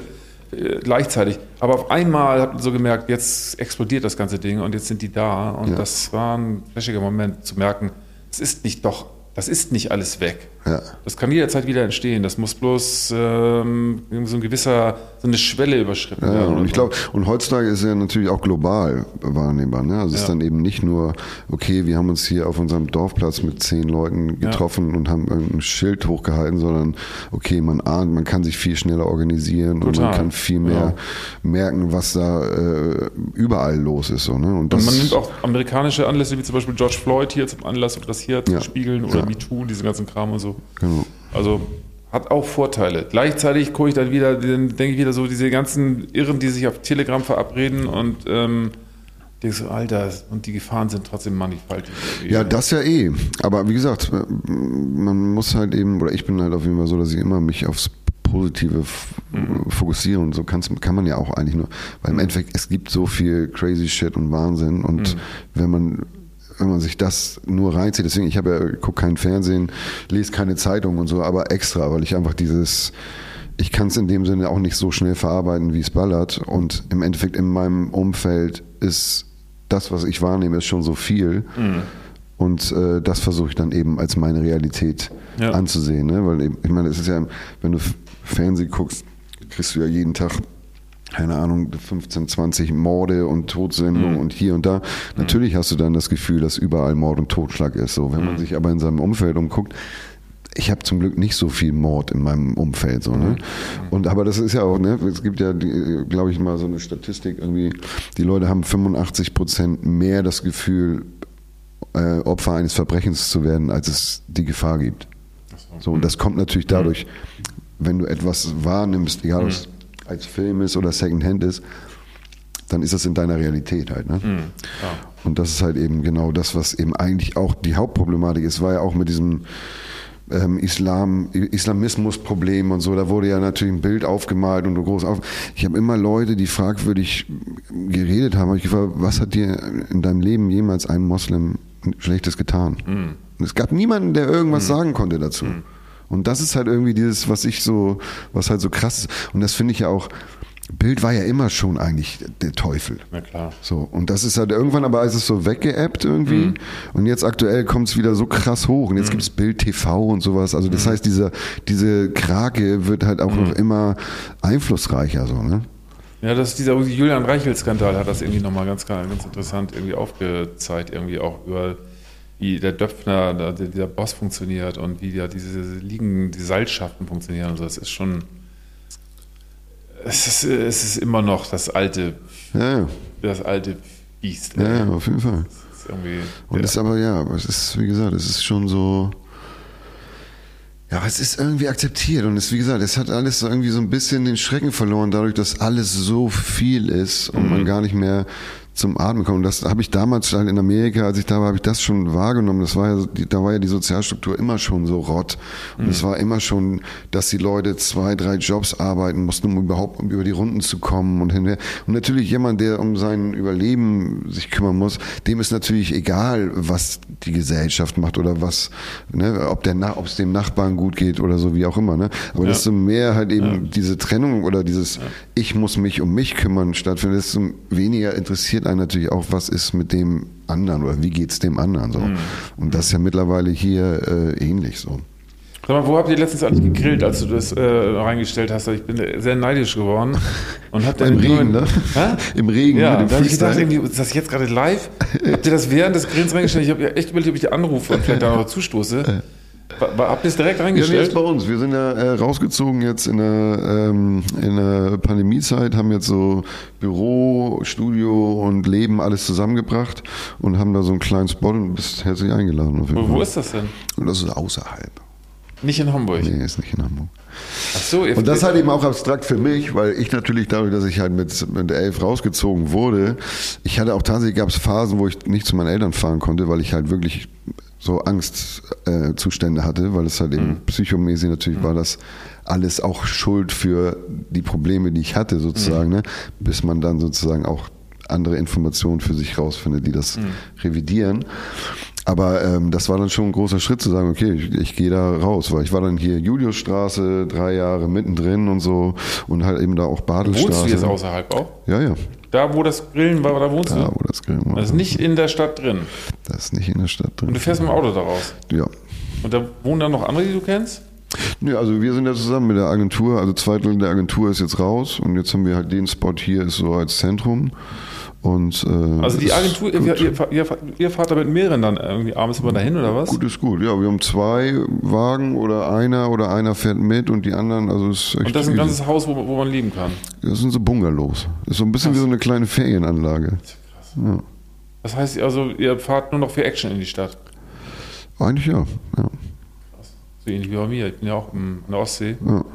äh, gleichzeitig. Aber auf einmal hat man so gemerkt, jetzt explodiert das ganze Ding und jetzt sind die da. Und Ja. das war ein flashiger Moment zu merken, es ist nicht doch, das ist nicht alles weg. Ja. Das kann jederzeit wieder entstehen. Das muss bloß ähm, so ein gewisser, so eine Schwelle überschritten Ja, werden. und ich glaube, und heutzutage ist ja natürlich auch global wahrnehmbar. Ne? Also es ist dann eben nicht nur, okay, wir haben uns hier auf unserem Dorfplatz mit zehn Leuten getroffen und haben ein Schild hochgehalten, sondern okay, man ahnt, man kann sich viel schneller organisieren und man Total. kann viel mehr merken, was da äh, überall los ist. So, ne? Und, Und man nimmt auch amerikanische Anlässe, wie zum Beispiel George Floyd hier zum Anlass, um das hier zu spiegeln oder Ja. MeToo, diesen ganzen Kram und so. Genau. Also hat auch Vorteile. Gleichzeitig gucke ich dann wieder, dann denke ich wieder so, diese ganzen Irren, die sich auf Telegram verabreden und ähm, denke so, Alter, und die Gefahren sind trotzdem mannigfaltig. Ja, das ja eh. Aber wie gesagt, man muss halt eben, oder ich bin halt auf jeden Fall so, dass ich immer mich aufs Positive f- fokussiere und so kann's, kann man ja auch eigentlich nur, weil im Endeffekt es gibt so viel crazy Shit und Wahnsinn und wenn man wenn man sich das nur reinzieht, deswegen, ich habe ja, gucke kein Fernsehen, lese keine Zeitung und so, aber extra, weil ich einfach dieses, ich kann es in dem Sinne auch nicht so schnell verarbeiten, wie es ballert. Und im Endeffekt in meinem Umfeld ist das, was ich wahrnehme, ist schon so viel. Und äh, das versuche ich dann eben als meine Realität Ja. anzusehen. Ne? Weil eben, ich meine, es ist ja, wenn du Fernsehen guckst, kriegst du ja jeden Tag keine Ahnung, 15, 20 Morde und Todsendungen und hier und da. Natürlich hast du dann das Gefühl, dass überall Mord und Totschlag ist. So, wenn man sich aber in seinem Umfeld umguckt, ich habe zum Glück nicht so viel Mord in meinem Umfeld, so, ne? Und aber das ist ja auch, ne? Es gibt ja, glaube ich, mal so eine Statistik irgendwie, die Leute haben 85 Prozent mehr das Gefühl, äh, Opfer eines Verbrechens zu werden, als es die Gefahr gibt. So, und das kommt natürlich dadurch, wenn du etwas wahrnimmst, egal ob es als Film ist oder Secondhand ist, dann ist das in deiner Realität halt. Ne? Und das ist halt eben genau das, was eben eigentlich auch die Hauptproblematik ist, war ja auch mit diesem ähm, Islam, Islamismus-Problem und so, da wurde ja natürlich ein Bild aufgemalt und so groß auf. Ich habe immer Leute, die fragwürdig geredet haben, hab ich gefragt, was hat dir in deinem Leben jemals ein Moslem Schlechtes getan? Und es gab niemanden, der irgendwas sagen konnte dazu. Und das ist halt irgendwie dieses, was ich so, was halt so krass ist. Und das finde ich ja auch, Bild war ja immer schon eigentlich der Teufel. Na klar. So, und das ist halt irgendwann aber ist es so weggeappt irgendwie. Und jetzt aktuell kommt es wieder so krass hoch. Und jetzt gibt es Bild TV und sowas. Also das heißt, diese, diese Krake wird halt auch noch immer einflussreicher, so, ne? Ja, das dieser Julian Reichel-Skandal hat das irgendwie nochmal ganz, ganz interessant irgendwie aufgezeigt, irgendwie auch über wie der Döpfner, der, dieser Boss funktioniert und wie ja diese Liegen, die Seilschaften funktionieren und so. Das ist schon, es ist, es ist immer noch das alte, Ja, ja. das alte Biest. Ja, ja, auf jeden Fall. Ist Und ja. es ist aber, ja, aber es ist, wie gesagt, es ist schon so. Ja, es ist irgendwie akzeptiert und es, wie gesagt, es hat alles irgendwie so ein bisschen den Schrecken verloren, dadurch, dass alles so viel ist und man gar nicht mehr zum Atmen kommt. Und das habe ich damals halt in Amerika, als ich da war, habe ich das schon wahrgenommen. Das war ja, da war ja die Sozialstruktur immer schon so rott. Und es war immer schon, dass die Leute zwei, drei Jobs arbeiten mussten, um überhaupt um über die Runden zu kommen und hinher. Und natürlich jemand, der um sein Überleben sich kümmern muss, dem ist natürlich egal, was die Gesellschaft macht oder was, ne, ob der, ob es dem Nachbarn gut geht oder so, wie auch immer, ne. Aber Ja. desto mehr halt eben diese Trennung oder dieses, ich muss mich um mich kümmern stattfindet, desto weniger interessiert einen natürlich auch, was ist mit dem anderen oder wie geht's dem anderen, so. Mhm. Und das ist ja mittlerweile hier äh, ähnlich, so. Sag mal, wo habt ihr letztens eigentlich gegrillt, als du das äh, reingestellt hast? Ich bin sehr neidisch geworden. Und hab dann Im Regen, ne? Hä? Im Regen Ja, mit dem da ich gedacht, irgendwie, ist das jetzt gerade live? Habt ihr das während des Grillens reingestellt? Ich habe ja echt überlegt, ob ich die anrufe und vielleicht da noch zustoße. Habt ihr es direkt Ja, nee, jetzt reingestellt? bei uns. Wir sind ja äh, rausgezogen jetzt in der, ähm, in der Pandemiezeit, haben jetzt so Büro, Studio und Leben alles zusammengebracht und haben da so einen kleinen Spot und bist herzlich eingeladen. Jeden wo, ist das denn? Und das ist außerhalb. Nicht in Hamburg. Nee, ist nicht in Hamburg. Ach so, Und das halt eben auch abstrakt für mich, weil ich natürlich dadurch, dass ich halt mit, mit elf rausgezogen wurde, ich hatte auch tatsächlich gab es Phasen, wo ich nicht zu meinen Eltern fahren konnte, weil ich halt wirklich so Angstzustände äh, hatte, weil es halt eben psychomäßig natürlich war das alles auch Schuld für die Probleme, die ich hatte sozusagen, ne? bis man dann sozusagen auch andere Informationen für sich rausfindet, die das revidieren. Aber ähm, das war dann schon ein großer Schritt zu sagen, okay, ich, ich gehe da raus, weil ich war dann hier Juliusstraße, drei Jahre mittendrin und so und halt eben da auch Badelstraße. wohnst du jetzt außerhalb auch? Ja, ja, Da, wo das Grillen war, da wohnst da du? wo das Grillen war. Das ist nicht in der Stadt drin. Das ist nicht in der Stadt Und drin. du fährst mit dem Auto da raus. Ja. Und da wohnen dann noch andere, die du kennst? Ja, also wir sind ja zusammen mit der Agentur, also zwei Drittel der Agentur ist jetzt raus und jetzt haben wir halt den Spot hier ist so als Zentrum und äh, Also die Agentur, ihr, ihr, ihr, fahrt da mit mehreren dann irgendwie abends immer dahin oder was? Gut ist gut, ja, wir haben zwei Wagen oder einer oder einer fährt mit und die anderen, also es ist echt Und das ist ein easy. ganzes Haus, wo, wo man leben kann. Das sind so Bungalows. Das ist so ein bisschen wie so eine kleine Ferienanlage. Das heißt, also ihr fahrt nur noch für Action in die Stadt. Eigentlich ja. ja. So ähnlich wie bei mir. Ich bin ja auch in der Ostsee. ja.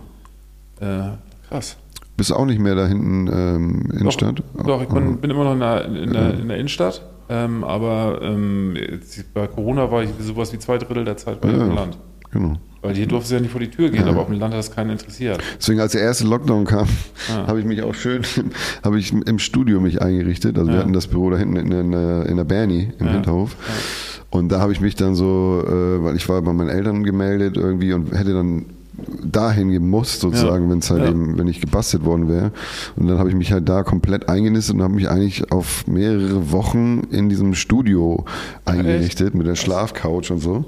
Äh, krass. Bist du auch nicht mehr da hinten ähm, Innenstadt? Doch, doch ich bin, bin immer noch in der, in der, in der Innenstadt. Ähm, aber ähm, jetzt, bei Corona war ich sowas wie zwei Drittel der Zeit bei Ja, dem ja. Land. Genau. Weil hier durfte es ja nicht vor die Tür gehen, aber auf dem Land hat das keinen interessiert. Deswegen, als der erste Lockdown kam, habe ich mich auch schön, habe ich im Studio mich eingerichtet. Also wir hatten das Büro da hinten in, in, der- in der Bernie im Hinterhof. Und da habe ich mich dann so, äh, weil ich war bei meinen Eltern gemeldet irgendwie und hätte dann dahin gemusst sozusagen, Ja. wenn es halt Ja. eben, wenn ich gebastelt worden wäre. Und dann habe ich mich halt da komplett eingenistet und habe mich eigentlich auf mehrere Wochen in diesem Studio eingerichtet mit der Schlafcouch und so.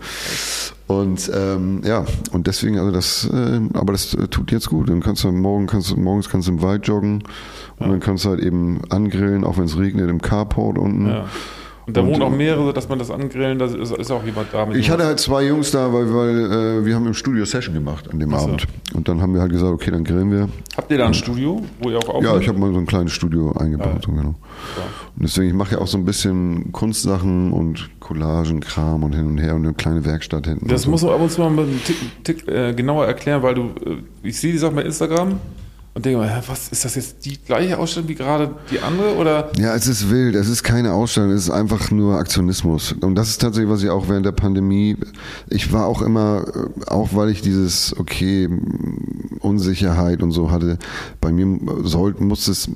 Und ähm, ja, und deswegen, also das, äh, aber das äh, tut jetzt gut. Dann kannst du morgen kannst du, morgens kannst du im Wald joggen und dann kannst du halt eben angrillen, auch wenn es regnet, im Carport unten. Ja. Und da Und, wohnen auch äh, mehrere, dass man das angrillen, da ist, ist auch jemand da. Mit Ich hatte halt zwei Jungs da, weil, weil äh, wir haben im Studio Session gemacht an dem so. Abend. Und dann haben wir halt gesagt, okay, dann grillen wir. Habt ihr da ein Studio, wo ihr auch aufnehmt? Ja, ich habe mal so ein kleines Studio eingebaut. so, genau. Und deswegen, ich mache ja auch so ein bisschen Kunstsachen und Collagen, Kram und hin und her und eine kleine Werkstatt hinten. Das und musst du ab und zu mal einen Tick, Tick äh, genauer erklären, weil du, äh, ich sehe die Sachen bei Instagram und denke mal, was ist das jetzt die gleiche Ausstellung wie gerade die andere oder? Ja, es ist wild. Es ist keine Ausstellung. Es ist einfach nur Aktionismus. Und das ist tatsächlich, was ich auch während der Pandemie, ich war auch immer, äh, auch weil ich dieses, okay, Unsicherheit und so hatte, bei mir sollte, muss es,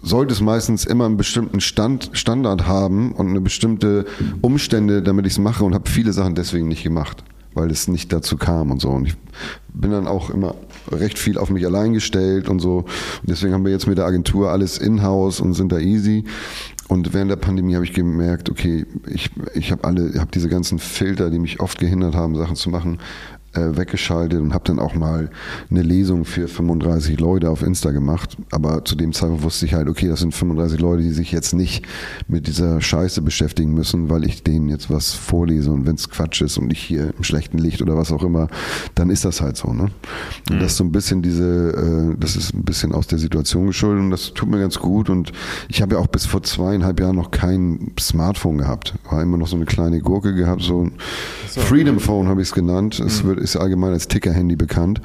sollte es meistens immer einen bestimmten Stand, Standard haben und eine bestimmte Umstände, damit ich es mache und habe viele Sachen deswegen nicht gemacht, weil es nicht dazu kam und so. Und ich bin dann auch immer recht viel auf mich allein gestellt und so. Und deswegen haben wir jetzt mit der Agentur alles in-house und sind da easy. Und während der Pandemie habe ich gemerkt, okay, ich, ich habe alle, habe diese ganzen Filter, die mich oft gehindert haben, Sachen zu machen, äh, weggeschaltet und habe dann auch mal eine Lesung für 35 Leute auf Insta gemacht. Aber zu dem Zeitpunkt wusste ich halt, okay, das sind 35 Leute, die sich jetzt nicht mit dieser Scheiße beschäftigen müssen, weil ich denen jetzt was vorlese und wenn es Quatsch ist und ich hier im schlechten Licht oder was auch immer, dann ist das halt so. Ne? Und das ist so ein bisschen diese, äh, das ist ein bisschen aus der Situation geschuldet und das tut mir ganz gut. Und ich habe ja auch bis vor zweieinhalb Jahren noch kein Smartphone gehabt. War immer noch so eine kleine Gurke gehabt, so ein Freedom Phone habe ich es genannt. Es wird, ist allgemein als Ticker-Handy bekannt.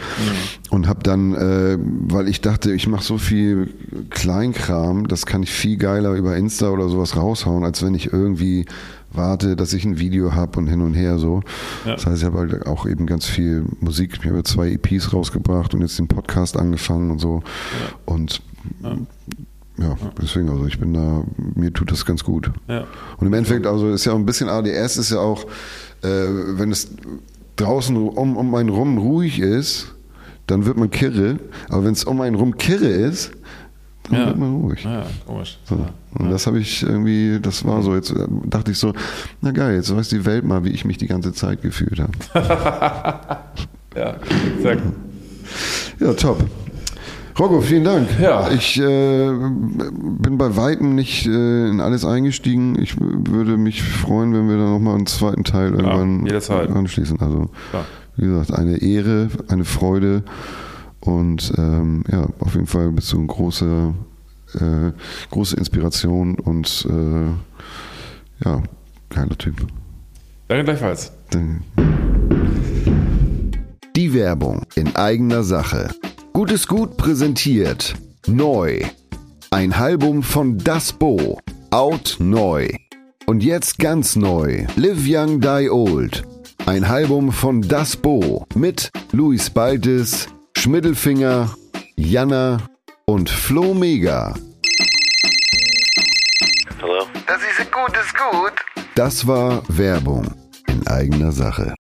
Und habe dann, äh, weil ich dachte, ich mache so viel Kleinkram, das kann ich viel geiler über Insta oder sowas raushauen, als wenn ich irgendwie warte, dass ich ein Video habe und hin und her so. Ja. Das heißt, ich habe halt auch eben ganz viel Musik. Ich habe zwei EPs rausgebracht und jetzt den Podcast angefangen und so. Und ja, deswegen, also ich bin da, mir tut das ganz gut. Ja. Und im Endeffekt, also ist ja auch ein bisschen ADS, ist ja auch, äh, wenn es draußen um, um einen rum ruhig ist, dann wird man kirre. Aber wenn es um einen rum kirre ist, dann Ja. wird man ruhig. Ja, komisch. So. Und das habe ich irgendwie, das war so, jetzt äh, dachte ich so, na geil, jetzt weiß die Welt mal, wie ich mich die ganze Zeit gefühlt habe. Ja, exakt. Ja, top. Rocco, vielen Dank. Ja. Ich äh, bin bei Weitem nicht äh, in alles eingestiegen. Ich würde mich freuen, wenn wir da nochmal einen zweiten Teil irgendwann jederzeit. anschließen. Also, Klar. wie gesagt, eine Ehre, eine Freude und ähm, ja, auf jeden Fall bist du eine große, äh, große Inspiration und äh, ja, geiler Typ. Danke gleichfalls. Die Werbung in eigener Sache. Gutes Gut präsentiert. Neu. Ein Album von Das Bo. Out neu. Und jetzt ganz neu. Live Young Die Old. Ein Album von Das Bo mit Luis Baltes, Schmiddelfinger, Jana und Flo Mega. Hello? Das ist gut, ist gut. Das war Werbung in eigener Sache.